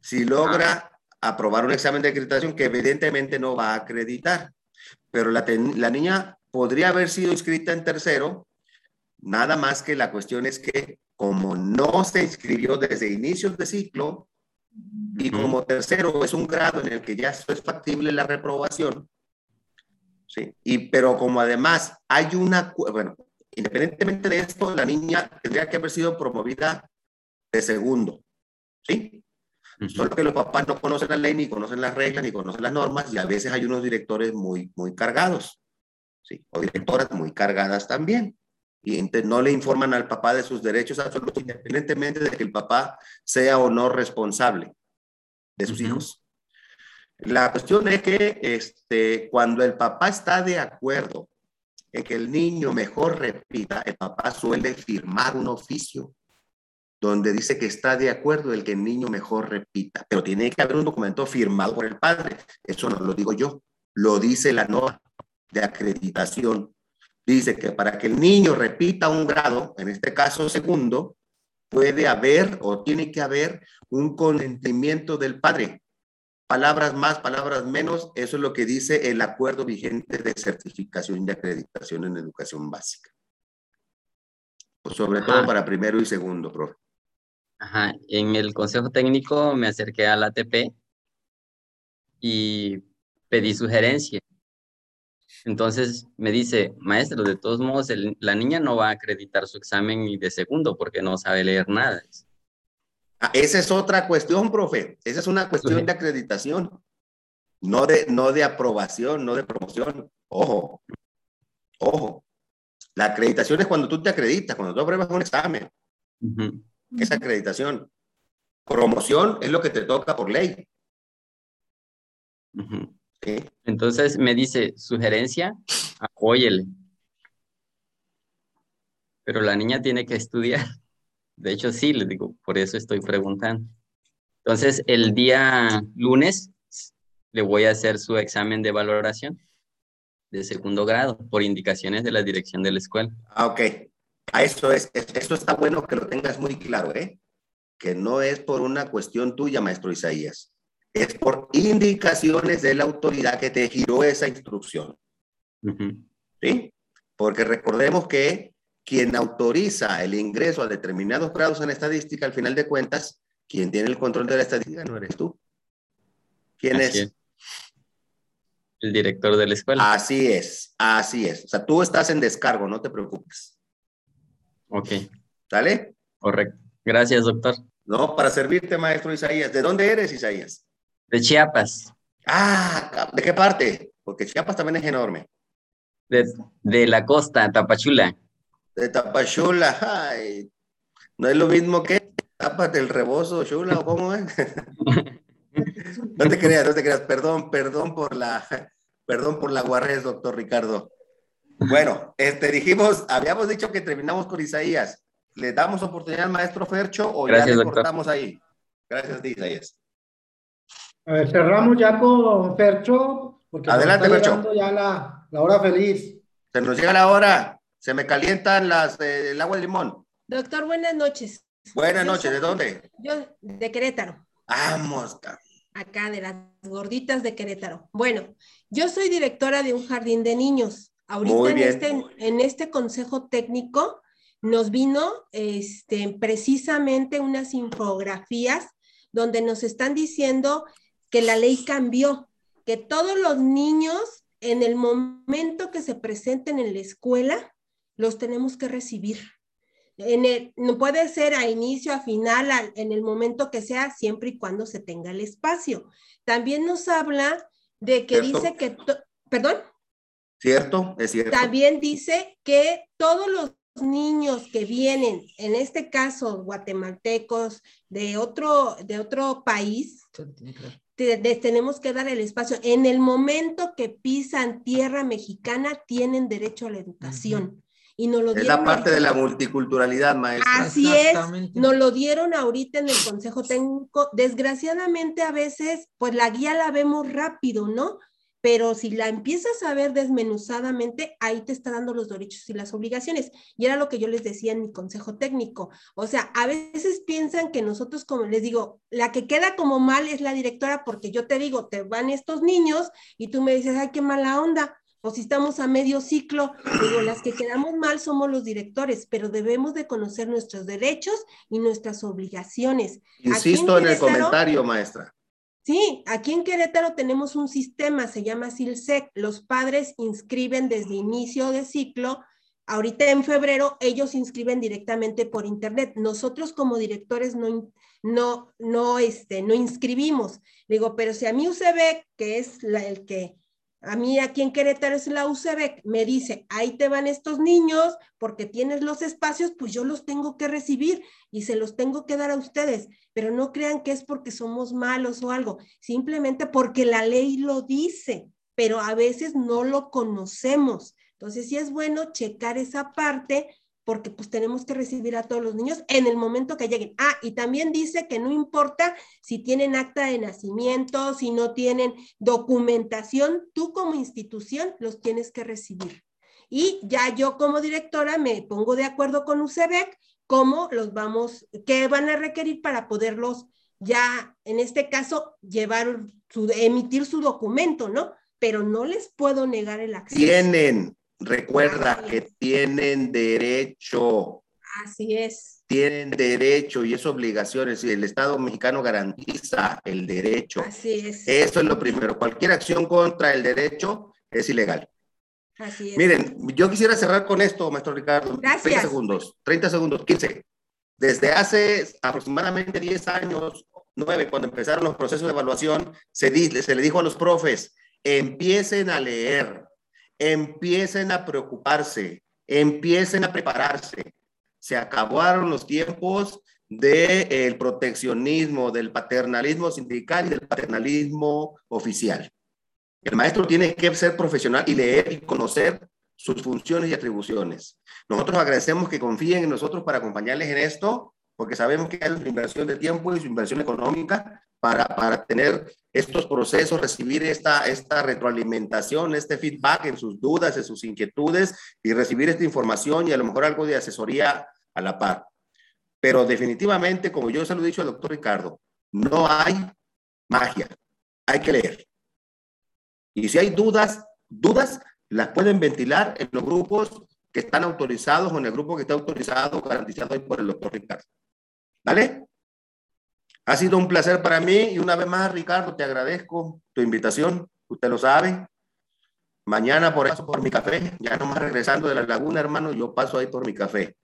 Si logra aprobar un examen de acreditación que evidentemente no va a acreditar, pero la, la niña podría haber sido inscrita en tercero, nada más que la cuestión es que como no se inscribió desde inicios de ciclo y como tercero es un grado en el que ya es factible la reprobación, ¿sí? Y, pero como además hay una, bueno, independientemente de esto, la niña tendría que haber sido promovida de segundo, ¿sí? Solo que los papás no conocen la ley, ni conocen las reglas, ni conocen las normas, y a veces hay unos directores muy, muy cargados, ¿sí? O directoras muy cargadas también. Y no le informan al papá de sus derechos absolutos, independientemente de que el papá sea o no responsable de sus hijos. La cuestión es que este, cuando el papá está de acuerdo en que el niño mejor repita, el papá suele firmar un oficio donde dice que está de acuerdo el que el niño mejor repita, pero tiene que haber un documento firmado por el padre. Eso no lo digo yo, lo dice la norma de acreditación. Dice que para que el niño repita un grado, en este caso segundo, puede haber o tiene que haber un consentimiento del padre. Palabras más, palabras menos, eso es lo que dice el acuerdo vigente de certificación y acreditación en educación básica. Pues sobre todo para primero y segundo, profe. Ajá, en el consejo técnico me acerqué al ATP y pedí sugerencia. Entonces me dice, maestro, de todos modos, la niña no va a acreditar su examen ni de segundo porque no sabe leer nada. Ah, esa es otra cuestión, profe. Esa es una cuestión de acreditación, no de, no de aprobación, no de promoción. Ojo, ojo. La acreditación es cuando tú te acreditas, cuando tú apruebas un examen esa acreditación. Promoción es lo que te toca por ley. Entonces me dice, sugerencia, apóyele. Pero la niña tiene que estudiar. De hecho, sí, le digo, por eso estoy preguntando. Entonces, el día lunes le voy a hacer su examen de valoración de segundo grado por indicaciones de la dirección de la escuela. Ah, ok. A eso es, eso está bueno que lo tengas muy claro, ¿eh? Que no es por una cuestión tuya, maestro Isaías. Es por indicaciones de la autoridad que te giró esa instrucción. ¿Sí? Porque recordemos que quien autoriza el ingreso a determinados grados en estadística, al final de cuentas, quien tiene el control de la estadística no eres tú. ¿Quién es? El director de la escuela. Así es, así es. O sea, tú estás en descargo, no te preocupes. Ok. ¿Sale? Correcto. Gracias, doctor. No, para servirte, maestro Isaías. ¿De dónde eres, Isaías? De Chiapas. Ah, ¿de qué parte? Porque Chiapas también es enorme. De, la costa, Tapachula. De Tapachula, ay. No es lo mismo que Tapas del Rebozo, Chula, ¿o cómo es? no te creas, no te creas. Perdón, perdón por la, perdón por la guarrez, doctor Ricardo. Bueno, este, dijimos, habíamos dicho que terminamos con Isaías. ¿Le damos oportunidad al maestro Fercho o ya le cortamos ahí? Gracias a ti, Isaías. A ver, cerramos ya con Fercho. Porque Adelante, Fercho. ya la, la, hora feliz. Se nos llega la hora. Se me calientan las, eh, el agua de limón. Doctor, buenas noches. Buenas noches, ¿de dónde? Yo, de Querétaro. Vamos, acá de las gorditas de Querétaro. Bueno, yo soy directora de un jardín de niños. Ahorita en este, en este consejo técnico nos vino este, precisamente unas infografías donde nos están diciendo que la ley cambió, que todos los niños en el momento que se presenten en la escuela los tenemos que recibir. En no puede ser a inicio, a final, en el momento que sea, siempre y cuando se tenga el espacio. También nos habla de que dice que, perdón. Cierto, es cierto. También dice que todos los niños que vienen, en este caso guatemaltecos de otro, de otro país, tenemos que dar el espacio. En el momento que pisan tierra mexicana, tienen derecho a la educación. Y nos lo es la parte de la multiculturalidad, maestra. Así es, nos lo dieron ahorita en el Consejo Técnico. Desgraciadamente a veces, pues la guía la vemos rápido, ¿no? Pero si la empiezas a ver desmenuzadamente, ahí te está dando los derechos y las obligaciones. Y era lo que yo les decía en mi consejo técnico. O sea, a veces piensan que nosotros, como les digo, la que queda como mal es la directora porque yo te digo, te van estos niños y tú me dices, ay, qué mala onda. O si estamos a medio ciclo, digo, las que quedamos mal somos los directores, pero debemos de conocer nuestros derechos y nuestras obligaciones. Insisto en el comentario, maestra. Sí, aquí en Querétaro tenemos un sistema, se llama SILSEC. Los padres inscriben desde inicio de ciclo. Ahorita en febrero ellos inscriben directamente por internet. Nosotros como directores no, no, no, este, no inscribimos. Digo, pero si a mí UCB, que es la, el que a mí aquí en Querétaro es la UCB, me dice, ahí te van estos niños porque tienes los espacios, pues yo los tengo que recibir y se los tengo que dar a ustedes, pero no crean que es porque somos malos o algo, simplemente porque la ley lo dice, pero a veces no lo conocemos. Entonces sí es bueno checar esa parte porque pues tenemos que recibir a todos los niños en el momento que lleguen. Ah, y también dice que no importa si tienen acta de nacimiento, si no tienen documentación, tú como institución los tienes que recibir. Y ya yo como directora me pongo de acuerdo con UCEBEC cómo los vamos, qué van a requerir para poderlos ya, en este caso, llevar, su, emitir su documento, ¿no? Pero no les puedo negar el acceso. Tienen, Recuerda que tienen derecho. Así es. Tienen derecho y es obligación. Es el Estado mexicano garantiza el derecho. Así es. Eso es lo primero. Cualquier acción contra el derecho es ilegal. Así es. Miren, yo quisiera cerrar con esto, maestro Ricardo. Gracias. 30 segundos, 30 segundos, 15. Desde hace aproximadamente 10 años, 9, cuando empezaron los procesos de evaluación, se, se le dijo a los profes, empiecen a leer, empiecen a preocuparse, empiecen a prepararse. Se acabaron los tiempos del proteccionismo, del paternalismo sindical y del paternalismo oficial. El maestro tiene que ser profesional y leer y conocer sus funciones y atribuciones. Nosotros agradecemos que confíen en nosotros para acompañarles en esto, porque sabemos que hay una inversión de tiempo y su inversión económica, para, para tener estos procesos, recibir esta, esta retroalimentación, este feedback en sus dudas, en sus inquietudes y recibir esta información y a lo mejor algo de asesoría a la par. Pero definitivamente, como yo se lo he dicho al doctor Ricardo, no hay magia, hay que leer. Y si hay dudas, dudas las pueden ventilar en los grupos que están autorizados o en el grupo que está autorizado, garantizado por el doctor Ricardo. ¿Vale? Ha sido un placer para mí y una vez más, Ricardo, te agradezco tu invitación. Usted lo sabe. Mañana por eso, por mi café, ya nomás regresando de la laguna, hermano, yo paso ahí por mi café.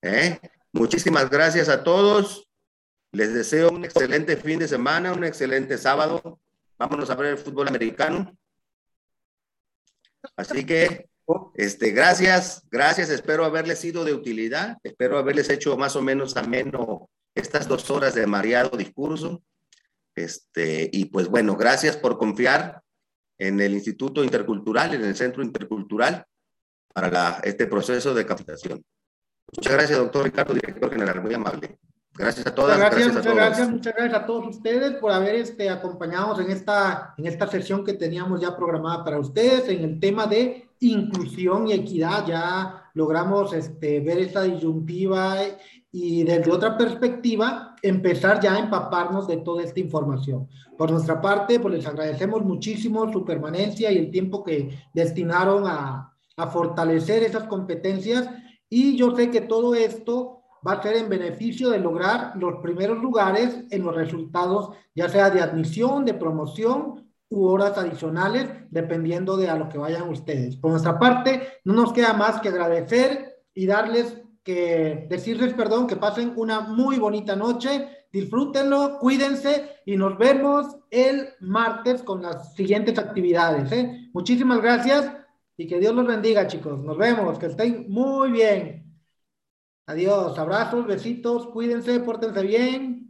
¿Eh? Muchísimas gracias a todos. Les deseo un excelente fin de semana, un excelente sábado. Vámonos a ver el fútbol americano. Así que, este, gracias, gracias. Espero haberles sido de utilidad. Espero haberles hecho más o menos ameno estas dos horas de mareado discurso. Este, y pues bueno, gracias por confiar en el Instituto Intercultural, en el Centro Intercultural, para la, este proceso de capacitación. Muchas gracias, doctor Ricardo, director general, muy amable. Gracias a todas. Muchas gracias, gracias muchas gracias, muchas gracias a todos ustedes por haber este, acompañados en esta, en esta sesión que teníamos ya programada para ustedes en el tema de inclusión y equidad. Ya logramos este, ver esta disyuntiva y desde otra perspectiva empezar ya a empaparnos de toda esta información. Por nuestra parte, pues les agradecemos muchísimo su permanencia y el tiempo que destinaron a, a fortalecer esas competencias y yo sé que todo esto va a ser en beneficio de lograr los primeros lugares en los resultados, ya sea de admisión, de promoción u horas adicionales, dependiendo de a lo que vayan ustedes. Por nuestra parte, no nos queda más que agradecer y darles que decirles perdón, que pasen una muy bonita noche, disfrútenlo, cuídense y nos vemos el martes con las siguientes actividades. ¿eh? Muchísimas gracias y que Dios los bendiga, chicos. Nos vemos, que estén muy bien. Adiós, abrazos, besitos, cuídense, pórtense bien.